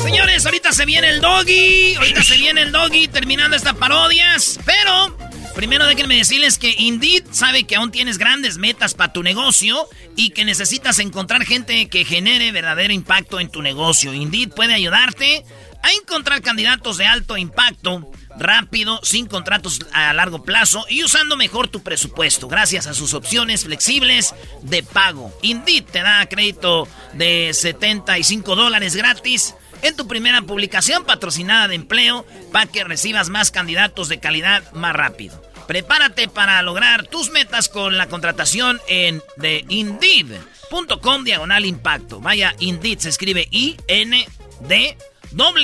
Señores, ahorita se viene el doggy. Ahorita se viene el doggy terminando estas parodias. Pero primero déjenme decirles que Indeed sabe que aún tienes grandes metas para tu negocio y que necesitas encontrar gente que genere verdadero impacto en tu negocio. Indeed puede ayudarte a encontrar candidatos de alto impacto rápido, sin contratos a largo plazo y usando mejor tu presupuesto gracias a sus opciones flexibles de pago. Indeed te da crédito de 75 dólares gratis en tu primera publicación patrocinada de empleo para que recibas más candidatos de calidad más rápido. Prepárate para lograr tus metas con la contratación en de Indeed.com diagonal impacto. Vaya, Indeed se escribe I-N-D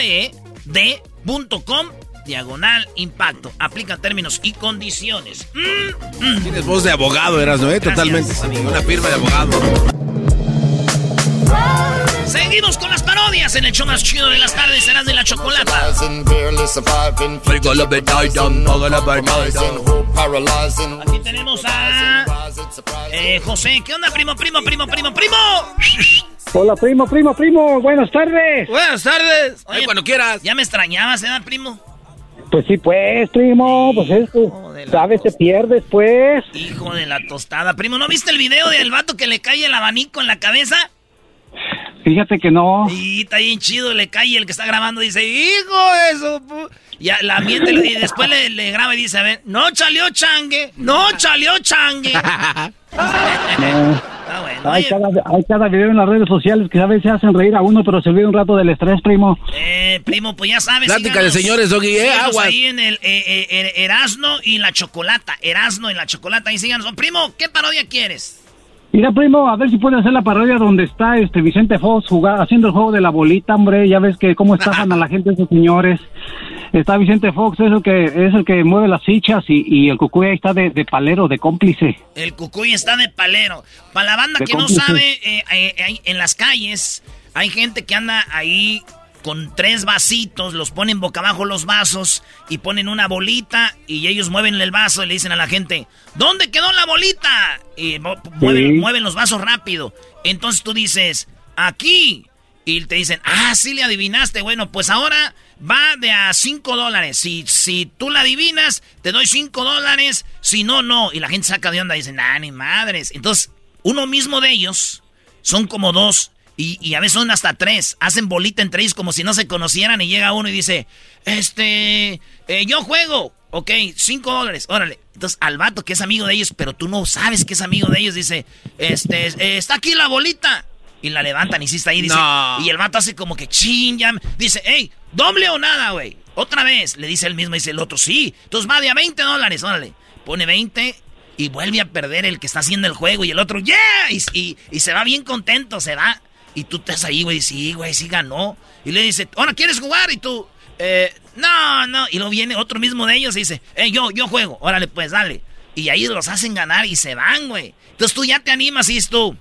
E D.com diagonal impacto. Aplica términos y condiciones. Mm, mm. Tienes voz de abogado, eras, ¿no? Eh? Totalmente. Una firma de abogado. Seguimos con las parodias en el show más chido de las tardes, serás de la chocolata. Aquí tenemos a eh, José. ¿Qué onda, primo, primo, primo, primo, primo? Hola, primo, primo, primo. Buenas tardes. Buenas tardes. Oye, cuando quieras. Ya me extrañabas, ¿eh, primo? Pues sí, pues, primo. Pues esto. ¿Sabes? Te pierdes, pues. Hijo de la tostada. Primo, ¿no viste el video del vato que le cae el abanico en la cabeza? Fíjate que no. Y está bien chido, le cae el que está grabando dice, hijo pu-". Ya la miente y después le, le graba y dice, a ver, no chaleó changue, no chaleó changue. No. Hay cada, hay cada video en las redes sociales que a veces hacen reír a uno, pero se olvida un rato del estrés, primo. Eh, primo, pues ya sabes. Plática de señores, Doggy, eh, aguas. ahí en el eh, eh, eh, Erasno y la Chocolata. Erasno y la Chocolata. Ahí síganos. Primo, ¿qué parodia quieres? Mira, primo, a ver si puede hacer la parodia donde está este Vicente Fox jugar, haciendo el juego de la bolita, hombre. Ya ves que cómo estafan a la gente esos señores. Está Vicente Fox, es el que, es el que mueve las fichas y, y el cucuy ahí está de, de palero, de cómplice. El cucuy está de palero. Para la banda De que no sabe, eh, eh, en las calles hay gente que anda ahí con tres vasitos, los ponen boca abajo los vasos y ponen una bolita y ellos mueven el vaso y le dicen a la gente, ¿dónde quedó la bolita? Y mueven, mueven los vasos rápido. Entonces tú dices, aquí. Y te dicen, ah, sí le adivinaste. Bueno, pues ahora va de a 5 dólares. Si, si tú la adivinas, te doy 5 dólares. Si no, no. Y la gente saca de onda y dice, nah, ni madres. Entonces, uno mismo de ellos son como dos. Y, y a veces son hasta tres. Hacen bolita entre ellos como si no se conocieran. Y llega uno y dice, este, eh, yo juego. Ok, 5 dólares, órale. Entonces al vato que es amigo de ellos, pero tú no sabes que es amigo de ellos, dice, este, eh, está aquí la bolita. Y la levantan y sí está ahí, dice. No. Y el vato hace como que ching, ya. Dice, hey, doble o nada, güey. Otra vez. Le dice el mismo, dice el otro, sí. Entonces va de a 20 dólares, órale. Pone 20 y vuelve a perder el que está haciendo el juego. Y el otro, yeah. Y, y- y se va bien contento, se va. Y tú estás ahí, güey, sí, güey, sí ganó. Y le dice, ahora quieres jugar. Y tú, eh, no, no. Y luego viene otro mismo de ellos y dice, eh, yo, yo juego. Órale, pues, dale. Y ahí los hacen ganar y se van, güey. Entonces tú ya te animas y dices tú,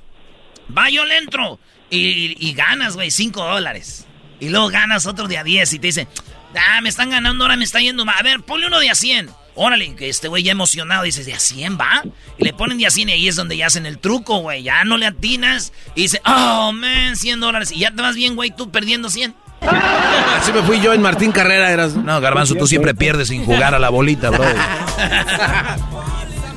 va, yo le entro. Y, y ganas, güey, 5 dólares. Y luego ganas otro de a 10 y te dice, ah, me están ganando, ahora me está yendo mal. A ver, ponle uno de a 100. Órale, que este güey ya emocionado dice, ¿de a 100 va? Y le ponen de a 100 y ahí es donde ya hacen el truco, güey. Ya no le atinas. Y dice, oh, man, 100 dólares. Y ya te vas bien, güey, tú perdiendo 100. Así me fui yo en Martín Carrera. Eras... No, Garbanzo, tú siempre pierdes sin jugar a la bolita, bro.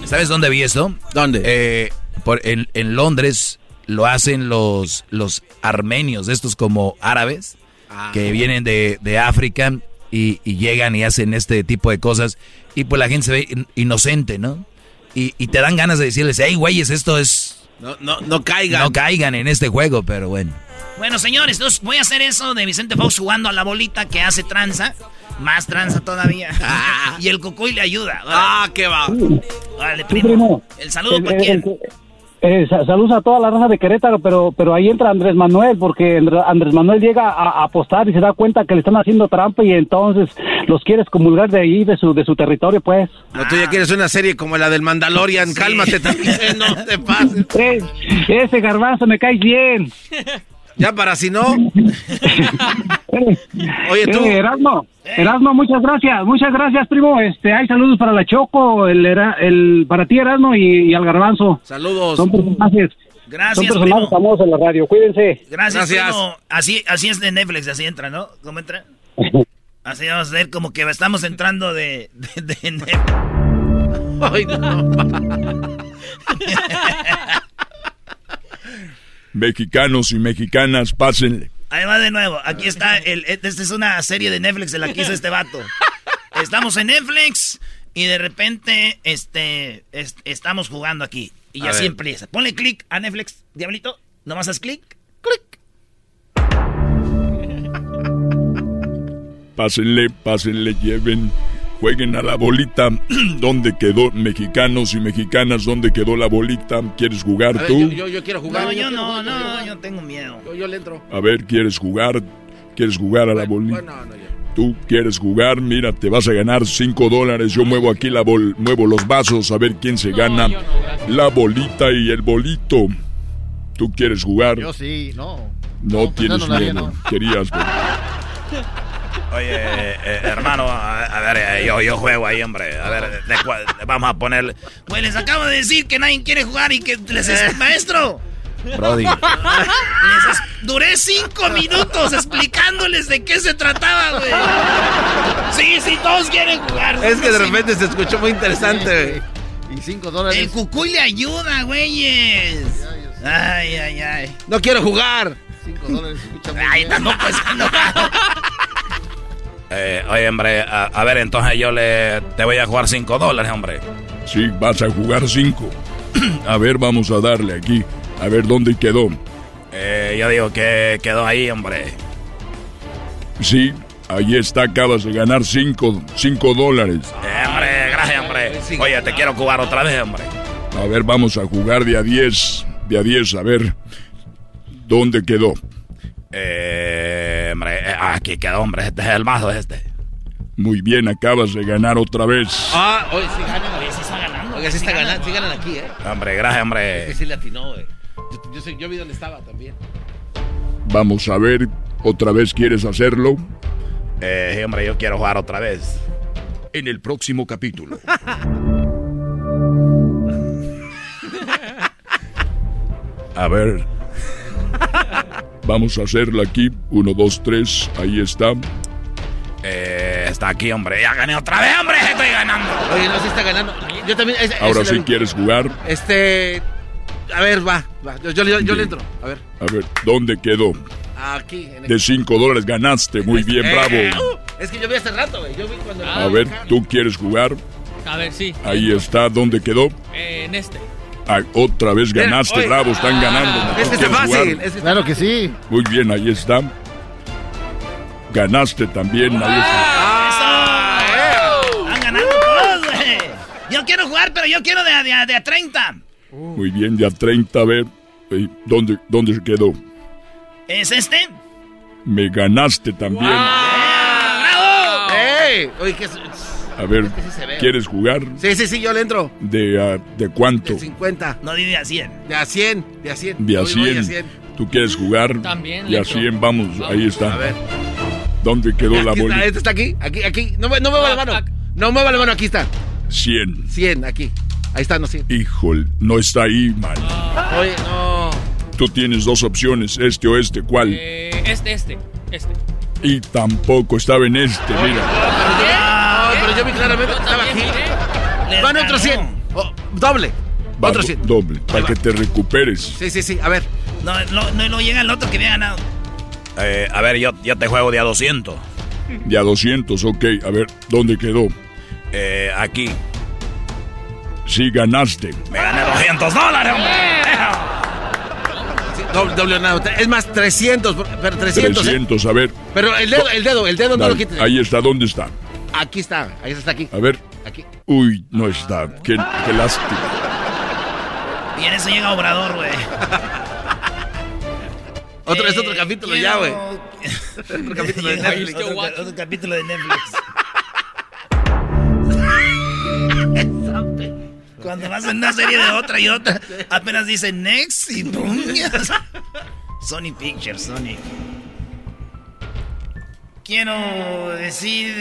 ¿Sabes dónde vi esto? ¿Dónde? por, en, en Londres lo hacen los, los armenios, estos como árabes, Ah. que vienen de, de África y, y llegan y hacen este tipo de cosas. Y pues la gente se ve in- inocente, ¿no? Y, y te dan ganas de decirles, hey, güeyes, esto es... No, no, no caigan. No caigan en este juego, pero bueno. Bueno, señores, entonces voy a hacer eso de Vicente Fox jugando a la bolita que hace tranza. Más tranza todavía. y el cocoy le ayuda. Ah, qué va. Vale, primo. El saludo para quién. Eh, sa- saludos a toda la raza de Querétaro, pero pero ahí entra Andrés Manuel, porque Andr- Andrés Manuel llega a, a apostar y se da cuenta que le están haciendo trampa y entonces los quiere excomulgar de ahí, de su de su territorio, pues. No, tú ya quieres una serie como la del Mandalorian. Cálmate también, no te pases. Eh, ese garbanzo me cae bien. Ya para si no. Oye, tú. Eh, Erasmo, Erasmo, muchas gracias, muchas gracias, primo. Este, hay saludos para la Choco, el, era- el para ti, Erasmo, y, y al garbanzo. Saludos. Son personajes. Gracias, Son personajes primo. famosos en la radio, cuídense. Gracias, primo. Así, así es de Netflix, así entra, ¿no? ¿Cómo entra? Así vamos a ver como que estamos entrando de, de, de Netflix. Ay, Mexicanos y mexicanas, pásenle. Ahí va de nuevo. Aquí está. El, esta es una serie de Netflix de la que hizo este vato. Estamos en Netflix y de repente este, es- estamos jugando aquí. Y A así ver. empieza. Ponle clic a Netflix, diablito. Nomás haz clic. Pásenle, pásenle, lleven. Jueguen a la bolita. ¿Dónde quedó? Mexicanos y mexicanas, ¿dónde quedó la bolita? ¿Quieres jugar ver, tú? yo, yo, yo quiero jugar. No, yo no, no, jugar. yo tengo miedo. Yo, yo le entro. A ver, ¿quieres jugar? ¿Quieres jugar a la bolita? Bueno, no, ya. Tú quieres jugar, mira, te vas a ganar 5 dólares. Yo muevo aquí la bol, muevo los vasos a ver quién se gana la bolita y el bolito. ¿Tú quieres jugar? Yo sí, no. No, tienes no, no, miedo. no. Querías. ver. Oye, eh, hermano, a, a ver, eh, yo, yo juego ahí, hombre. A ver, de vamos a ponerle... Güey, les acabo de decir que nadie quiere jugar y que les es maestro. Brody. Les es- duré cinco minutos explicándoles de qué se trataba, güey. Sí, sí, todos quieren jugar. Es que de Sí. repente se escuchó muy interesante. Y 5 dólares. El cucuy le ayuda, güeyes. Ay, ay, ay. No quiero jugar. 5 dólares escucha muy Ay, tampoco es. Eh, oye, hombre, a, a ver, entonces yo le... Te voy a jugar 5 dólares, hombre. Sí, vas a jugar 5. A ver, vamos a darle aquí. A ver dónde quedó. Eh, yo digo que quedó ahí, hombre. Sí, ahí está, acabas de ganar 5 cinco dólares. Eh, hombre, gracias, hombre. Oye, te quiero jugar otra vez, hombre. A ver, vamos a jugar de a 10. De a 10, a ver. ¿Dónde quedó? Eh, hombre, eh, aquí quedó, hombre. Este es el mazo, este. Muy bien, acabas de ganar otra vez. Ah, oye, sí ganan. Oye, sí está ganando. Oye, sí está ganando. Sí ganan aquí, ¿eh? Hombre, gracias, Es hombre. que sí le atinó, güey. Yo, yo, sé- yo vi dónde estaba también. Vamos a ver, ¿otra vez quieres hacerlo? Eh, sí, hombre, yo quiero jugar otra vez. En el próximo capítulo. A ver. Vamos a hacerlo aquí. Uno, dos, tres. Ahí está. está aquí, hombre. Ya gané otra vez, hombre. Estoy ganando. Oye, no, sí está ganando. Yo también. Ahora sí quieres jugar. Este. A ver, va. va. Yo, yo, yo- yo le entro. A ver. A ver, ¿dónde quedó? Aquí. En De 5 dólares ganaste. Muy bien, Eh, bravo. uh, es que yo vi hace rato, güey. Yo vi cuando. A ver, ¿tú quieres jugar? A ver, sí. Ahí está. ¿Dónde quedó? Eh, en este. Ah, otra vez ganaste, oye. bravo. Están ganando. ¿Tú Este está fácil. jugar? este- Claro que sí. Muy bien, ahí está. Ganaste también. Ahí está. Están ganando todos, güey. Yo quiero jugar, pero yo quiero de, a- de, a- de a 30. Muy bien, ya 30. A ver, eh, ¿dónde, ¿dónde se quedó? ¿Es este? Me ganaste también. ¡Bravo! ¡Ey! Oye, ¿qué es? A ver, sí se ve. ¿quieres jugar? Sí, sí, sí, yo le entro. ¿De, ah, ¿De cuánto? 50. No di de a 100. De a 100. De a 100. De a Voy- voy 100. ¿Tú quieres jugar? También, De a le entro. 100, vamos, ahí está. A ver. ¿Dónde quedó la Aquí está, bolita? este está aquí, aquí, aquí. No, no mueva la mano. No mueva la mano, aquí está. 100. 100, aquí. Ahí está, no 100. Híjole, no está ahí, man. Oye, no. Tú tienes dos opciones, este o este, ¿cuál? Eh, este, este, este. Y tampoco estaba en este, mira. No, yo vi claramente que estaba aquí. Van otros 100. Oh, doble. Va, Otro do- 100. Doble, para que te recuperes. Sí, sí, sí. A ver. No, no, no, no llega el otro que había ganado. Eh, a ver, yo, yo te juego de a 200. De a 200, ok. A ver, ¿dónde quedó? Eh, aquí. Sí, ganaste. Me gané 200 dólares, hombre. Sí, doble, doble nada. Es más, 300. Pero 300. ¿eh? 300, a ver. Pero el dedo, el dedo, el dedo no lo Dale, quites. Ahí está, ¿dónde está? Aquí está, ahí está aquí. A ver. Aquí. Uy, no está. Qué, qué lástima. Y en eso llega Obrador, güey. Otro, es Eh, otro capítulo quiero- ya, güey. otro capítulo de Netflix. Otro, otro capítulo de Netflix. Cuando vas en una serie de otra y otra, apenas dice next y pum. Sony Pictures, Sony. Quiero decir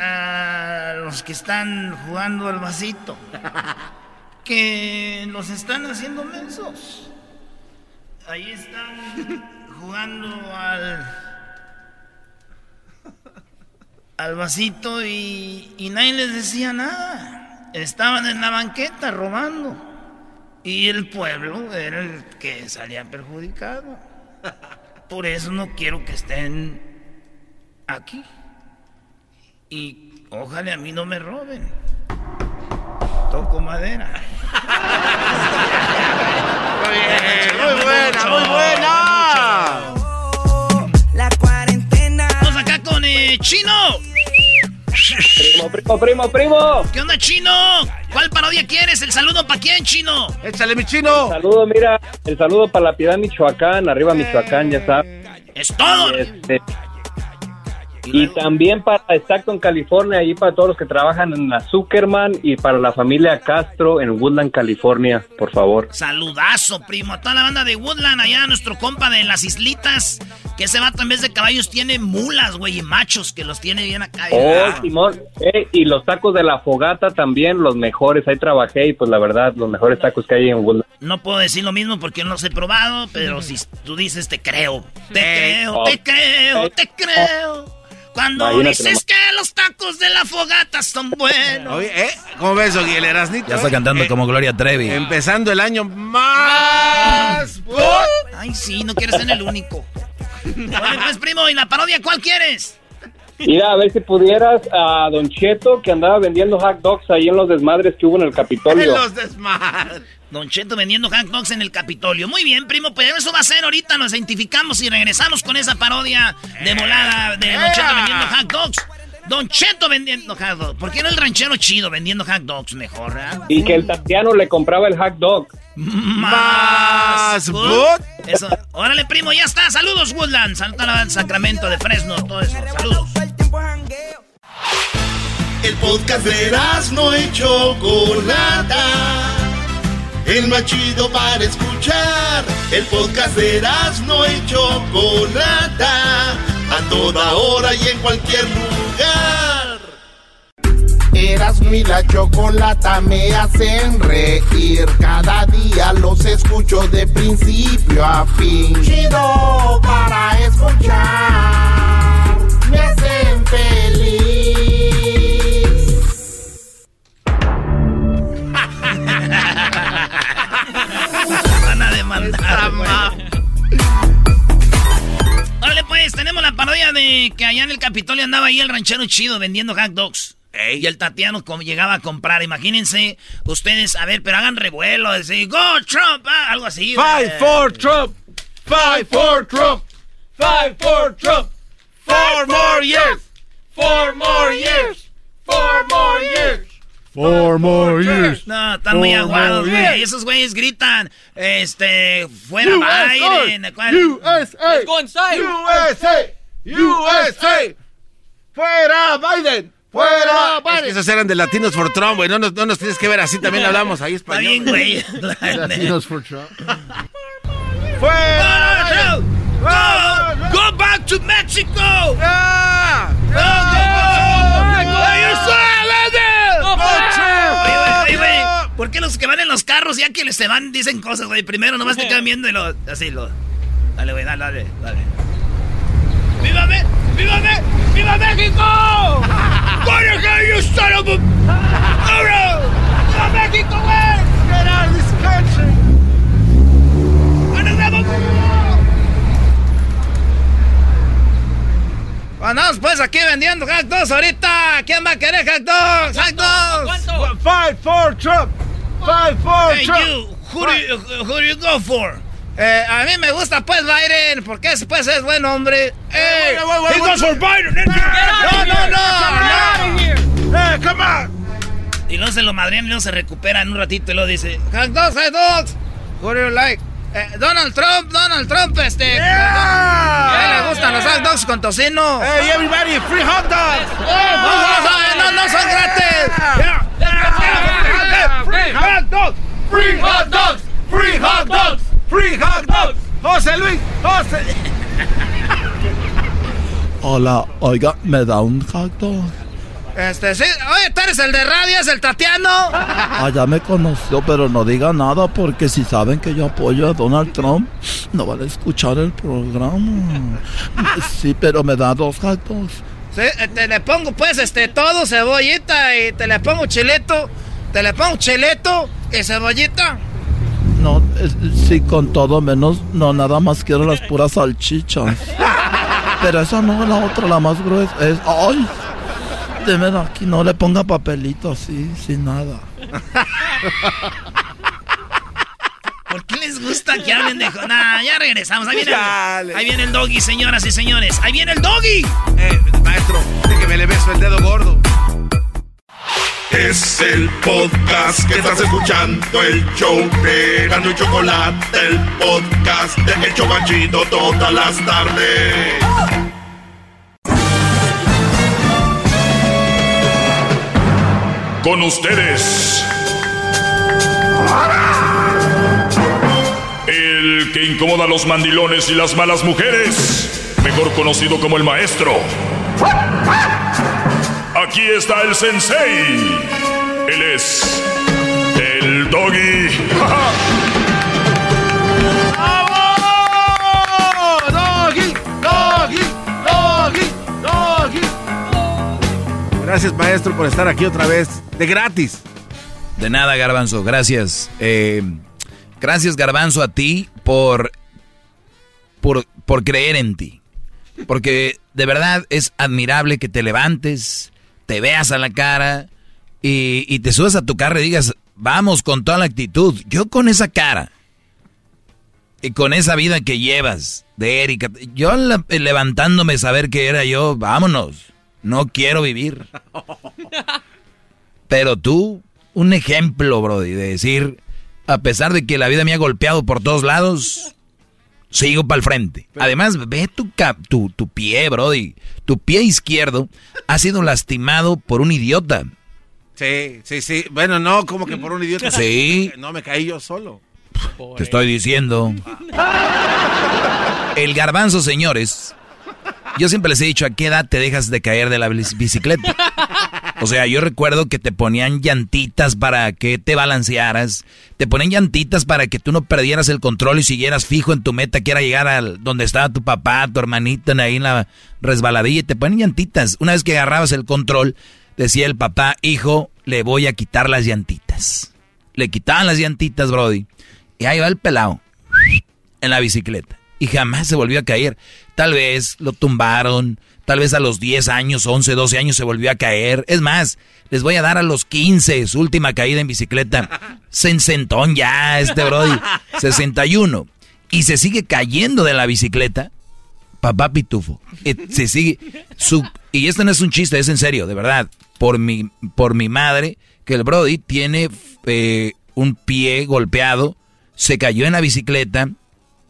a los que están jugando al vasito que los están haciendo mensos. Ahí están jugando al al vasito y, y nadie les decía nada. Estaban en la banqueta robando. Y el pueblo era el que salía perjudicado. Por eso no quiero que estén aquí. Y ojalá a mí no me roben. Toco madera. Muy buena, muy buena. La cuarentena. Vamos acá con eh, Chino. Primo, primo, primo, primo. ¿Qué onda, Chino? ¿Cuál parodia quieres? ¿El saludo para quién, Chino? Échale, mi Chino. Saludo, mira, el saludo para la Piedad Michoacán, arriba Michoacán, ya sabes. Es todo. Este, y también para Stockton, California, ahí para todos los que trabajan en la Zuckerman y para la familia Castro en Woodland, California, por favor. Saludazo, primo. A toda la banda de Woodland, allá nuestro compa de las islitas. Que ese vato en vez de caballos tiene mulas, güey, y machos que los tiene bien acá. Oh, Simón, eh, y los tacos de la fogata también, los mejores, ahí trabajé y pues la verdad, los mejores tacos que hay en Woodland. No puedo decir lo mismo porque no los he probado, pero si tú dices te creo. Te creo, te creo, te creo. Cuando Imagínate dices nomás. que los tacos de la fogata son buenos. Oye, ¿eh? ¿Cómo ves, Ogui, el Erasnito? Ya está cantando Eh, como Gloria Trevi. Empezando el año más. Ay, sí, no quieres ser el único. Oye, pues, primo, ¿y la parodia cuál quieres? Mira, a ver si pudieras a Don Cheto, que andaba vendiendo hot dogs ahí en los desmadres que hubo en el Capitolio. Los desmadres. Don Cheto vendiendo hot dogs en el Capitolio. Muy bien, primo, pues eso va a ser ahorita. Nos identificamos y regresamos con esa parodia de volada de Don Cheto vendiendo hot dogs. Don Cheto vendiendo hot dogs. ¿Por qué no el ranchero chido vendiendo hot dogs mejor, eh? Y que el Tatiano le compraba el hot dog. Más good. Eso. Órale, primo, ya está. Saludos, Woodland. Saludos al Sacramento de Fresno, todo eso. Saludos. El podcast de no y Chocolata. El más chido para escuchar. El podcast de no y Chocolata. A toda hora y en cualquier lugar. Erasmo y la chocolata me hacen reír. Cada día los escucho de principio a fin. Chido para escuchar. Me hacen feliz. Órale, pues, tenemos la parodia de que allá en el Capitolio andaba ahí el ranchero chido vendiendo hot dogs. Y el Tatiano llegaba a comprar. Imagínense ustedes, a ver, pero hagan revuelo. Decir, go Trump, ah, algo así. Five for Trump, five for Trump, five for Trump, four more years, four more years, four more years. Four more years. No, están muy aguados, güey. Esos güeyes gritan, este, fuera USA, Biden. USA. Let's go inside. USA. USA. Fuera Biden. Fuera Es que Biden. esos eran de Latinos for Trump, güey. No nos, no nos tienes que ver así, también hablamos ahí Está español. bien, güey. Latinos for Trump. Fuera Go, go, go back to Mexico. Oye, güey, oye, güey, ¿Por qué los que van en los carros ya que les se van dicen cosas, güey? Primero nomás te quedan viendo y lo, así lo. Dale, güey, dale, dale, dale. ¡Viva, Me ¡Viva, Me ¡Viva México! ¡Corre, you son of a... ¡Ahora! ¡Viva México, güey! Get out of this country. Andamos pues aquí vendiendo hot dogs ahorita. ¿Quién va a querer hot dogs? ¡Hot dogs! Fight for Trump. Fight for Hey, you, who do you, who do you go for? Eh, a mí me gusta pues Biden, porque ese pues es buen hombre. Wait, he goes for Biden. eh. No, no, no, no. Hey, come on. Y luego se lo madrean y luego se recupera en un ratito y luego dice, hot dogs, hot dogs. What do you like? Eh, Donald Trump, Donald Trump, este. Yeah. Él le gustan los hot dogs con tocino. Hey, everybody, free hot dogs. No, no, no, no, no son gratis. Free hot dogs. Free hot dogs. Free hot dogs. Free hot dogs. José Luis, José. Hola, oiga, ¿me da un hot dog? Este, sí. Oye, tú eres el de radio, es el Tatiano. Ah, ya me conoció, pero no diga nada porque si saben que yo apoyo a Donald Trump, no van a escuchar el programa. Sí, pero me da dos hot dogs. Sí, eh, te le pongo pues este todo, cebollita y te le pongo chileto. Te le pongo chileto y cebollita. No, sí, con todo menos, no, nada más quiero las puras salchichas. Pero esa no, la otra, la más gruesa, es, ay, de aquí, no le ponga papelito así, sin nada. ¿Por qué les gusta que hablen de... Nah, ya regresamos. Ahí viene, Dale. el, ahí viene el doggy, señoras y señores. Ahí viene el doggy. Eh, maestro, déjeme le beso el dedo gordo. Es el podcast que estás escuchando, el show de Gano y Chocolate, el podcast de El Chobachito todas las tardes. Con ustedes. El que incomoda a los mandilones y las malas mujeres, mejor conocido como el maestro. Aquí está el sensei. Él es el doggy. ¡Vamos! Doggy, doggy, doggy, doggy. Gracias, maestro, por estar aquí otra vez. De gratis. De nada, Garbanzo, gracias. Eh, gracias, Garbanzo, a ti por, por, por creer en ti. Porque de verdad es admirable que te levantes, te veas a la cara y, y te subas a tu carro y digas, vamos con toda la actitud. Yo con esa cara y con esa vida que llevas de Erika, yo la- levantándome saber que era yo, vámonos, no quiero vivir. Pero tú, un ejemplo, Brody, de decir, a pesar de que la vida me ha golpeado por todos lados, sigo para el frente. Además, ve tu, ca- tu, tu pie, Brody. Tu pie izquierdo ha sido lastimado por un idiota. Sí, sí, sí. Bueno, no, como que por un idiota. Sí. No, me caí yo solo. Te estoy diciendo. El garbanzo, señores. Yo siempre les he dicho, ¿a qué edad te dejas de caer de la bici- bicicleta? O sea, yo recuerdo que te ponían llantitas para que te balancearas, te ponían llantitas para que tú no perdieras el control y siguieras fijo en tu meta, que era llegar al donde estaba tu papá, tu hermanita, ahí en la resbaladilla, te ponían llantitas. Una vez que agarrabas el control, decía el papá, hijo, le voy a quitar las llantitas. Le quitaban las llantitas, Brody. Y ahí va el pelado en la bicicleta. y jamás se volvió a caer. Tal vez lo tumbaron, tal vez a los 10 años, 11, 12 años se volvió a caer. Es más, les voy a dar a los 15 su última caída en bicicleta. Sensentón ya, este Brody. 61. Y se sigue cayendo de la bicicleta. Papá Pitufo. Se sigue. Su, y esto no es un chiste, es en serio, de verdad. Por mi, por mi madre, que el Brody tiene eh, un pie golpeado, se cayó en la bicicleta,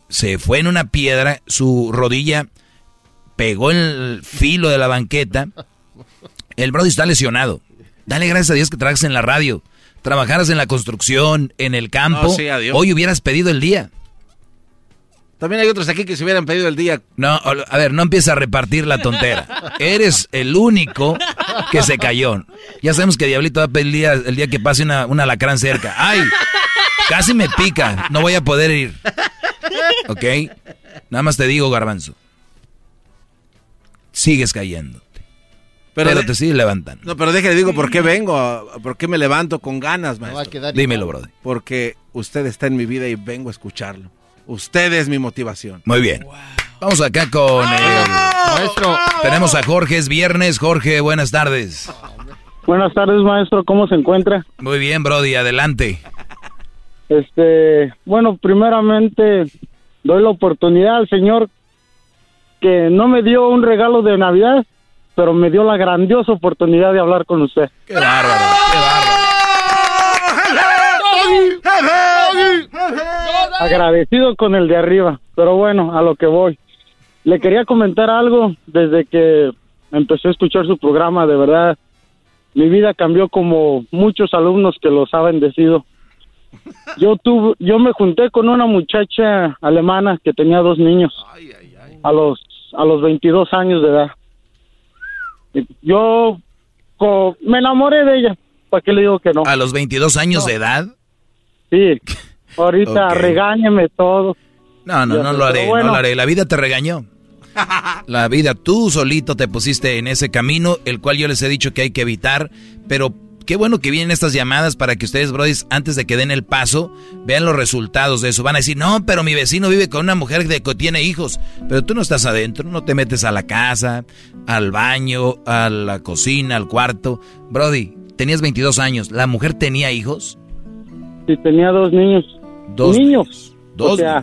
se fue en una piedra, su rodilla pegó en el filo de la banqueta. El Brody está lesionado. Dale gracias a Dios que trabajas en la radio. Trabajaras en la construcción, en el campo. No, sí, adiós. hoy hubieras pedido el día. También hay otros aquí que se hubieran pedido el día. No, a ver, no empieza a repartir la tontera. Eres el único que se cayó. Ya sabemos que Diablito va a pedir el día, el día que pase una, una alacrán cerca. ¡Ay! Casi me pica. No voy a poder ir. ¿Ok? Nada más te digo, garbanzo. Sigues cayendo. Pero, de- te sigues levantando. No, pero déjale, digo, ¿por qué vengo? ¿Por qué me levanto con ganas, maestro? Dímelo, brother. Porque usted está en mi vida y vengo a escucharlo. Usted es mi motivación. Muy bien. Vamos acá con el Maestro. Tenemos a Jorge, es viernes. Jorge, buenas tardes. Buenas tardes, maestro. ¿Cómo se encuentra? Muy bien, Brody, adelante. Este, bueno, primeramente doy la oportunidad al señor que no me dio un regalo de Navidad, pero me dio la grandiosa oportunidad de hablar con usted. Qué bárbaro, qué Agradecido con el de arriba, pero bueno, a lo que voy. Le quería comentar algo desde que empecé a escuchar su programa, de verdad. Mi vida cambió como muchos alumnos que los ha bendecido. Yo tuve, yo me junté con una muchacha alemana que tenía dos niños a los a los 22 años de edad. Yo co- me enamoré de ella. ¿Para qué le digo que no? A los 22 años de edad. Sí. Ahorita regáñeme todo. No, no, no lo haré, bueno. no lo haré. La vida te regañó. La vida, tú solito te pusiste en ese camino, el cual yo les he dicho que hay que evitar, pero qué bueno que vienen estas llamadas para que ustedes, brodis, antes de que den el paso, vean los resultados de eso. Van a decir, no, pero mi vecino vive con una mujer de que tiene hijos, pero tú no estás adentro, no te metes a la casa, al baño, a la cocina, al cuarto. Brody, tenías 22 años, ¿la mujer tenía hijos? Sí, tenía dos niños. Dos niños. Dos o sea,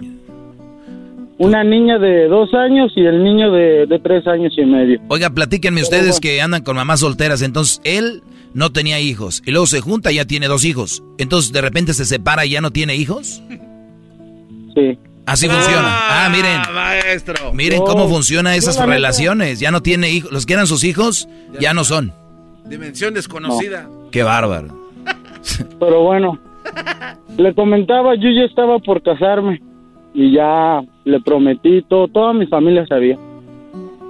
una niña de dos años y el niño de, de tres años y medio. Oiga, platíquenme ustedes que andan con mamás solteras. Entonces, él no tenía hijos. Y luego se junta y ya tiene dos hijos. Entonces, de repente se separa y ya no tiene hijos. Sí. Así funciona. Ah, miren. maestro. Miren cómo funcionan esas relaciones. Ya no tiene hijos. Los que eran sus hijos, ya no son. Dimensión desconocida. Qué bárbaro. Pero bueno, le comentaba, yo ya estaba por casarme y ya le prometí, todo, toda mi familia sabía.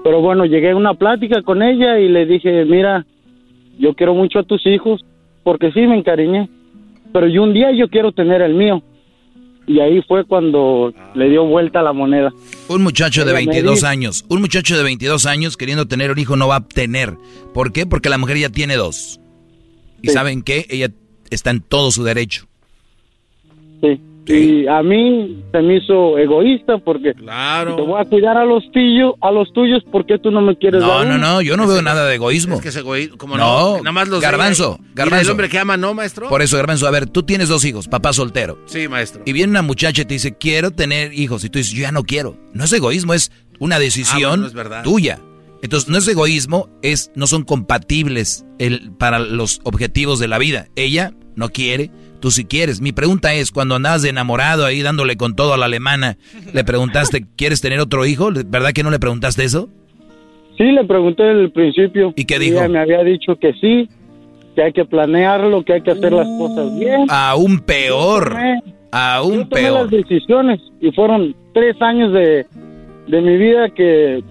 Pero bueno, llegué a una plática con ella y le dije, mira, yo quiero mucho a tus hijos, porque sí me encariñé, pero yo un día yo quiero tener el mío. Y ahí fue cuando le dio vuelta la moneda. Un muchacho de Ella me 22 dijo- años. Un muchacho de 22 años queriendo tener un hijo no va a tener. ¿Por qué? Porque la mujer ya tiene dos. ¿Y Sí. saben qué? Ella está en todo su derecho. Sí. Y a mí se me hizo egoísta porque te voy a cuidar a los tuyos, a los tuyos, porque tú no me quieres No, dar no, uno? no, yo no veo nada de egoísmo. Es que ese güey, como No, no, nada más los garbanzo, Mira, garbanzo. el hombre que ama, ¿no, maestro? Por eso, Garbanzo, a ver, tú tienes dos hijos, papá soltero. Sí, maestro. Y viene una muchacha y te dice, quiero tener hijos. Y tú dices, yo ya no quiero. No es egoísmo, es una Ah, decisión bueno, es verdad. tuya. Entonces, no es egoísmo, es, no son compatibles el, para los objetivos de la vida. Ella no quiere, tú sí quieres. Mi pregunta es, cuando andabas de enamorado ahí dándole con todo a la alemana, ¿le preguntaste, ¿quieres tener otro hijo? ¿Verdad que no le preguntaste eso? Sí, le pregunté desde el principio. ¿Y qué dijo? Ella me había dicho que sí, que hay que planearlo, que hay que hacer las cosas bien. Aún peor. Aún Tomé peor. las decisiones y fueron tres años de, de mi vida que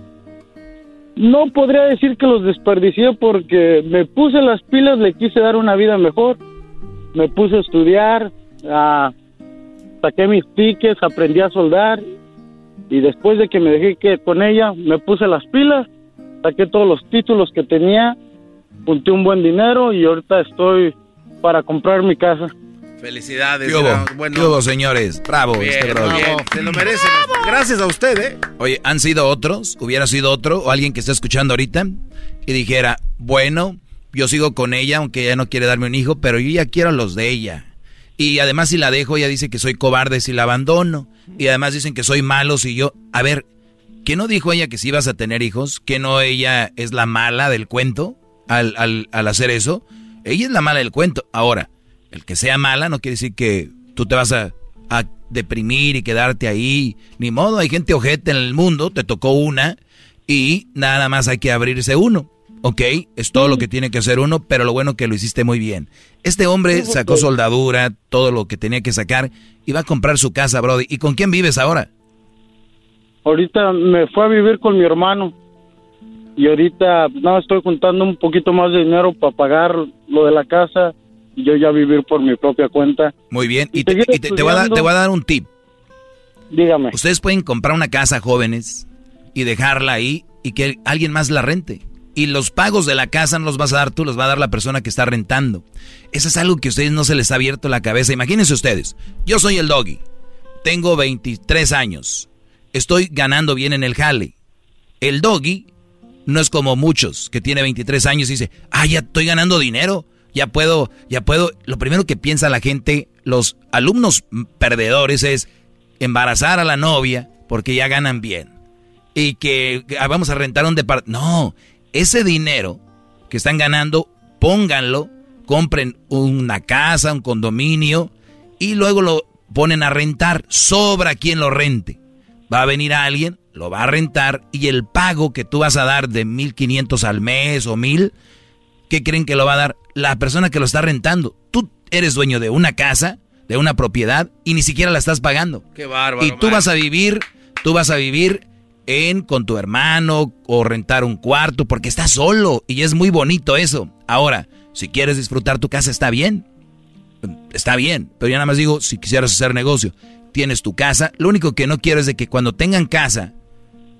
no podría decir que los desperdicié porque me puse las pilas, le quise dar una vida mejor. Me puse a estudiar, ah, saqué mis tickets, aprendí a soldar y después de que me dejé que con ella, me puse las pilas, saqué todos los títulos que tenía, junté un buen dinero y ahorita estoy para comprar mi casa. Felicidades. ¿Qué bueno. ¿Qué hubo, señores? Bravo, Bien, este brody. bien, se lo merece. Gracias a usted, ¿eh? Oye, ¿han sido otros? ¿Hubiera sido otro? ¿O alguien que está escuchando ahorita? Y dijera, bueno, yo sigo con ella, aunque ella no quiere darme un hijo, pero yo ya quiero los de ella. Y además si la dejo, ella dice que soy cobarde si la abandono. Y además dicen que soy malo si yo... A ver, ¿qué no dijo ella que si ibas a tener hijos? ¿Que no ella es la mala del cuento al, al, al hacer eso? Ella es la mala del cuento. Ahora, el que sea mala no quiere decir que tú te vas a, a deprimir y quedarte ahí. Ni modo, hay gente ojete en el mundo, te tocó una y nada más hay que abrirse uno. ¿Ok? Es todo lo que tiene que hacer uno, pero lo bueno que lo hiciste muy bien. Este hombre sacó soldadura, todo lo que tenía que sacar y va a comprar su casa, Brody. ¿Y con quién vives ahora? Ahorita me fue a vivir con mi hermano y ahorita no estoy juntando un poquito más de dinero para pagar lo de la casa y yo ya vivir por mi propia cuenta. Muy bien. Y, Y te, seguir y te- te voy a dar, te voy a dar un tip. Dígame. Ustedes pueden comprar una casa jóvenes y dejarla ahí y que alguien más la rente. Y los pagos de la casa no los vas a dar tú, los va a dar la persona que está rentando. Eso es algo que a ustedes no se les ha abierto la cabeza. Imagínense ustedes, yo soy el doggy, tengo 23 años, estoy ganando bien en el jale. El doggy no es como muchos que tiene 23 años y dice, ah, ya estoy ganando dinero, ya puedo, ya puedo. Lo primero que piensa la gente, los alumnos perdedores es embarazar a la novia porque ya ganan bien. Y que ah, vamos a rentar un departamento. No, ese dinero que están ganando, pónganlo, compren una casa, un condominio y luego lo ponen a rentar. Sobra quien lo rente. Va a venir alguien, lo va a rentar y el pago que tú vas a dar de 1500 al mes o 1000, ¿qué creen que lo va a dar? La persona que lo está rentando. Tú eres dueño de una casa, de una propiedad y ni siquiera la estás pagando. Qué bárbaro. Y tú vas a vivir, tú vas a vivir en con tu hermano o rentar un cuarto porque estás solo y es muy bonito eso. Ahora, si quieres disfrutar tu casa está bien. Está bien, pero yo nada más digo, si quisieras hacer negocio, tienes tu casa, lo único que no quiero es de que cuando tengan casa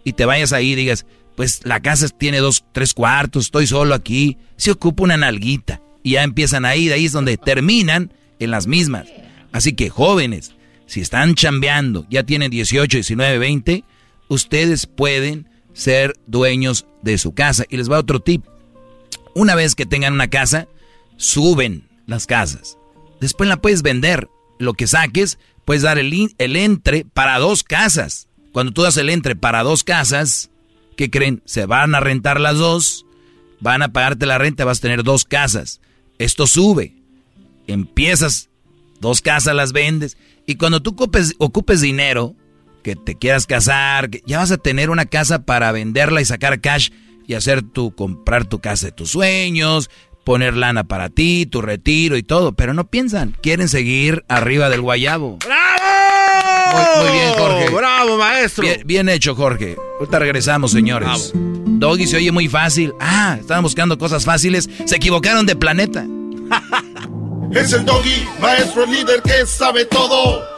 y te vayas ahí digas, pues la casa tiene dos, tres cuartos, estoy solo aquí, se ocupa una nalguita y ya empiezan ahí, de ahí es donde terminan en las mismas. Así que jóvenes, si están chambeando, ya tienen 18, 19, 20, ustedes pueden ser dueños de su casa. Y les va otro tip. Una vez que tengan una casa, suben las casas. Después la puedes vender. Lo que saques, puedes dar el, el entre para dos casas. Cuando tú das el entre para dos casas, ¿qué creen? Se van a rentar las dos, van a pagarte la renta, vas a tener dos casas. Esto sube. Empiezas, dos casas las vendes. Y cuando tú ocupes, ocupes dinero, que te quieras casar, que ya vas a tener una casa para venderla y sacar cash y hacer tu, comprar tu casa de tus sueños, poner lana para ti, tu retiro y todo. Pero no piensan, quieren seguir arriba del guayabo. Muy, muy bien, Jorge. ¡Bravo, maestro! Bien, bien hecho, Jorge. Ahorita regresamos, señores. Doggy se oye muy fácil. Ah, estaban buscando cosas fáciles. Se equivocaron de planeta. Es el doggy, maestro líder que sabe todo.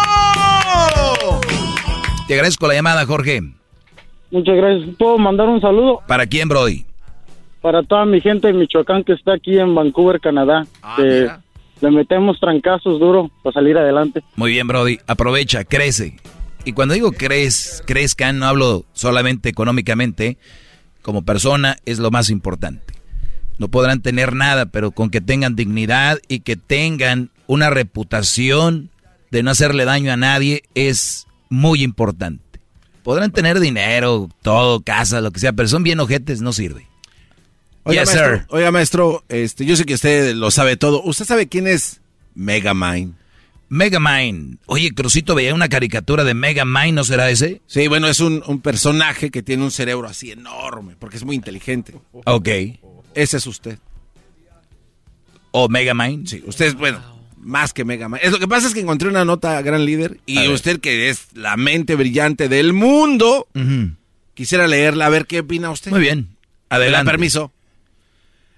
Te agradezco la llamada, Jorge. Muchas gracias. ¿Puedo mandar un saludo ¿Para quién, Brody? para toda mi gente de Michoacán que está aquí en Vancouver, Canadá? que le metemos trancazos duro para salir adelante. Muy bien, Brody. Aprovecha, crece. Y cuando digo crez, crezcan, no hablo solamente económicamente. Como persona es lo más importante. No podrán tener nada, pero con que tengan dignidad y que tengan una reputación de no hacerle daño a nadie es muy importante. Podrán tener dinero, todo, casa, lo que sea, pero son bien ojetes, no sirve. Oiga, Yes, maestro, sir. oiga, maestro, este, yo sé que usted lo sabe todo. ¿Usted sabe quién es Megamind? Megamind. Oye, Crucito veía una caricatura de Megamind, ¿no será ese? Sí, bueno, es un, un personaje que tiene un cerebro así enorme, porque es muy inteligente. Ok. Ese es usted. ¿O Megamind? Sí, usted es, bueno, más que Mega Man. Es, lo que pasa es que encontré una nota, gran líder, y usted que es la mente brillante del mundo, quisiera leerla, a ver qué opina usted. Muy bien. ¿Me da Adelante. permiso.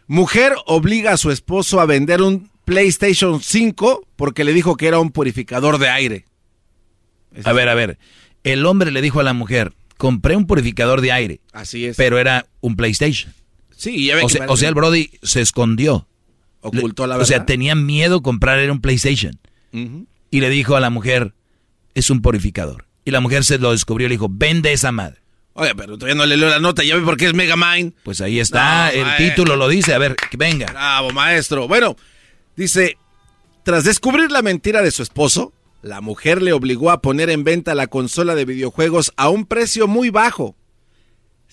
Mujer obliga a su esposo a vender un PlayStation 5 porque le dijo que era un purificador de aire. A ver, a ver. El hombre le dijo a la mujer, compré un purificador de aire. Así es. Pero era un PlayStation. Sí, ya ve O que sea, o sea, el Brody se escondió. Ocultó la O sea, verdad. tenía miedo comprar era un PlayStation. Y le dijo a la mujer, es un purificador. Y la mujer se lo descubrió y le dijo, vende esa madre. Oye, pero todavía no le leo la nota, ya ve por qué es Mega Mind. Pues ahí está, No, el maestro. título lo dice. A ver, que venga. Bravo, maestro. Bueno, dice, tras descubrir la mentira de su esposo, la mujer le obligó a poner en venta la consola de videojuegos a un precio muy bajo.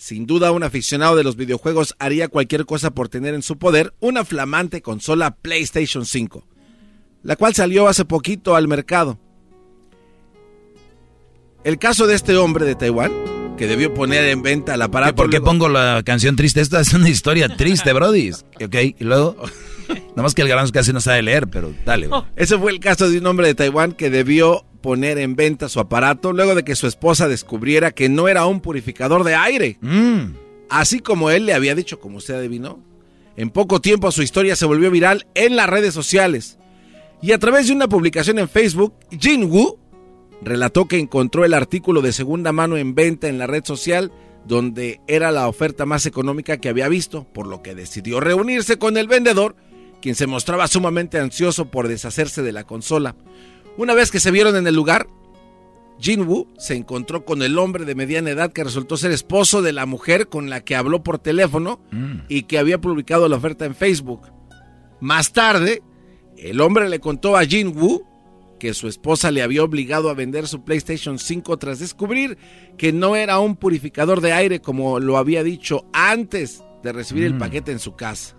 Sin duda, un aficionado de los videojuegos haría cualquier cosa por tener en su poder una flamante consola PlayStation 5, la cual salió hace poquito al mercado. El caso de este hombre de Taiwán, que debió poner en venta el aparato... ¿Por qué luego- pongo la canción triste? Esta es una historia triste, Brody. Ok, y luego... Nada más que el garbanzo casi no sabe leer, pero dale. Ese fue el caso de un hombre de Taiwán que debió poner en venta su aparato luego de que su esposa descubriera que no era un purificador de aire. Mm. Así como él le había dicho, como usted adivinó. En poco tiempo su historia se volvió viral en las redes sociales. Y a través de una publicación en Facebook, Jin Woo relató que encontró el artículo de segunda mano en venta en la red social donde era la oferta más económica que había visto, por lo que decidió reunirse con el vendedor, quien se mostraba sumamente ansioso por deshacerse de la consola. Una vez que se vieron en el lugar, Jin Woo se encontró con el hombre de mediana edad que resultó ser esposo de la mujer con la que habló por teléfono y que había publicado la oferta en Facebook. Más tarde, el hombre le contó a Jin Woo que su esposa le había obligado a vender su PlayStation 5 tras descubrir que no era un purificador de aire como lo había dicho antes de recibir el Mm. paquete en su casa.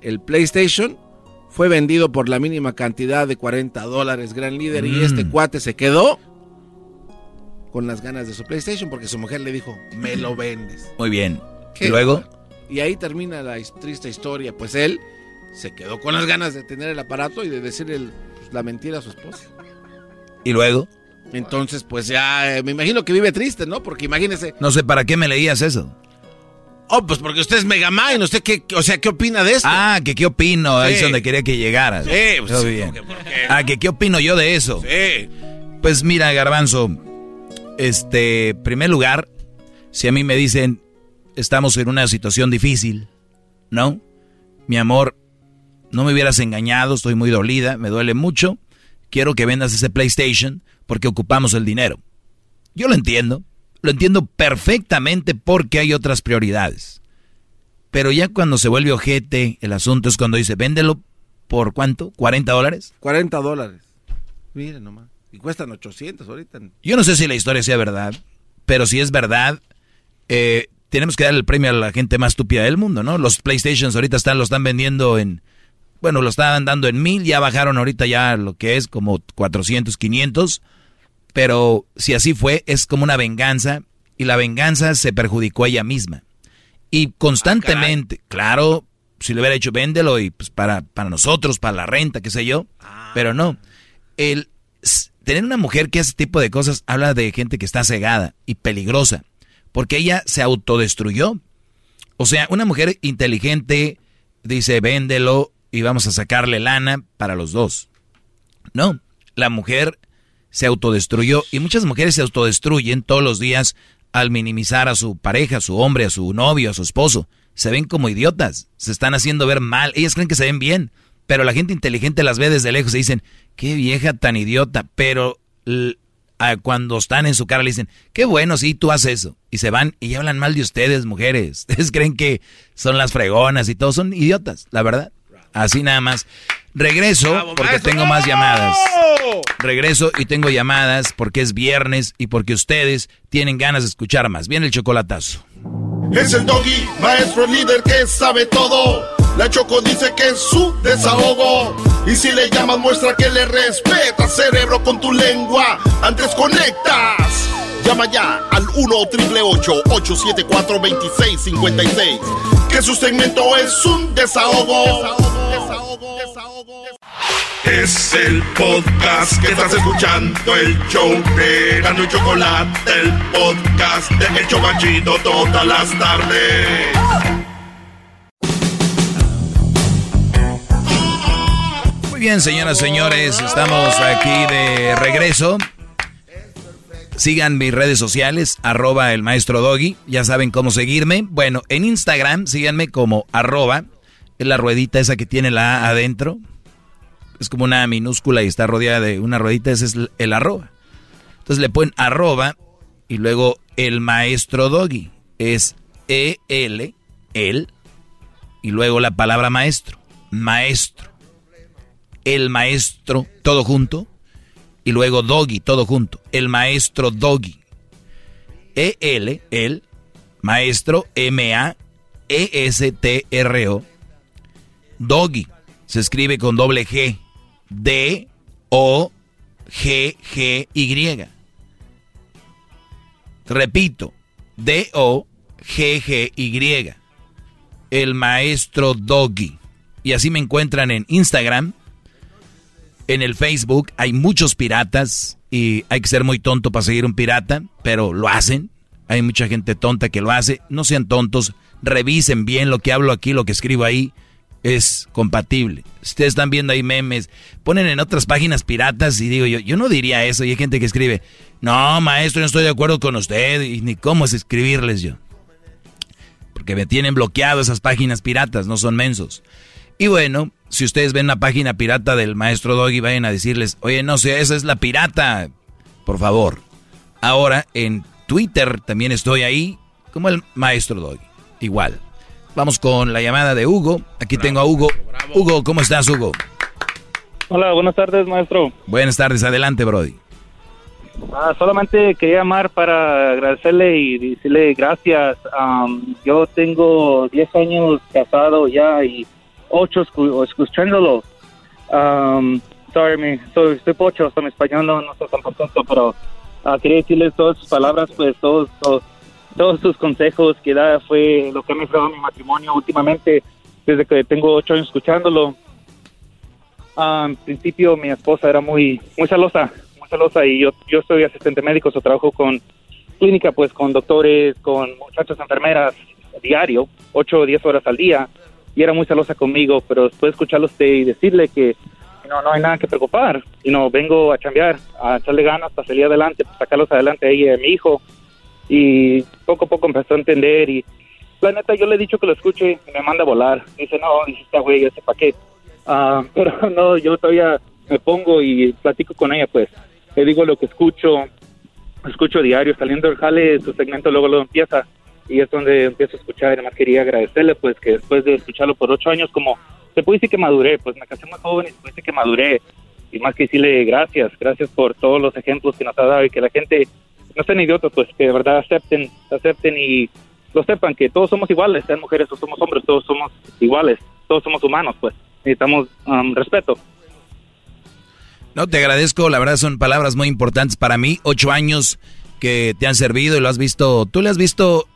El PlayStation fue vendido por la mínima cantidad de 40 dólares, gran líder, y Mm. este cuate se quedó con las ganas de su PlayStation porque su mujer le dijo, me lo vendes. Muy bien. ¿Qué? Y luego... Y ahí termina la triste historia, pues él se quedó con las ganas de tener el aparato y de decirle el- pues, la mentira a su esposa. Y luego... Entonces, pues ya, eh, me imagino que vive triste, ¿no? Porque imagínese, No sé para qué me leías eso. Oh, pues porque usted es Megamind, ¿usted qué, o sea, qué opina de esto? Ah, que qué opino. Ahí es donde quería que llegaras. Sí, pues, Todo sí, bien. porque- porque- Ah, que qué opino yo de eso. Sí. Pues mira, Garbanzo, este, primer lugar, si a mí me dicen, estamos en una situación difícil, ¿no? Mi amor, no me hubieras engañado, estoy muy dolida, me duele mucho, quiero que vendas ese PlayStation porque ocupamos el dinero. Yo lo entiendo, lo entiendo perfectamente porque hay otras prioridades. Pero ya cuando se vuelve ojete, el asunto es cuando dice, véndelo por cuánto, 40 dólares. 40 dólares. Miren nomás. Y cuestan 800 ahorita. Yo no sé si la historia sea verdad, pero si es verdad, eh, tenemos que dar el premio a la gente más estúpida del mundo, ¿no? Los PlayStations ahorita están, lo están vendiendo en, bueno, lo estaban dando en mil, ya bajaron ahorita ya lo que es como 400, 500, pero si así fue, es como una venganza y la venganza se perjudicó a ella misma. Y constantemente, claro, si le hubiera dicho véndelo y pues para, para nosotros, para la renta, qué sé yo, pero no. El tener una mujer que hace ese tipo de cosas habla de gente que está cegada y peligrosa, porque ella se autodestruyó. O sea, una mujer inteligente dice véndelo y vamos a sacarle lana para los dos. No, la mujer se autodestruyó y muchas mujeres se autodestruyen todos los días al minimizar a su pareja, a su hombre, a su novio, a su esposo. Se ven como idiotas, se están haciendo ver mal, ellas creen que se ven bien, pero la gente inteligente las ve desde lejos y dicen, qué vieja tan idiota, pero cuando están en su cara le dicen, qué bueno, sí, tú haces eso. Y se van y hablan mal de ustedes, mujeres. Ustedes creen que son las fregonas y todos son idiotas, la verdad. Así nada más. Regreso porque tengo más llamadas. Regreso y tengo llamadas porque es viernes y porque ustedes tienen ganas de escuchar más. Viene el chocolatazo. Es el doggy, maestro líder que sabe todo. La Choco dice que es su desahogo. Y si le llamas, muestra que le respeta, cerebro, con tu lengua. Antes conectas. Llama ya al 1-888-874-2656. Que su segmento es un desahogo. Desahogo, desahogo, desahogo. Es el podcast que estás escuchando, el show de Gano y Chocolate, el podcast de El Chocachito todas las tardes. Muy bien, señoras y señores, estamos aquí de regreso. Sigan mis redes sociales, arroba el maestro Doggy. Ya saben cómo seguirme. Bueno, en Instagram síganme como arroba. Es la ruedita esa que tiene la A adentro. Es como una minúscula y está rodeada de una ruedita. Ese es el arroba. Entonces le ponen arroba y luego el maestro Doggy. Es E-L, el. Y luego la palabra maestro. Maestro. El maestro, todo junto y luego Doggy, todo junto. El maestro Doggy. E-L, el maestro M-A-E-S-T-R-O. Doggy. Se escribe con doble G. D-O-G-G-Y. Repito. D-O-G-G-Y. El maestro Doggy. Y así me encuentran en Instagram, en el Facebook hay muchos piratas y hay que ser muy tonto para seguir un pirata, pero lo hacen. Hay mucha gente tonta que lo hace. No sean tontos, revisen bien lo que hablo aquí, lo que escribo ahí es compatible. Ustedes están viendo ahí memes, ponen en otras páginas piratas y digo yo, yo no diría eso. Y hay gente que escribe, no, maestro, no estoy de acuerdo con usted y ni cómo es escribirles yo. Porque me tienen bloqueado esas páginas piratas, no son mensos. Y bueno, si ustedes ven la página pirata del maestro Doggy, vayan a decirles, oye, no sé, esa es la pirata. Por favor. Ahora en Twitter también estoy ahí, como el maestro Doggy. Igual. Vamos con la llamada de Hugo. Aquí tengo a Hugo. Hugo, ¿cómo estás, Hugo? Hola, buenas tardes, maestro. Buenas tardes, adelante, Brody. Ah, solamente quería llamar para agradecerle y decirle gracias. yo tengo 10 años casado ya y ocho escuchándolo. Um, sorry, me, soy, pocho, estoy español, no, no soy tan contento, pero uh, quería decirles todas sus palabras, pues todos, todos, todos sus consejos que da fue lo que me ha mi matrimonio últimamente, desde que tengo ocho años escuchándolo. en principio mi esposa era muy, muy celosa, muy celosa y yo, yo soy asistente médico, trabajo con clínica, pues con doctores, con muchachas enfermeras diario, ocho o diez horas al día y era muy celosa conmigo, pero después de escucharlo usted y decirle que no, no hay nada que preocupar, y no vengo a cambiar, a echarle ganas para salir adelante, para sacarlos adelante a ella y a mi hijo, y poco a poco empezó a entender y la neta yo le he dicho que lo escuche y me manda a volar, dice no, dice esta güey, ese pa' qué, ah, pero no, yo todavía me pongo y platico con ella pues, le digo lo que escucho, escucho diario, saliendo del jale, su segmento luego lo empieza, y es donde empiezo a escuchar. Y además quería agradecerle, pues, que después de escucharlo por ocho años, como se puede decir que maduré, pues me casé muy joven y se puede decir que maduré. Y más que decirle gracias, gracias por todos los ejemplos que nos ha dado y que la gente no sean idiotas, pues, que de verdad acepten, acepten y lo sepan, que todos somos iguales, sean mujeres o somos hombres, todos somos iguales, todos somos humanos, pues, necesitamos um, respeto. No, te agradezco, la verdad son palabras muy importantes para mí, ocho años que te han servido y lo has visto, tú le has visto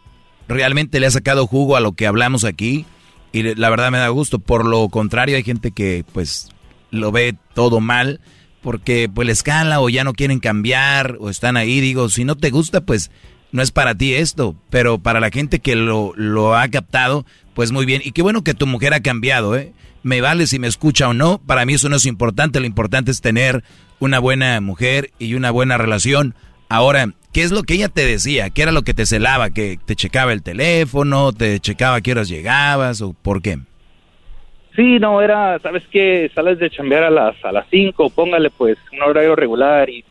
realmente le ha sacado jugo a lo que hablamos aquí y la verdad me da gusto. Por lo contrario, hay gente que pues lo ve todo mal porque pues les cala o ya no quieren cambiar o están ahí. Digo, si no te gusta, pues no es para ti esto, pero para la gente que lo, lo ha captado, pues muy bien. Y qué bueno que tu mujer ha cambiado, ¿eh? Me vale si me escucha o no, para mí eso no es importante, lo importante es tener una buena mujer y una buena relación. Ahora, ¿Qué es lo que ella te decía? ¿Qué era lo que te celaba? ¿Que te checaba el teléfono? ¿Te checaba a qué horas llegabas? ¿O por qué? Sí, no, era, ¿sabes qué? Sales de chambear a las a las 5, póngale pues un horario regular y,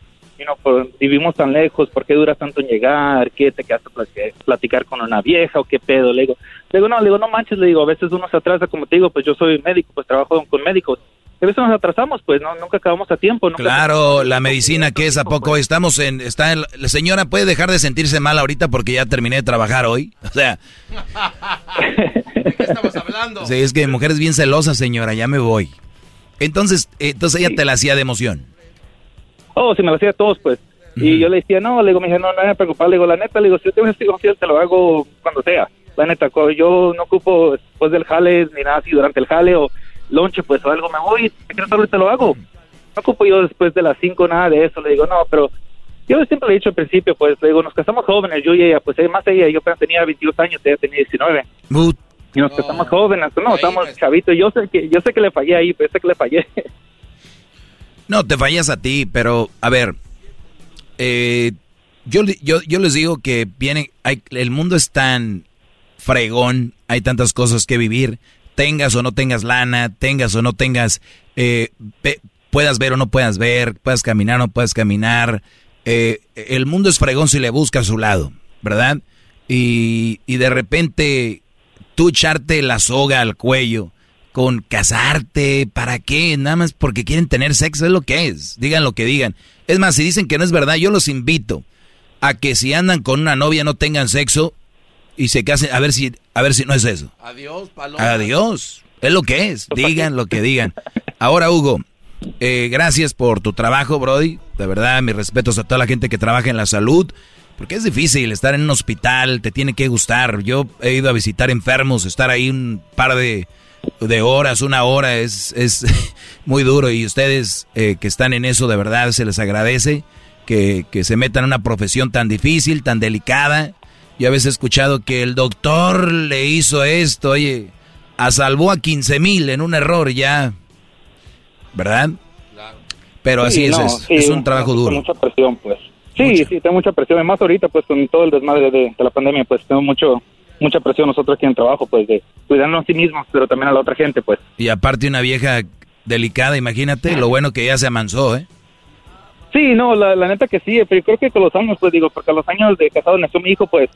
no, pues, vivimos tan lejos, ¿por qué dura tanto en llegar? ¿Qué te quedaste a platicar con una vieja o qué pedo? Le digo, le digo, no, le digo, no manches, le digo, a veces uno se atrasa, como te digo, pues yo soy médico, pues trabajo con médicos a veces nos atrasamos, pues no, nunca acabamos a tiempo. claro, la medicina que es a poco estamos en, está la señora puede dejar de sentirse mal ahorita porque ya terminé de trabajar hoy, o sea. ¿De qué estamos hablando? Sí, es que mujer es bien celosa, señora, ya me voy. Entonces, entonces ella te la hacía de emoción. Oh, sí, me la hacía a todos, pues. Y yo le decía, no, le digo, me dije, no, no me preocupar, le digo, la neta, le digo, si yo tengo este confianza, te lo hago cuando sea. La neta, yo no ocupo después del jale ni nada así durante el jale o lonche, pues o algo, me voy, te quieres ahorita lo hago. No ocupo yo después de las 5 nada de eso, le digo, no, pero yo siempre le he dicho al principio, pues le digo, nos casamos jóvenes, yo y ella, pues eh, más ella, yo apenas tenía 22 años, ella tenía 19. Y nos casamos jóvenes, no, estamos chavitos, yo sé que yo sé que le fallé ahí, pero sé que le fallé. No, te fallas a ti, pero a ver, eh, yo, yo, yo les digo que viene, hay, el mundo es tan fregón, hay tantas cosas que vivir, tengas o no tengas lana, tengas o no tengas, eh, pe- puedas ver o no puedas ver, puedas caminar o no puedas caminar, eh, el mundo es fregón si le busca a su lado, ¿verdad? Y, y de repente tú echarte la soga al cuello con casarte, ¿para qué? Nada más porque quieren tener sexo, es lo que es, digan lo que digan. Es más, si dicen que no es verdad, yo los invito a que si andan con una novia no tengan sexo y se casen, a ver si, a ver si no es eso. Adiós, paloma. Adiós. Es lo que es. Digan lo que digan. Ahora, Hugo, eh, gracias por tu trabajo, Brody. De verdad, mis respetos a toda la gente que trabaja en la salud. Porque es difícil estar en un hospital, te tiene que gustar. Yo he ido a visitar enfermos, estar ahí un par de, de horas, una hora, es, es muy duro. Y ustedes eh, que están en eso, de verdad, se les agradece que, que se metan en una profesión tan difícil, tan delicada. Yo a veces he escuchado que el doctor le hizo esto, oye, a salvó a 15 mil en un error ya, ¿verdad? Pero así Sí, es, no, es, sí, es un trabajo duro. mucha presión, pues. Sí, sí, tengo mucha presión. Y más ahorita, pues, con todo el desmadre de, de la pandemia, pues, tengo mucho mucha presión nosotros aquí en el trabajo, pues, de cuidarnos a sí mismos, pero también a la otra gente, pues. Y aparte una vieja delicada, imagínate, lo bueno que ya se amansó, ¿eh? Sí, no, la, la neta que sí, pero yo creo que con los años, pues, digo, porque a los años de casado nació mi hijo, pues,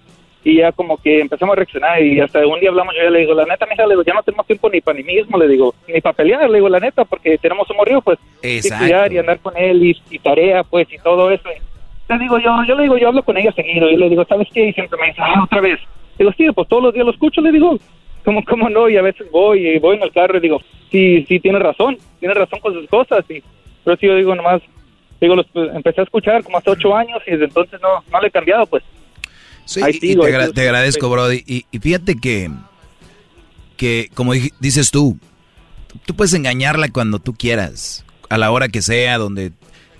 y ya como que empezamos a reaccionar y hasta un día hablamos, yo ya le digo, la neta, mija, le digo, ya no tenemos tiempo ni para mí mismo, le digo, ni para pelear, le digo, la neta, porque tenemos un morrido, pues, y Exacto. cuidar y andar con él y, y tarea, pues, y todo eso. Y le digo, yo, yo le digo, yo hablo con ella seguido, y le digo, ¿sabes qué? Y siempre me dice, ah, otra vez. Digo, sí, pues todos los días lo escucho, le digo, ¿cómo, cómo no? Y a veces voy y voy en el carro y digo, sí, sí, tiene razón, tiene razón con sus cosas, y, pero sí, yo digo, nomás, digo, los, pues, empecé a escuchar como hace ocho años y desde entonces no, no le he cambiado, pues. Sí, Ahí y sigo, te, agra- agradezco, Brody. Y, y fíjate que, que como dices tú, tú puedes engañarla cuando tú quieras, a la hora que sea, donde...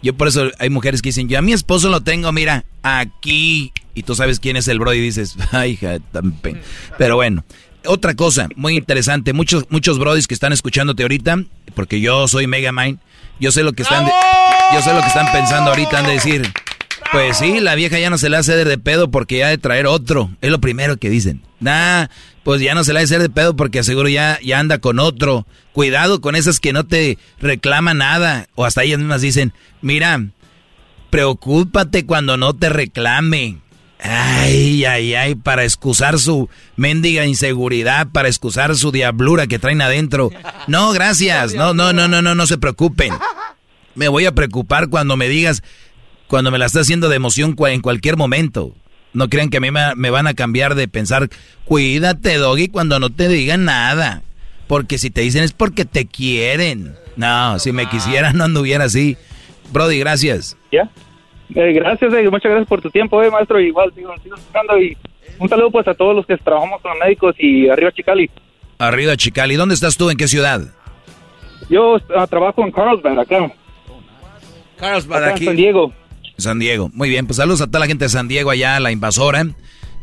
Yo por eso hay mujeres que dicen, yo a mi esposo lo tengo, mira, aquí. Y tú sabes quién es el Brody y dices, ay, hija, tan pe-". Pero bueno, otra cosa muy interesante, muchos, muchos Brodis que están escuchándote ahorita, porque yo soy Megamind, yo sé lo que están, de- yo sé lo que están pensando ahorita, han de decir, pues sí, la vieja ya no se le hace de pedo porque ya ha de traer otro. Es lo primero que dicen. Nah, pues ya no se le hace de pedo porque aseguro ya, ya anda con otro. Cuidado con esas que no te reclaman nada. O hasta ellas mismas dicen, mira, preocúpate cuando no te reclame. Ay, ay, ay, para excusar su mendiga inseguridad, para excusar su diablura que traen adentro. No, gracias. No, no, no, no, no, no se preocupen. Me voy a preocupar cuando me digas, cuando me la está haciendo de emoción en cualquier momento. No crean que a mí me, me van a cambiar de pensar, cuídate, Doggy, cuando no te digan nada. Porque si te dicen es porque te quieren. No, si me quisieran no anduviera así. Brody, gracias. ¿Ya? Eh, gracias, eh, muchas gracias por tu tiempo, eh, maestro. Igual, sigo, sigo escuchando y un saludo pues a todos los que trabajamos con los médicos y arriba Chicali. Arriba, Chicali. ¿Dónde estás tú? ¿En qué ciudad? Yo ah, trabajo en Carlsbad, acá. Carlsbad Acá en aquí. San Diego. San Diego. Muy bien, pues saludos a toda la gente de San Diego allá, la invasora,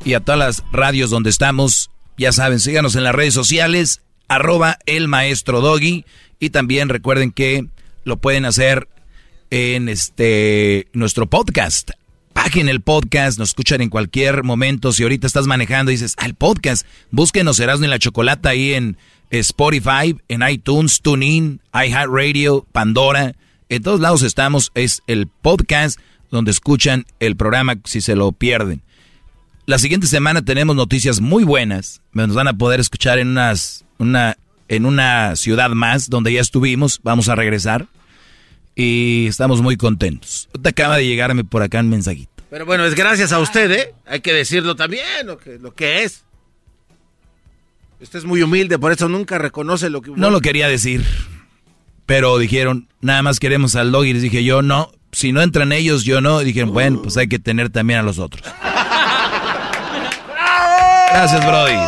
y a todas las radios donde estamos. Ya saben, síganos en las redes sociales, arroba el maestro Doggy, y también recuerden que lo pueden hacer en este nuestro podcast. Paguen el podcast, nos escuchan en cualquier momento. Si ahorita estás manejando y dices, el podcast, búsquenos Erasmo y la Chocolata ahí en Spotify, en iTunes, TuneIn, iHeartRadio, Pandora. En todos lados estamos, es el podcast donde escuchan el programa si se lo pierden. La siguiente semana tenemos noticias muy buenas. Nos van a poder escuchar en unas, una, en una ciudad más donde ya estuvimos. Vamos a regresar. Y estamos muy contentos. Te acaba de llegarme por acá un mensajito. Pero bueno, es gracias a usted, ¿eh? Hay que decirlo también, lo que, lo que es. Usted es muy humilde, por eso nunca reconoce lo que... No lo quería decir. Pero dijeron, nada más queremos al dog. Y les dije, yo no. Si no entran ellos, yo no. Y dijeron, bueno, pues hay que tener también a los otros. Gracias, Brody.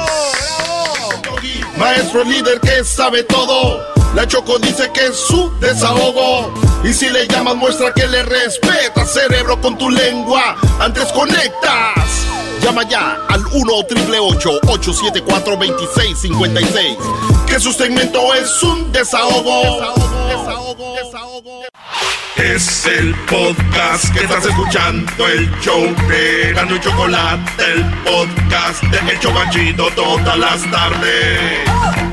Maestro líder que sabe todo. La Choco dice que es su desahogo. Y si le llamas, muestra que le respeta, cerebro, con tu lengua. Antes conectas. Llama ya al 1-888-874-2656. Que su segmento es un desahogo. Desahogo, desahogo, desahogo. Es el podcast que estás escuchando, el show de Gano y Chocolate, el podcast de El Chocachito todas las tardes.